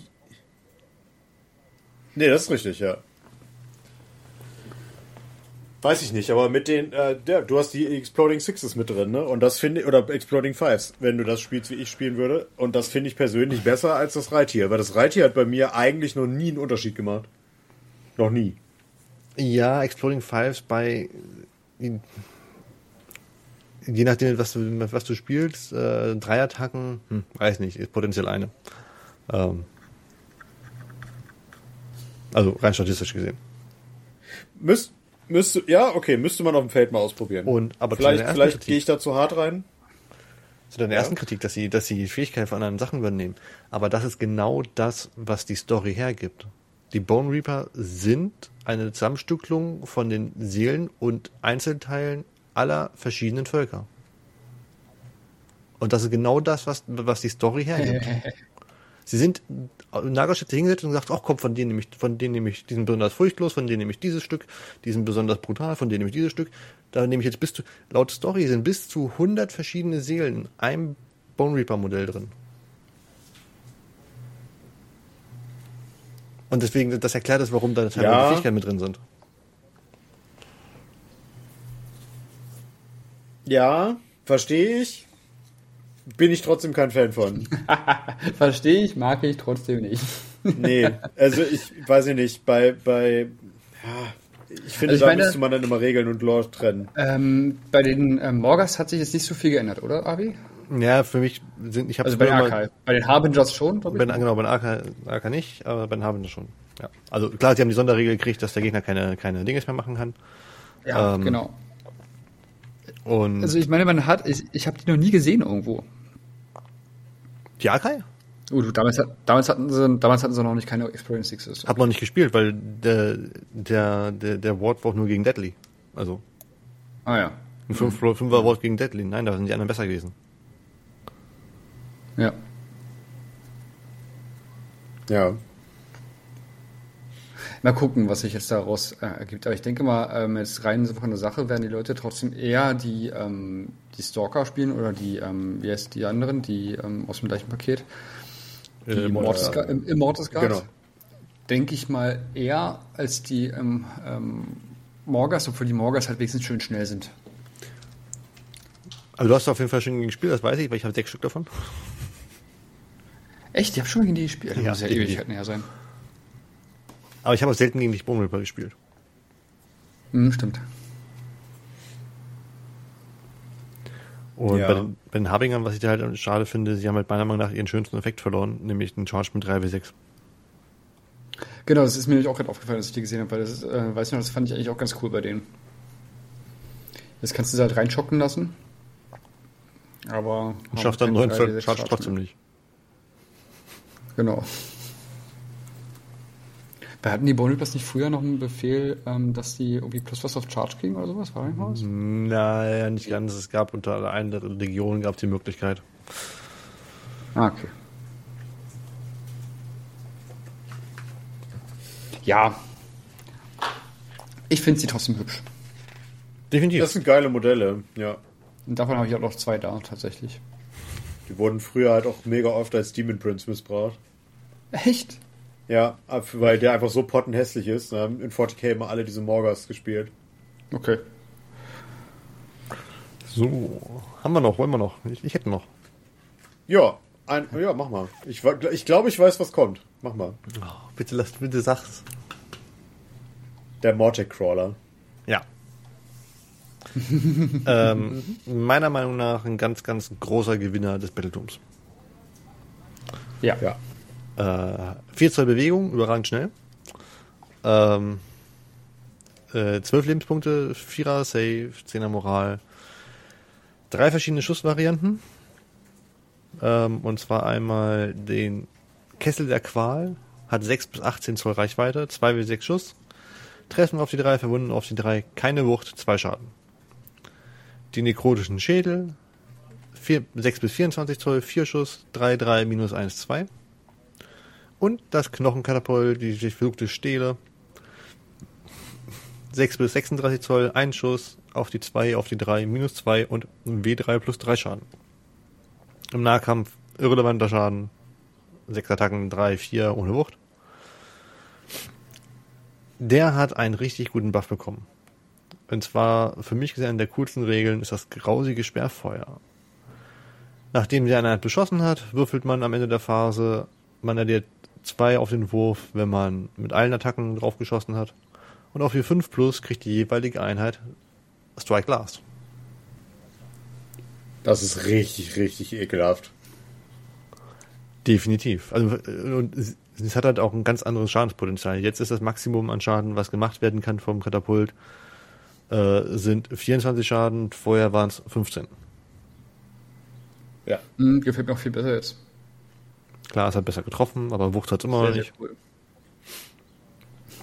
Nee, das ist richtig, ja. Weiß ich nicht, aber mit den, äh, der, du hast die Exploding Sixes mit drin, ne? Und das finde ich, oder Exploding Fives, wenn du das spielst, wie ich spielen würde. Und das finde ich persönlich besser als das Reittier, weil das Reittier hat bei mir eigentlich noch nie einen Unterschied gemacht. Noch nie. Ja, Exploding Fives bei je nachdem, was du, was du spielst, äh, drei Attacken, hm, weiß nicht, ist potenziell eine. Ähm, also rein statistisch gesehen. Müsst, müsste, ja, okay, müsste man auf dem Feld mal ausprobieren. Und aber vielleicht, vielleicht gehe ich da zu hart rein. Zu deiner Ja. ersten Kritik, dass sie, dass sie Fähigkeiten von anderen Sachen übernehmen. Aber das ist genau das, was die Story hergibt. Die Bone Reaper sind eine Zusammenstückelung von den Seelen und Einzelteilen aller verschiedenen Völker. Und das ist genau das, was, was die Story hergibt. *laughs* Sie sind, hat sich hingesetzt und gesagt, ach komm, von denen nehme ich, von denen nehme ich, die sind besonders furchtlos, von denen nehme ich dieses Stück, die sind besonders brutal, von denen nehme ich dieses Stück. Da nehme ich jetzt bis zu, laut Story sind bis zu 100 verschiedene Seelen in einem Bone Reaper Modell drin. Und deswegen, das erklärt es, warum da teilweise Ja. Fähigkeiten mit drin sind. Ja, verstehe ich. Bin ich trotzdem kein Fan von. *laughs* Verstehe ich, mag ich trotzdem nicht. Nee, also ich weiß ich nicht, bei, bei, ja, ich finde, Also ich da meine- müsste man dann immer Regeln und Lore trennen. Ähm, bei den ähm, Morgas hat sich jetzt nicht so viel geändert, oder, Avi? Ja, für mich sind, ich habe Also bei den. Bei den Harbingers schon, glaube ich. den- genau, bei den AK, AK nicht, aber bei den Harbinger schon. Ja. Also klar, sie haben die Sonderregel gekriegt, dass der Gegner keine, keine Dinges mehr machen kann. Ja, ähm, genau. Und Also ich meine, man hat, ich, ich habe die noch nie gesehen irgendwo. Die AK Oh, du, damals, hat, damals, hatten sie, damals hatten sie noch nicht keine Experience Sixes. hab noch nicht gespielt, weil der, der, der, der Ward war auch nur gegen Deadly. Also Ah ja. ein 5 Fünfer Ward gegen Deadly. Nein, da sind die anderen besser gewesen. Ja. Ja. Mal gucken, was sich jetzt daraus äh, ergibt. Aber ich denke mal, ähm, jetzt rein so von der Sache werden die Leute trotzdem eher die, ähm, die Stalker spielen oder die, ähm, wie heißt die anderen, die ähm, aus dem gleichen Paket. Die Äh, Immortus Immortus Guard. Genau. Denke ich mal eher als die ähm, ähm, Morgas, obwohl die Morgas halt wenigstens schön schnell sind. Also du hast auf jeden Fall schon gegen gespielt, das weiß ich, weil ich habe sechs Stück davon. Echt? Ich habe schon gegen die gespielt. Das Ja, muss ja. Ewigkeiten her sein. Aber ich habe auch selten gegen die Bone Reaper gespielt. Hm, stimmt. Und Ja. bei, den, bei den Harbingern, was ich da halt schade finde, sie haben halt meiner Meinung nach ihren schönsten Effekt verloren, nämlich den Charge mit 3W6. Genau, das ist mir nämlich auch gerade aufgefallen, dass ich die gesehen habe, weil das ist, äh, weiß ich noch, das fand ich eigentlich auch ganz cool bei denen. Jetzt kannst du sie halt reinschocken lassen. Aber. Und schafft dann 9 Charge trotzdem nicht. Genau. Wir hatten die Bone Reapers nicht früher noch einen Befehl, ähm, dass die irgendwie plus was auf Charge kriegen oder sowas? War da nicht mal was? Naja, nicht ganz. Es gab unter einer Legion gab die Möglichkeit. Ah, okay. Ja. Ich finde sie trotzdem hübsch. Definitiv. Das sind geile Modelle, ja. Und davon habe ich auch noch zwei da, tatsächlich. Die wurden früher halt auch mega oft als Demon Prince missbraucht. Echt? Ja, ab- weil der einfach so pottenhässlich ist. Haben in 40k immer alle diese Morgas gespielt. Okay. so, haben wir noch, wollen wir noch? Ich, ich hätte noch. Ja, ein, ja, mach mal. Ich, ich glaube, ich weiß, was kommt. Mach mal. Oh, bitte lass, bitte sag's. Der Mortec Crawler. Ja. *laughs* ähm, meiner Meinung nach ein ganz, ganz großer Gewinner des Battletooms. Ja. Ja. Äh, 4 Zoll Bewegung, überragend schnell. Ähm, äh, 12 Lebenspunkte, 4er Save, 10er Moral. Drei verschiedene Schussvarianten. Ähm, und zwar einmal den Kessel der Qual, hat 6 bis 18 Zoll Reichweite, 2 bis 6 Schuss. Treffen auf die 3, verwunden auf die 3, keine Wucht, 2 Schaden. Die nekrotischen Schädel, 4, 6 bis 24 Zoll, 4 Schuss, 3, 3, minus 1, 2. Und das Knochenkatapult, die verfluchte Stele. 6 bis 36 Zoll, 1 Schuss, auf die 2, auf die 3, minus 2 und W3 plus 3 Schaden. Im Nahkampf irrelevanter Schaden. 6 Attacken, 3, 4 ohne Wucht. Der hat einen richtig guten Buff bekommen. Und zwar, für mich gesehen, der coolsten Regeln ist das grausige Sperrfeuer. Nachdem der Einheit beschossen hat, würfelt man am Ende der Phase, man addiert 2 auf den Wurf, wenn man mit allen Attacken drauf geschossen hat. Und auf die 5 plus kriegt die jeweilige Einheit Strike Last. Das ist richtig, richtig ekelhaft. Definitiv. Also, äh, und es, hat halt auch ein ganz anderes Schadenspotenzial. Jetzt ist das Maximum an Schaden, was gemacht werden kann vom Katapult, äh, sind 24 Schaden, vorher waren es 15. Ja. Hm, gefällt mir auch viel besser jetzt. Klar, es hat besser getroffen, aber Wucht hat es immer noch nicht. cool.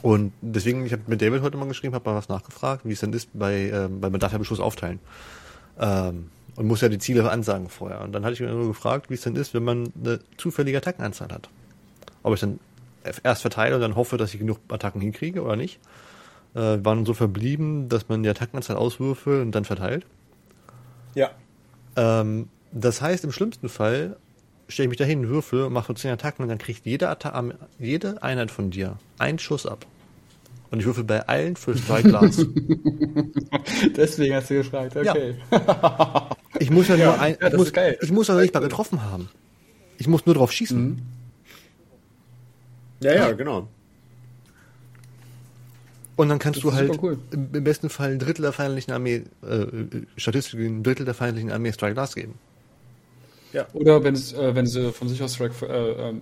Und deswegen, ich habe mit David heute mal geschrieben, habe mal was nachgefragt, wie es denn ist bei, ähm, weil man darf ja Beschuss aufteilen. Ähm, und muss ja die Ziele ansagen vorher. Und dann hatte ich mir nur gefragt, wie es denn ist, wenn man eine zufällige Attackenanzahl hat. Ob ich dann erst verteile und dann hoffe, dass ich genug Attacken hinkriege oder nicht. Äh, waren so verblieben, dass man die Attackenanzahl auswürfelt und dann verteilt. Ja. Ähm, das heißt, im schlimmsten Fall stelle ich mich dahin, würfel, mache 10 Attacken und dann kriegt jede, Atta jede Einheit von dir einen Schuss ab. Und ich würfel bei allen für zwei Glas. *laughs* Deswegen hast du gefragt, okay. *laughs* Ich muss ja, nur ein, ja, das ich, muss, ist geil. ich muss ja nicht mal getroffen haben. Ich muss nur drauf schießen. Ja, ja, genau. Und dann kannst Das du halt cool. im besten Fall ein Drittel der feindlichen Armee, äh, statistisch gesehen ein Drittel der feindlichen Armee Strike Glass geben. Oder wenn, es, äh, wenn sie von sich aus Strike, äh, äh,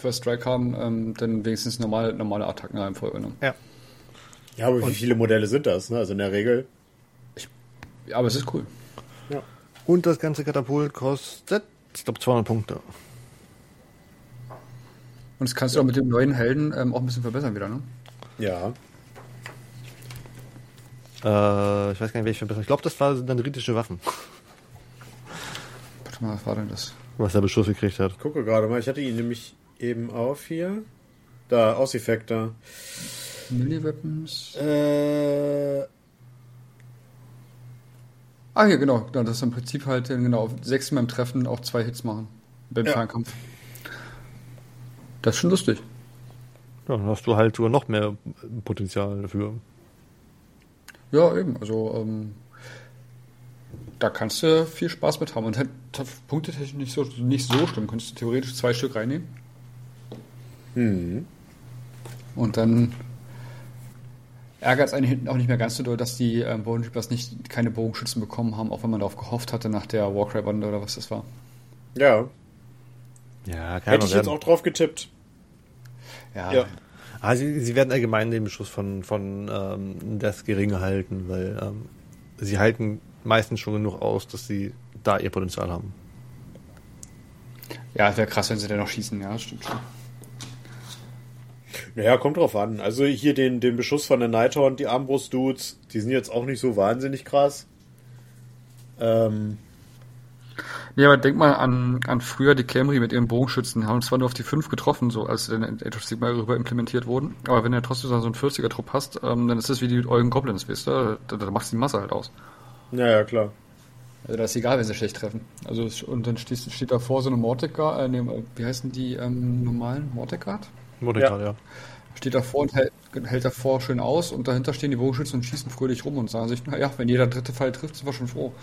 First Strike haben, ähm, dann wenigstens normale, normale Attacken Reihenfolge. Ne? Ja. Ja, aber wie viele Modelle sind das? Ne? Also in der Regel. Ja, aber es ist cool. Und das ganze Katapult kostet, ich glaube, 200 Punkte. Und das kannst du auch mit dem neuen Helden ähm, auch ein bisschen verbessern wieder, ne? Ja. Äh, ich weiß gar nicht, welche verbessert. Ich glaube, das waren dann britische Waffen, Warte mal, was war denn das? was er Beschuss gekriegt hat. Ich gucke gerade mal. Ich hatte ihn nämlich eben auf hier. Da, Aus-Effekte. Melee-Weapons. Äh, Ah, hier, genau. genau. Das ist im Prinzip halt, äh, genau, sechsmal im Treffen auch zwei Hits machen. Beim Ja. Fernkampf. Das ist schon lustig. Ja, dann hast du halt sogar noch mehr Potenzial dafür. Ja, eben. Also, ähm, da kannst du viel Spaß mit haben. Und halt punktetechnisch nicht so, nicht so schlimm. Könntest du theoretisch zwei Stück reinnehmen. hm. Und dann ärgert es einen hinten auch nicht mehr ganz so doll, dass die ähm, Bone Reapers nicht keine Bogenschützen bekommen haben, auch wenn man darauf gehofft hatte nach der Warcry-Bande oder was das war. Ja. Ja, Hätte ich jetzt auch drauf getippt. Ja, Ja. Ah, sie, sie werden allgemein den Beschuss von, von ähm, das Geringe halten, weil ähm, sie halten meistens schon genug aus, dass sie da ihr Potenzial haben. ja es wäre krass, wenn sie dann noch schießen, ja, das stimmt schon. Naja, kommt drauf an. Also hier den, den Beschuss von der Nighthorn, die Armbrust-Dudes, die sind jetzt auch nicht so wahnsinnig krass. Ähm, Ja, aber denk mal an, an früher die Camry mit ihren Bogenschützen, haben zwar nur auf die 5 getroffen, so als sie dann in Age of Sigmar rüber implementiert wurden, aber wenn du ja trotzdem so einen 40er-Trupp hast, ähm, dann ist das wie die Eugen Goblins, weißt du, da, da machst du die Masse halt aus. naja, klar. Also da ist egal, wenn sie schlecht treffen. Also und dann steht, steht davor so eine Mortegard, äh, nee, wie heißen die ähm, normalen Mortegard? Potenzial, ja. Steht davor und hält, hält davor schön aus und dahinter stehen die Bogenschützen und schießen fröhlich rum und sagen sich, naja, wenn jeder dritte Pfeil trifft, sind wir schon froh.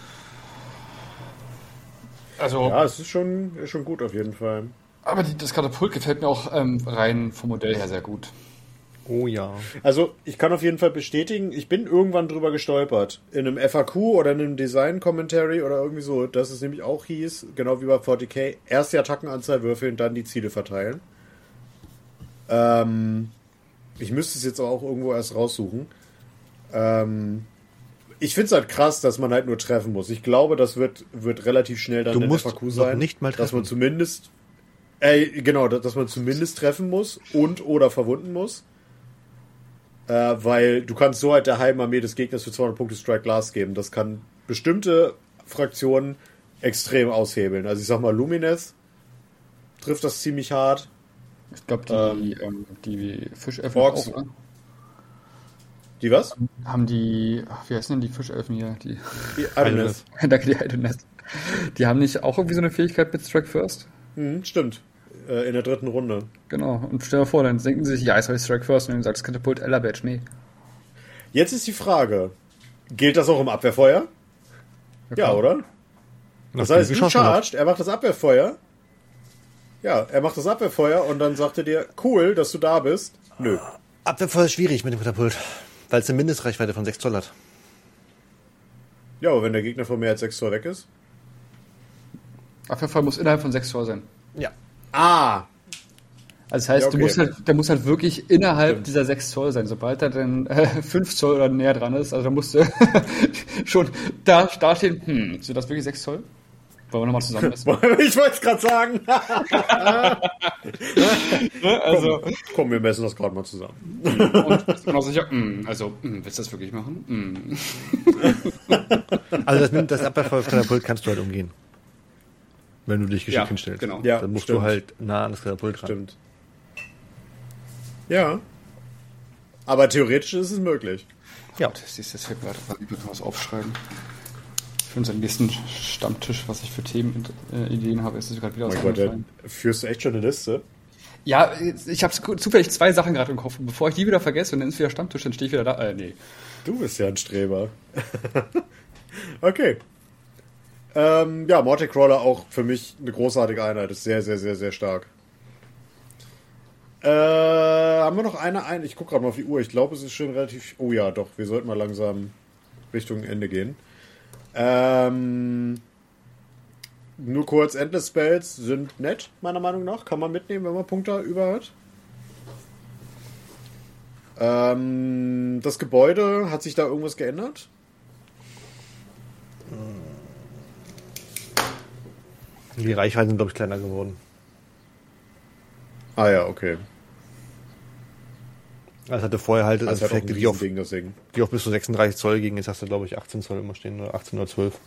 Also, Ja, es ist schon, ist schon gut auf jeden Fall. aber die, das Katapult gefällt mir auch ähm, rein vom Modell her sehr gut. Oh ja. Also, ich kann auf jeden Fall bestätigen, ich bin irgendwann drüber gestolpert. In einem FAQ oder in einem Design-Commentary oder irgendwie so, dass es nämlich auch hieß, genau wie bei 40k, erst die Attackenanzahl würfeln, dann die Ziele verteilen. Ähm, ich müsste es jetzt auch irgendwo erst raussuchen. Ähm, ich finde es halt krass, dass man halt nur treffen muss. Ich glaube, das wird, wird relativ schnell dann Du in musst FAQ noch sein. nicht mal Dass man treffen. zumindest, äh, genau, dass man zumindest treffen muss und oder verwunden muss. Äh, weil du kannst so halt der halben Armee des Gegners für 200 Punkte Strike Glass geben. Das kann bestimmte Fraktionen extrem aushebeln. Also ich sag mal, Lumines trifft das ziemlich hart. Ich glaube, die, ähm, die Fischelfen Orks. auch, oder? Die was? Haben die, ach, wie heißen denn die Fischelfen hier? Die, Die Adonais. *laughs* danke, die Idoness. Die haben nicht auch irgendwie so eine Fähigkeit mit Strike First? Mhm, stimmt. Äh, in der dritten Runde. Genau. Und stell dir vor, dann denken sie sich, ja, jetzt habe ich Strike First und dann sagt das Katapult Ella Badge. Nee. Jetzt ist die Frage, gilt das auch im Abwehrfeuer? Ja, klar. oder? Das heißt, du charged, er macht das Abwehrfeuer. Ja, er macht das Abwehrfeuer und dann sagt er dir, cool, dass du da bist. Nö. Abwehrfeuer ist schwierig mit dem Katapult, weil es eine Mindestreichweite von 6 Zoll hat. Ja, aber wenn der Gegner von mehr als 6 Zoll weg ist. Abwehrfall muss innerhalb von 6 Tor sein. Ja. Ah, Also das heißt, Ja, du okay. musst halt, der muss halt wirklich innerhalb Stimmt. dieser 6 Zoll sein. Sobald er dann äh, *laughs* 5 Zoll oder näher dran ist, also da musst du *laughs* schon da, da stehen, hm, sind das wirklich 6 Zoll? Wollen wir nochmal zusammen *laughs* messen? ich wollte es gerade sagen. *laughs* also, komm, komm, wir messen das gerade mal zusammen. und bist du noch sicher, hm, also, hm, willst du das wirklich machen? Hm. *laughs* Also das, das Abwehrfeuer-Katapult kannst du halt umgehen. Wenn du dich geschickt Ja, hinstellst. genau. Ja, Dann musst stimmt. du halt nah an das Katapult ran. Stimmt. Ja. Aber theoretisch ist es möglich. Ja. Das ist jetzt mir gerade ich was aufschreiben. Für unseren nächsten Stammtisch, was ich für Themen äh, habe, ist es gerade wieder Oh mein Gott, führst du echt schon eine Liste? Ja, ich habe zufällig zwei Sachen gerade im Kopf. Und Bevor ich die wieder vergesse und dann ist wieder Stammtisch, dann stehe ich wieder da. Äh, nee. Du bist ja ein Streber. *laughs* okay. Ähm, ja, Mortal Crawler auch für mich eine großartige Einheit. Ist sehr, sehr, sehr, sehr stark. Äh, haben wir noch eine ein? Ich gucke gerade mal auf die Uhr. Ich glaube, es ist schon relativ. Oh ja, doch. Wir sollten mal langsam Richtung Ende gehen. Ähm, nur kurz, Endless Spells sind nett, meiner Meinung nach. Kann man mitnehmen, wenn man Punkte über hat. Ähm, das Gebäude, hat sich da irgendwas geändert? Die Reichweiten sind, glaube ich, kleiner geworden. Ah ja, okay. Das hatte vorher halt Also also ein Effekte, die auf, das die auf bis zu 36 Zoll gingen. Jetzt hast du, glaube ich, 18 Zoll immer stehen oder 18 oder 12.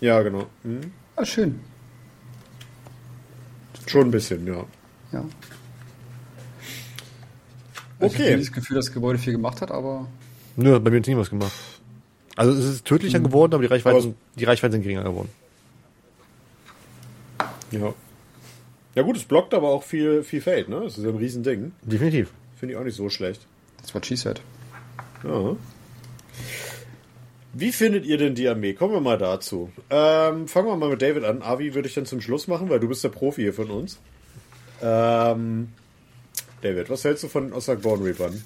Ja, genau. Hm. Ah, schön. Schon ein bisschen, ja. Ja. Ich Okay. habe das Gefühl, dass das Gebäude viel gemacht hat, aber Nö, hat bei mir jetzt nie was gemacht. Also es ist tödlicher geworden, aber die Reichweiten, Aber- die Reichweiten sind geringer geworden. Ja. Ja gut, es blockt aber auch viel, viel Feld, ne? Das ist ja ein Riesending. Definitiv. Finde ich auch nicht so schlecht. das war she said. Ja. Wie findet ihr denn die Armee? Kommen wir mal dazu. Ähm, fangen wir mal mit David an. Avi würde ich dann zum Schluss machen, weil du bist der Profi hier von uns. Ähm, David, was hältst du von Osagborn Reapern?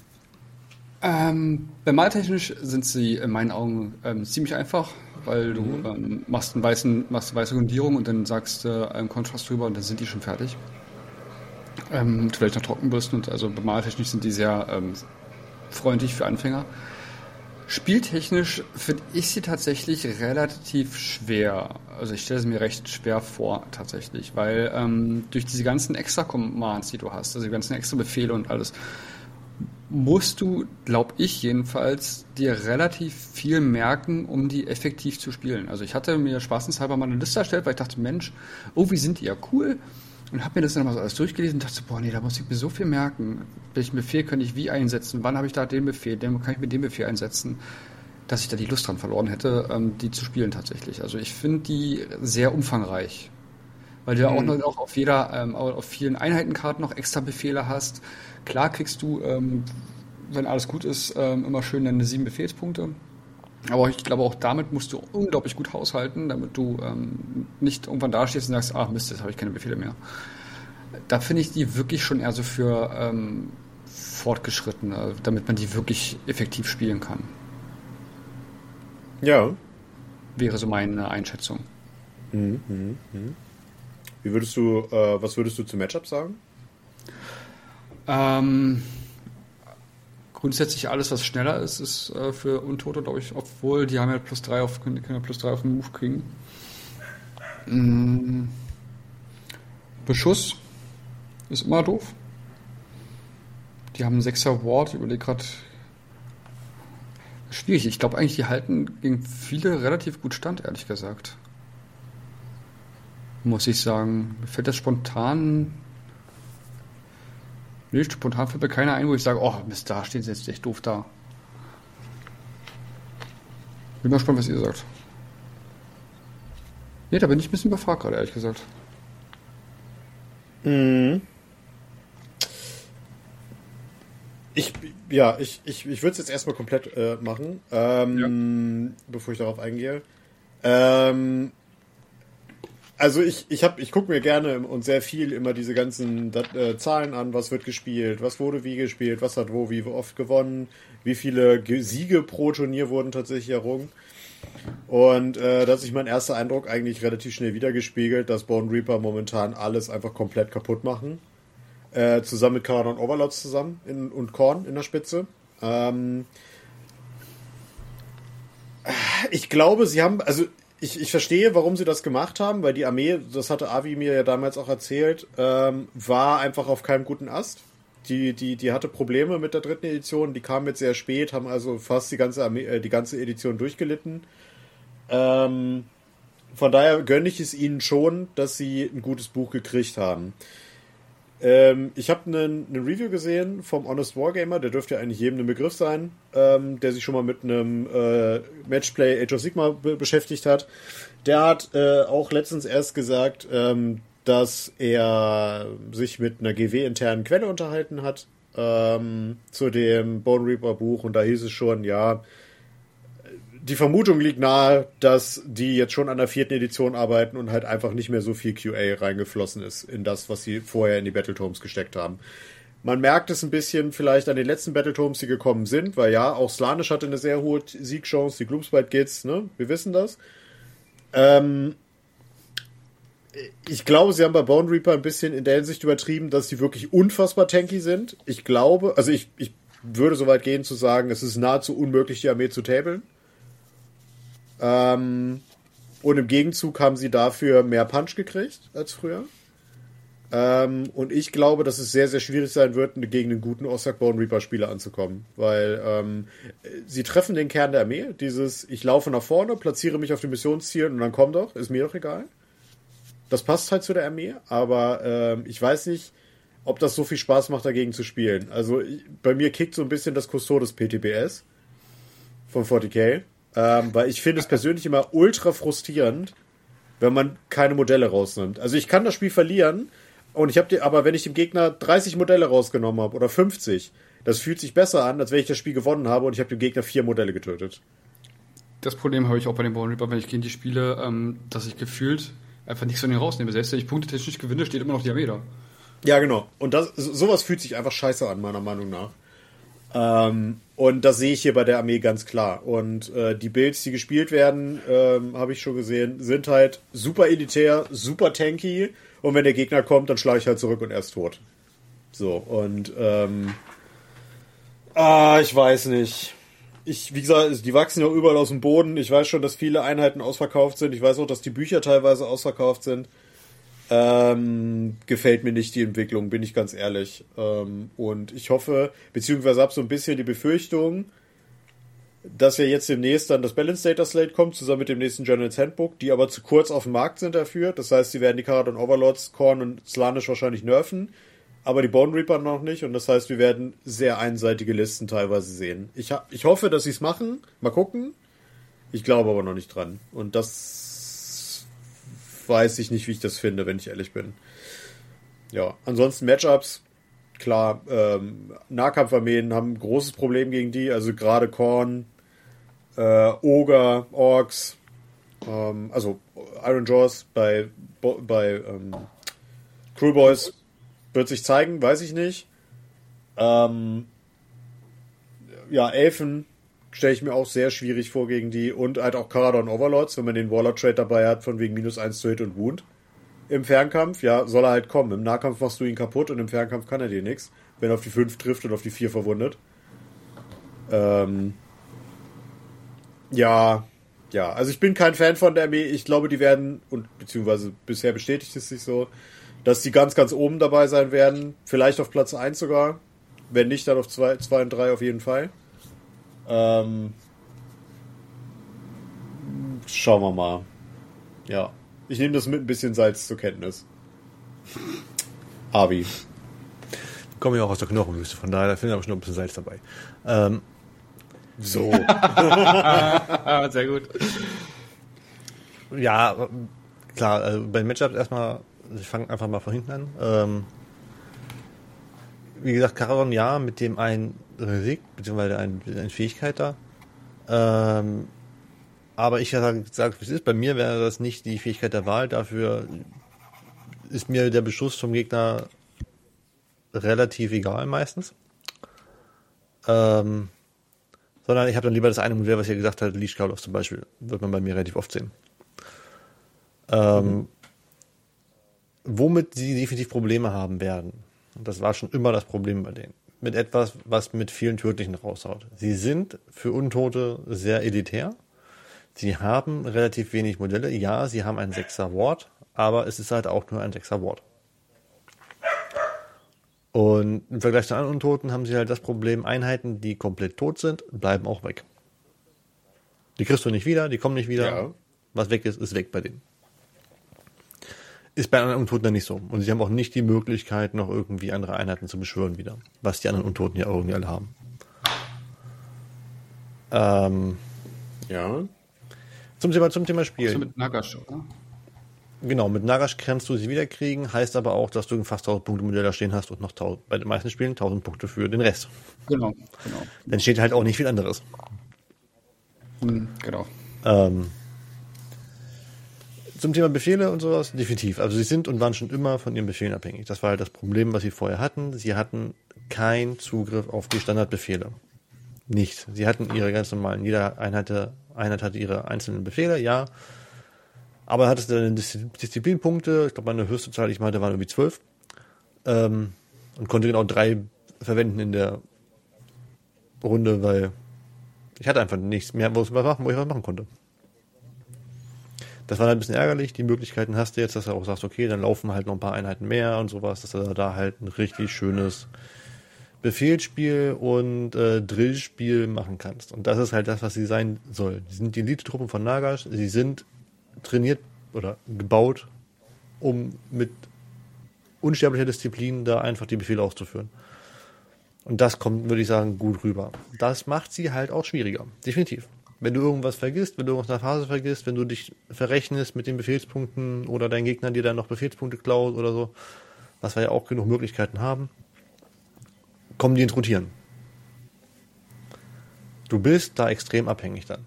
Ähm, bemaltechnisch sind sie in meinen Augen ähm, ziemlich einfach, weil du ähm, machst, einen weißen, machst eine weiße Grundierung und dann sagst du äh, einen Kontrast drüber und dann sind die schon fertig. Ähm, vielleicht noch Trockenbürsten und also bemaltechnisch sind die sehr ähm, freundlich für Anfänger. Spieltechnisch finde ich sie tatsächlich relativ schwer. Also ich stelle sie mir recht schwer vor, tatsächlich, weil ähm, durch diese ganzen extra Commands, die du hast, also die ganzen extra Befehle und alles, musst du, glaube ich jedenfalls, dir relativ viel merken, um die effektiv zu spielen. Also ich hatte mir spaßenshalber mal eine Liste erstellt, weil ich dachte, Mensch, oh, wie sind die ja cool. Und habe mir das dann mal so alles durchgelesen und dachte, boah, nee, da muss ich mir so viel merken. Welchen Befehl kann ich wie einsetzen? Wann habe ich da den Befehl? Den kann ich mit dem Befehl einsetzen? Dass ich da die Lust dran verloren hätte, ähm, die zu spielen tatsächlich. Also ich finde die sehr umfangreich. Weil du ja auch noch auch auf jeder, ähm, auf vielen Einheitenkarten noch extra Befehle hast. Klar kriegst du, ähm, wenn alles gut ist, immer schön deine sieben Befehlspunkte. Aber ich glaube, auch damit musst du unglaublich gut haushalten, damit du ähm, nicht irgendwann dastehst und sagst, ach Mist, jetzt habe ich keine Befehle mehr. Da finde ich die wirklich schon eher so für, ähm, fortgeschritten, äh, damit man die wirklich effektiv spielen kann. Ja. Wäre so meine Einschätzung. Mhm, mhm, mhm. Wie würdest du, äh, was würdest du zum Matchup sagen? Ähm, grundsätzlich alles, was schneller ist, ist äh, für Untote, glaube ich, obwohl die haben ja plus 3 auf, können ja plus 3 auf den Move kriegen. Mm. Beschuss ist immer doof. Die haben einen 6er Ward, ich überlege gerade. Schwierig. Ich glaube eigentlich, die halten gegen viele relativ gut stand, ehrlich gesagt. Muss ich sagen. Mir fällt das spontan Nee, spontan fällt mir keiner ein, wo ich sage, oh Mist, da stehen sie jetzt echt doof da. Bin mal gespannt, was ihr sagt. Nee, da bin ich ein bisschen überfragt gerade, ehrlich gesagt. Mhm. Ich, ja, ich, ich, ich würde es jetzt erstmal komplett äh, machen, ähm, ja. bevor ich darauf eingehe. Ähm, also ich, ich ich gucke mir gerne und sehr viel immer diese ganzen äh, Zahlen an, was wird gespielt, was wurde wie gespielt, was hat wo wie oft gewonnen, wie viele Siege pro Turnier wurden tatsächlich errungen. Und äh, da hat sich mein erster Eindruck eigentlich relativ schnell wiedergespiegelt, dass Bone Reaper momentan alles einfach komplett kaputt machen. Äh, zusammen mit Karadon Overlords zusammen in, und Korn in der Spitze. Ähm, ich glaube, sie haben, also ich, ich verstehe, warum sie das gemacht haben, weil die Armee, das hatte Avi mir ja damals auch erzählt, ähm, war einfach auf keinem guten Ast. Die, die, die hatte Probleme mit der dritten Edition, die kam jetzt sehr spät, haben also fast die ganze Armee, äh, die ganze Edition durchgelitten. Ähm, von daher gönne ich es ihnen schon, dass sie ein gutes Buch gekriegt haben. Ähm, ich habe eine Review gesehen vom Honest Wargamer, der dürfte ja eigentlich jedem ein Begriff sein, ähm, der sich schon mal mit einem äh, Matchplay Age of Sigma be beschäftigt hat. Der hat äh, auch letztens erst gesagt, ähm, dass er sich mit einer GW-internen Quelle unterhalten hat ähm, zu dem Bone Reaper Buch und da hieß es schon, ja, die Vermutung liegt nahe, dass die jetzt schon an der vierten Edition arbeiten und halt einfach nicht mehr so viel QA reingeflossen ist in das, was sie vorher in die Battletomes gesteckt haben. Man merkt es ein bisschen vielleicht an den letzten Battletomes, die gekommen sind, weil ja, auch Slanisch hatte eine sehr hohe Siegchance, die Gloomspite geht's, ne? Wir wissen das. Ähm, ich glaube, sie haben bei Bone Reaper ein bisschen in der Hinsicht übertrieben, dass sie wirklich unfassbar tanky sind. Ich glaube, also ich, ich würde so weit gehen zu sagen, es ist nahezu unmöglich, die Armee zu tabeln. Ähm, und im Gegenzug haben sie dafür mehr Punch gekriegt als früher. Ähm, und ich glaube, dass es sehr, sehr schwierig sein wird, gegen einen guten Osakborn Reaper-Spieler anzukommen. Weil ähm, sie treffen den Kern der Armee. Dieses, ich laufe nach vorne, platziere mich auf dem Missionsziel und dann komm doch, ist mir doch egal. Das passt halt zu der Armee, aber ähm, ich weiß nicht, ob das so viel Spaß macht, dagegen zu spielen. Also ich, bei mir kickt so ein bisschen das Custodes PTBS von 40k. Ähm, weil ich finde es persönlich immer ultra frustrierend, wenn man keine Modelle rausnimmt. Also ich kann das Spiel verlieren und ich habe aber wenn ich dem Gegner 30 Modelle rausgenommen habe oder 50, das fühlt sich besser an, als wenn ich das Spiel gewonnen habe und ich habe dem Gegner vier Modelle getötet. Das Problem habe ich auch bei den Bone Reaper, wenn ich gegen die spiele, ähm, dass ich gefühlt einfach nichts von denen rausnehme. Selbst wenn ich punktetechnisch gewinne, steht immer noch die Armee da. Ja, genau. Und das, sowas fühlt sich einfach scheiße an, meiner Meinung nach. Ähm, und das sehe ich hier bei der Armee ganz klar. Und äh, die Builds, die gespielt werden, ähm, habe ich schon gesehen, sind halt super elitär, super tanky. Und wenn der Gegner kommt, dann schlage ich halt zurück und er ist tot. So, und ähm, ah, ich weiß nicht. Ich, wie gesagt, die wachsen ja überall aus dem Boden. Ich weiß schon, dass viele Einheiten ausverkauft sind. Ich weiß auch, dass die Bücher teilweise ausverkauft sind. Ähm, gefällt mir nicht die Entwicklung, bin ich ganz ehrlich. Ähm, und ich hoffe, beziehungsweise habe so ein bisschen die Befürchtung, dass ja jetzt demnächst dann das Balance Data Slate kommt, zusammen mit dem nächsten General's Handbook, die aber zu kurz auf dem Markt sind dafür. Das heißt, sie werden die Karadon Overlords, Korn und Slanish wahrscheinlich nerven, aber die Bone Reaper noch nicht. Und das heißt, wir werden sehr einseitige Listen teilweise sehen. Ich, ich hoffe, dass sie es machen. Mal gucken. Ich glaube aber noch nicht dran. Und das weiß ich nicht, wie ich das finde, wenn ich ehrlich bin. Ja, ansonsten Matchups, klar, ähm, Nahkampfarmeen haben ein großes Problem gegen die, also gerade Korn, äh, Ogre, Orks, ähm, also Iron Jaws bei, bei ähm, Crewboys wird sich zeigen, weiß ich nicht. Ähm, ja, Elfen stelle ich mir auch sehr schwierig vor gegen die und halt auch Karadon Overlords, wenn man den Warlord Trade dabei hat, von wegen minus 1 zu Hit und Wound. Im Fernkampf, ja, soll er halt kommen. Im Nahkampf machst du ihn kaputt und im Fernkampf kann er dir nichts, wenn er auf die 5 trifft und auf die 4 verwundet. Ähm, ja, ja, also ich bin kein Fan von der Armee. Ich glaube, die werden, und beziehungsweise bisher bestätigt es sich so, dass die ganz, ganz oben dabei sein werden. Vielleicht auf Platz 1 sogar. Wenn nicht, dann auf 2, 2 und 3 auf jeden Fall. Ähm, schauen wir mal. Ja. Ich nehme das mit ein bisschen Salz zur Kenntnis. Abi. Komme ja auch aus der Knochenwüste, von daher finde ich aber schon ein bisschen Salz dabei. Ähm, so. *laughs* Sehr gut. Ja, klar, also bei Matchups erstmal, ich fange einfach mal von hinten an. Ähm, wie gesagt, Caradon ja, mit dem einen Relikt, beziehungsweise eine, eine Fähigkeit da. Ähm, aber ich sage, sag, wie es ist, bei mir wäre das nicht die Fähigkeit der Wahl, dafür ist mir der Beschuss vom Gegner relativ egal meistens. Ähm, sondern ich habe dann lieber das eine Modell, was ihr gesagt habt, Leash Call zum Beispiel, wird man bei mir relativ oft sehen. Ähm. Womit sie definitiv Probleme haben werden, und das war schon immer das Problem bei denen, mit etwas, was mit vielen Tödlichen raushaut. Sie sind für Untote sehr elitär. Sie haben relativ wenig Modelle. Ja, sie haben ein Sechser Ward, aber es ist halt auch nur ein Sechser Ward. Und im Vergleich zu anderen Untoten haben sie halt das Problem, Einheiten, die komplett tot sind, bleiben auch weg. Die kriegst du nicht wieder, die kommen nicht wieder. Ja. Was weg ist, ist weg bei denen. Ist bei anderen Untoten dann nicht so. Und sie haben auch nicht die Möglichkeit, noch irgendwie andere Einheiten zu beschwören wieder. Was die anderen Untoten ja irgendwie alle haben. Ähm, ja. Zum Thema, zum Thema Spiel. Also mit Nagash, oder? Genau, mit Nagash kannst du sie wiederkriegen, heißt aber auch, dass du fast 1000 Punkte Modell da stehen hast und noch 1000, bei den meisten Spielen 1000 Punkte für den Rest. Genau, genau. Dann steht halt auch nicht viel anderes. Hm, genau. Ähm, zum Thema Befehle und sowas, definitiv. Also sie sind und waren schon immer von ihren Befehlen abhängig. Das war halt das Problem, was sie vorher hatten. Sie hatten keinen Zugriff auf die Standardbefehle. Nicht. Sie hatten ihre ganz normalen, jede Einheit, Einheit hatte ihre einzelnen Befehle, ja. Aber hattest du dann Disziplinpunkte, ich glaube meine höchste Zahl, die ich meinte, waren irgendwie zwölf. Ähm, und konnte genau drei verwenden in der Runde, weil ich hatte einfach nichts mehr, wo ich was machen konnte. Das war halt ein bisschen ärgerlich. Die Möglichkeiten hast du jetzt, dass du auch sagst, okay, dann laufen halt noch ein paar Einheiten mehr und sowas, dass du da halt ein richtig schönes Befehlsspiel und äh, Drillspiel machen kannst. Und das ist halt das, was sie sein soll. Sie sind die Elite-Truppen von Nagash. Sie sind trainiert oder gebaut, um mit unsterblicher Disziplin da einfach die Befehle auszuführen. Und das kommt, würde ich sagen, gut rüber. Das macht sie halt auch schwieriger. Definitiv. Wenn du irgendwas vergisst, wenn du irgendwas in der Phase vergisst, wenn du dich verrechnest mit den Befehlspunkten oder dein Gegner dir dann noch Befehlspunkte klaut oder so, was wir ja auch genug Möglichkeiten haben, kommen die ins Rotieren. Du bist da extrem abhängig dann.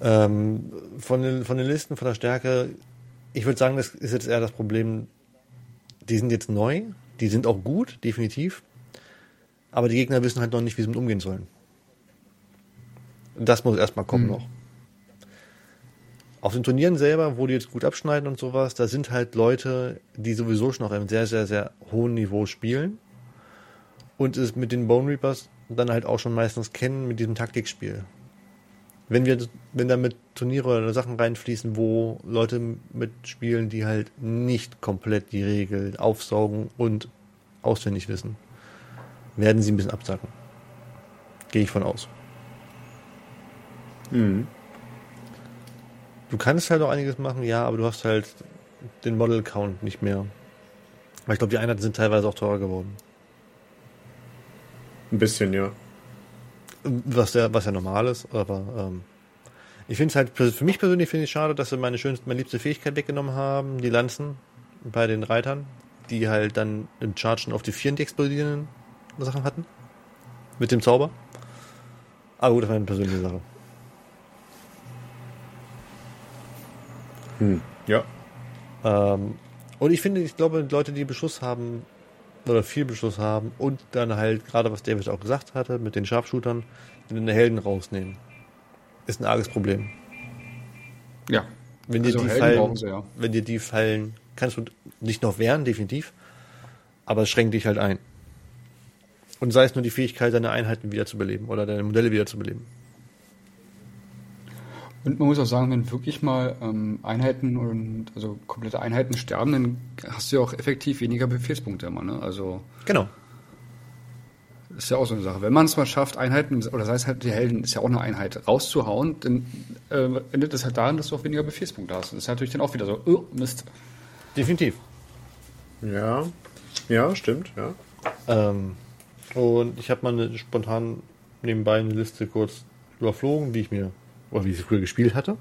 Ähm, von, den, von den Listen, von der Stärke, ich würde sagen, das ist jetzt eher das Problem, die sind jetzt neu, die sind auch gut, definitiv, aber die Gegner wissen halt noch nicht, wie sie mit umgehen sollen. Das muss erstmal kommen mhm. noch. Auf den Turnieren selber, wo die jetzt gut abschneiden und sowas, da sind halt Leute, die sowieso schon auf einem sehr, sehr, sehr hohen Niveau spielen und es mit den Bone Reapers dann halt auch schon meistens kennen mit diesem Taktikspiel wenn wir, wenn da mit Turniere oder Sachen reinfließen, wo Leute mitspielen, die halt nicht komplett die Regeln aufsaugen und auswendig wissen, werden sie ein bisschen absacken. Gehe ich von aus. Mhm. Du kannst halt auch einiges machen, ja, aber du hast halt den Model-Count nicht mehr. Weil ich glaube, die Einheiten sind teilweise auch teurer geworden. Ein bisschen, ja. Was ja, was ja normal ist, aber ähm, ich finde es halt, für mich persönlich finde ich schade, dass sie meine schönste, meine liebste Fähigkeit weggenommen haben, die Lanzen bei den Reitern, die halt dann im Chargen auf die vier explodierenden Sachen hatten. Mit dem Zauber. Aber gut, das war eine persönliche Sache. Hm, ja. Ähm, und ich finde, ich glaube, Leute, die Beschuss haben, oder viel Beschuss haben und dann halt, gerade was David auch gesagt hatte, mit den Sharpshootern, den Helden rausnehmen. Ist ein arges Problem. Ja. Wenn dir, Also die Helden fallen, sie, ja. wenn dir die fallen, kannst du nicht noch wehren, definitiv, aber es schränkt dich halt ein. Und sei es nur die Fähigkeit, deine Einheiten wiederzubeleben oder deine Modelle wiederzubeleben. Und man muss auch sagen, wenn wirklich mal ähm, Einheiten und also komplette Einheiten sterben, dann hast du ja auch effektiv weniger Befehlspunkte immer. Ne? Also Genau. ist ja auch so eine Sache. Wenn man es mal schafft, Einheiten, oder sei es halt die Helden, ist ja auch eine Einheit, rauszuhauen, dann äh, endet es halt daran, dass du auch weniger Befehlspunkte hast. Das ist natürlich dann auch wieder so, oh, Mist. Definitiv. Ja. Ja, stimmt, ja. Ähm, und ich habe mal eine, spontan nebenbei eine Liste kurz überflogen, die ich mir, oder wie ich sie früher gespielt hatte.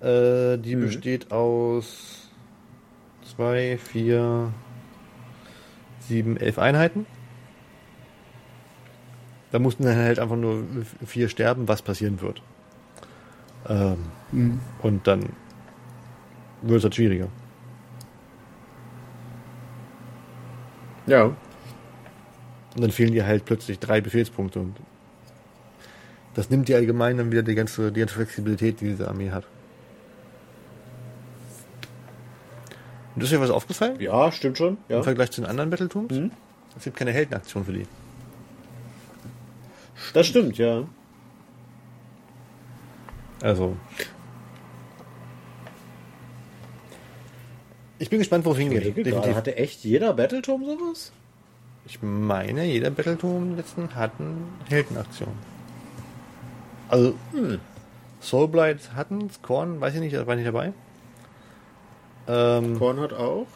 Äh, die Mhm. besteht aus zwei, vier, sieben, elf Einheiten. Da mussten dann halt einfach nur vier sterben, was passieren wird. Ähm, Mhm. und dann wird es halt schwieriger. Ja. Und dann fehlen dir halt plötzlich drei Befehlspunkte. Und das nimmt dir allgemein dann wieder die ganze, die ganze Flexibilität, die diese Armee hat. Und ist dir was aufgefallen? Ja, stimmt schon. Im Ja. Vergleich zu den anderen Battletooms? Mhm. Es gibt keine Heldenaktion für die. Das stimmt, ja. Also. Ich bin gespannt, wo es hingeht. Definitiv. Hatte echt jeder Battleturm sowas? Ich meine, jeder Battleturm im letzten hat eine Heldenaktion. Also, Hm. Soulblight hatten Korn, weiß ich nicht, war nicht dabei. Ähm, Korn hat auch.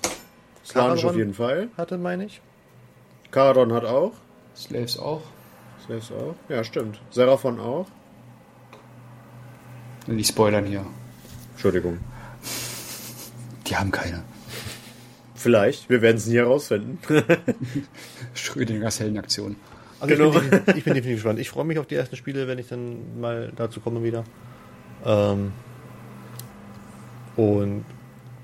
Slanisch auf jeden Fall. hatte, meine ich. Karadon hat auch. Slaves auch. Slaves auch. Ja, stimmt. Seraphon auch. Nicht spoilern hier. Entschuldigung. Die haben keine. Vielleicht. Wir werden es nie herausfinden. *laughs* Schrödingers Heldenaktion. Also Genau. ich, bin, definitiv- ich bin *laughs* definitiv gespannt. Ich freue mich auf die ersten Spiele, wenn ich dann mal dazu komme wieder. Ähm, und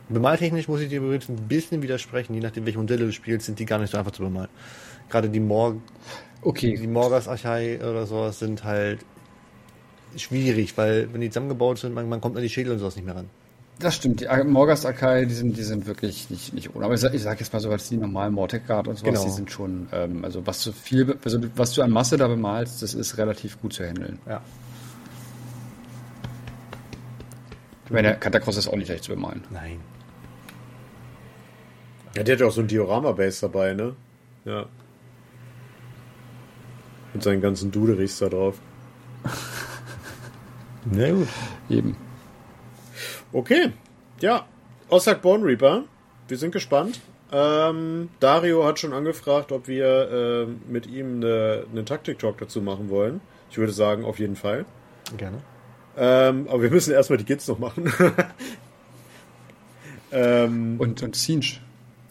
bemaltechnisch muss ich dir übrigens ein bisschen widersprechen, je nachdem welche Modelle du spielst, sind die gar nicht so einfach zu bemalen. Gerade die Morg die Okay. Morgas Archai oder sowas sind halt schwierig, weil wenn die zusammengebaut sind, man, man kommt an die Schädel und sowas nicht mehr ran. Das stimmt. Die Morgas Akai, die sind, die sind wirklich nicht, nicht ohne. Aber ich sag, ich sag jetzt mal so, was die normalen Mortec Guard und sowas, Genau. die sind schon, ähm, also was du viel, also was du an Masse da bemalst, das ist relativ gut zu handeln. Ja. Ich meine, der Catacross ist auch nicht leicht zu bemalen. Nein. Ja, der hat ja auch so ein Diorama-Base dabei, ne? Ja. Mit seinen ganzen Duderichs da drauf. Na gut. Eben. Okay. Ja. Ossak Bone Reaper. Wir sind gespannt. Ähm, Dario hat schon angefragt, ob wir ähm, mit ihm eine, einen Taktik-Talk dazu machen wollen. Ich würde sagen, auf jeden Fall. Gerne. Ähm, aber wir müssen erstmal die Kids noch machen. *laughs* ähm, Und, und Siege.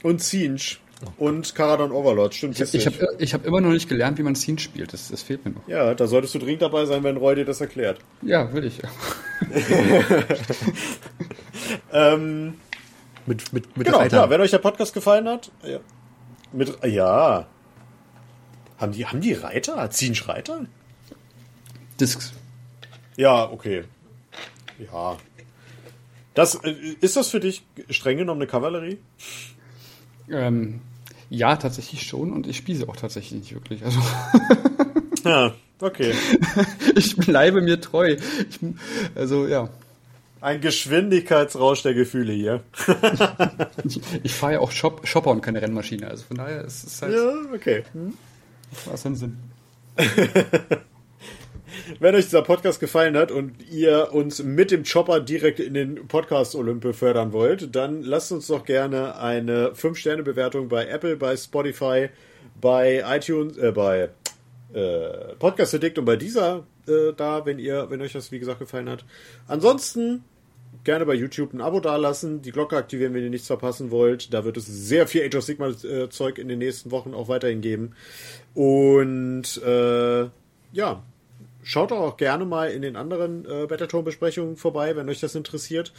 und Siege. Und Karadon Overlord, stimmt. Ich habe ich hab, ich hab immer noch nicht gelernt, wie man Siege spielt. Das, das fehlt mir noch. ja, da solltest du dringend dabei sein, wenn Roy dir das erklärt. Ja, will ich. *laughs* Ähm, Mit, mit, mit genau, klar, wenn euch der Podcast gefallen hat, ja. Mit, ja. Haben die, haben die Reiter? Ziehen Reiter? Discs. Ja, okay. Ja. Das, äh, ist das für dich streng genommen eine Kavallerie? Ähm, ja, tatsächlich schon. Und ich spiele sie auch tatsächlich nicht wirklich. Also *laughs* Ja, okay. *laughs* ich bleibe mir treu. Ich, also ja. Ein Geschwindigkeitsrausch der Gefühle hier. Ich, *laughs* ich fahre ja auch Shop, Shopper und keine Rennmaschine. Also von daher ist es halt Ja, okay. was dann Sinn. Wenn euch dieser Podcast gefallen hat und ihr uns mit dem Chopper direkt in den Podcast Olympe fördern wollt, dann lasst uns doch gerne eine 5-Sterne-Bewertung bei Apple, bei Spotify, bei iTunes, äh, bei äh, Podcast Addict und bei dieser äh, da, wenn ihr, wenn euch das wie gesagt gefallen hat. Ansonsten gerne bei YouTube ein Abo dalassen, die Glocke aktivieren, wenn ihr nichts verpassen wollt. Da wird es sehr viel Age of Sigma äh, Zeug in den nächsten Wochen auch weiterhin geben. Und äh, ja, schaut auch gerne mal in den anderen äh, Battletome-Besprechungen vorbei, wenn euch das interessiert.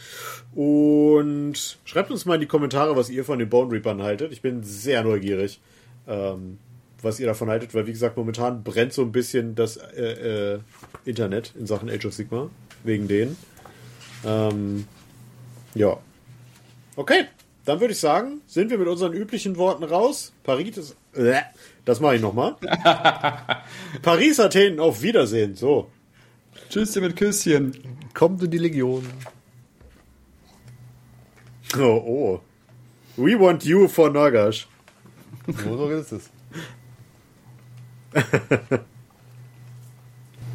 Und schreibt uns mal in die Kommentare, was ihr von den Bone Reapern haltet. Ich bin sehr neugierig, ähm, was ihr davon haltet, weil wie gesagt, momentan brennt so ein bisschen das äh, äh, Internet in Sachen Age of Sigma. Wegen denen. Ähm, ja. Okay, dann würde ich sagen, sind wir mit unseren üblichen Worten raus. Paris ist. Äh, das mache ich nochmal. *laughs* Paris, Athen, auf Wiedersehen. So. Tschüss mit Küsschen. Kommt in die Legion. Oh, oh. We want you for Nagash. So ist es. *laughs*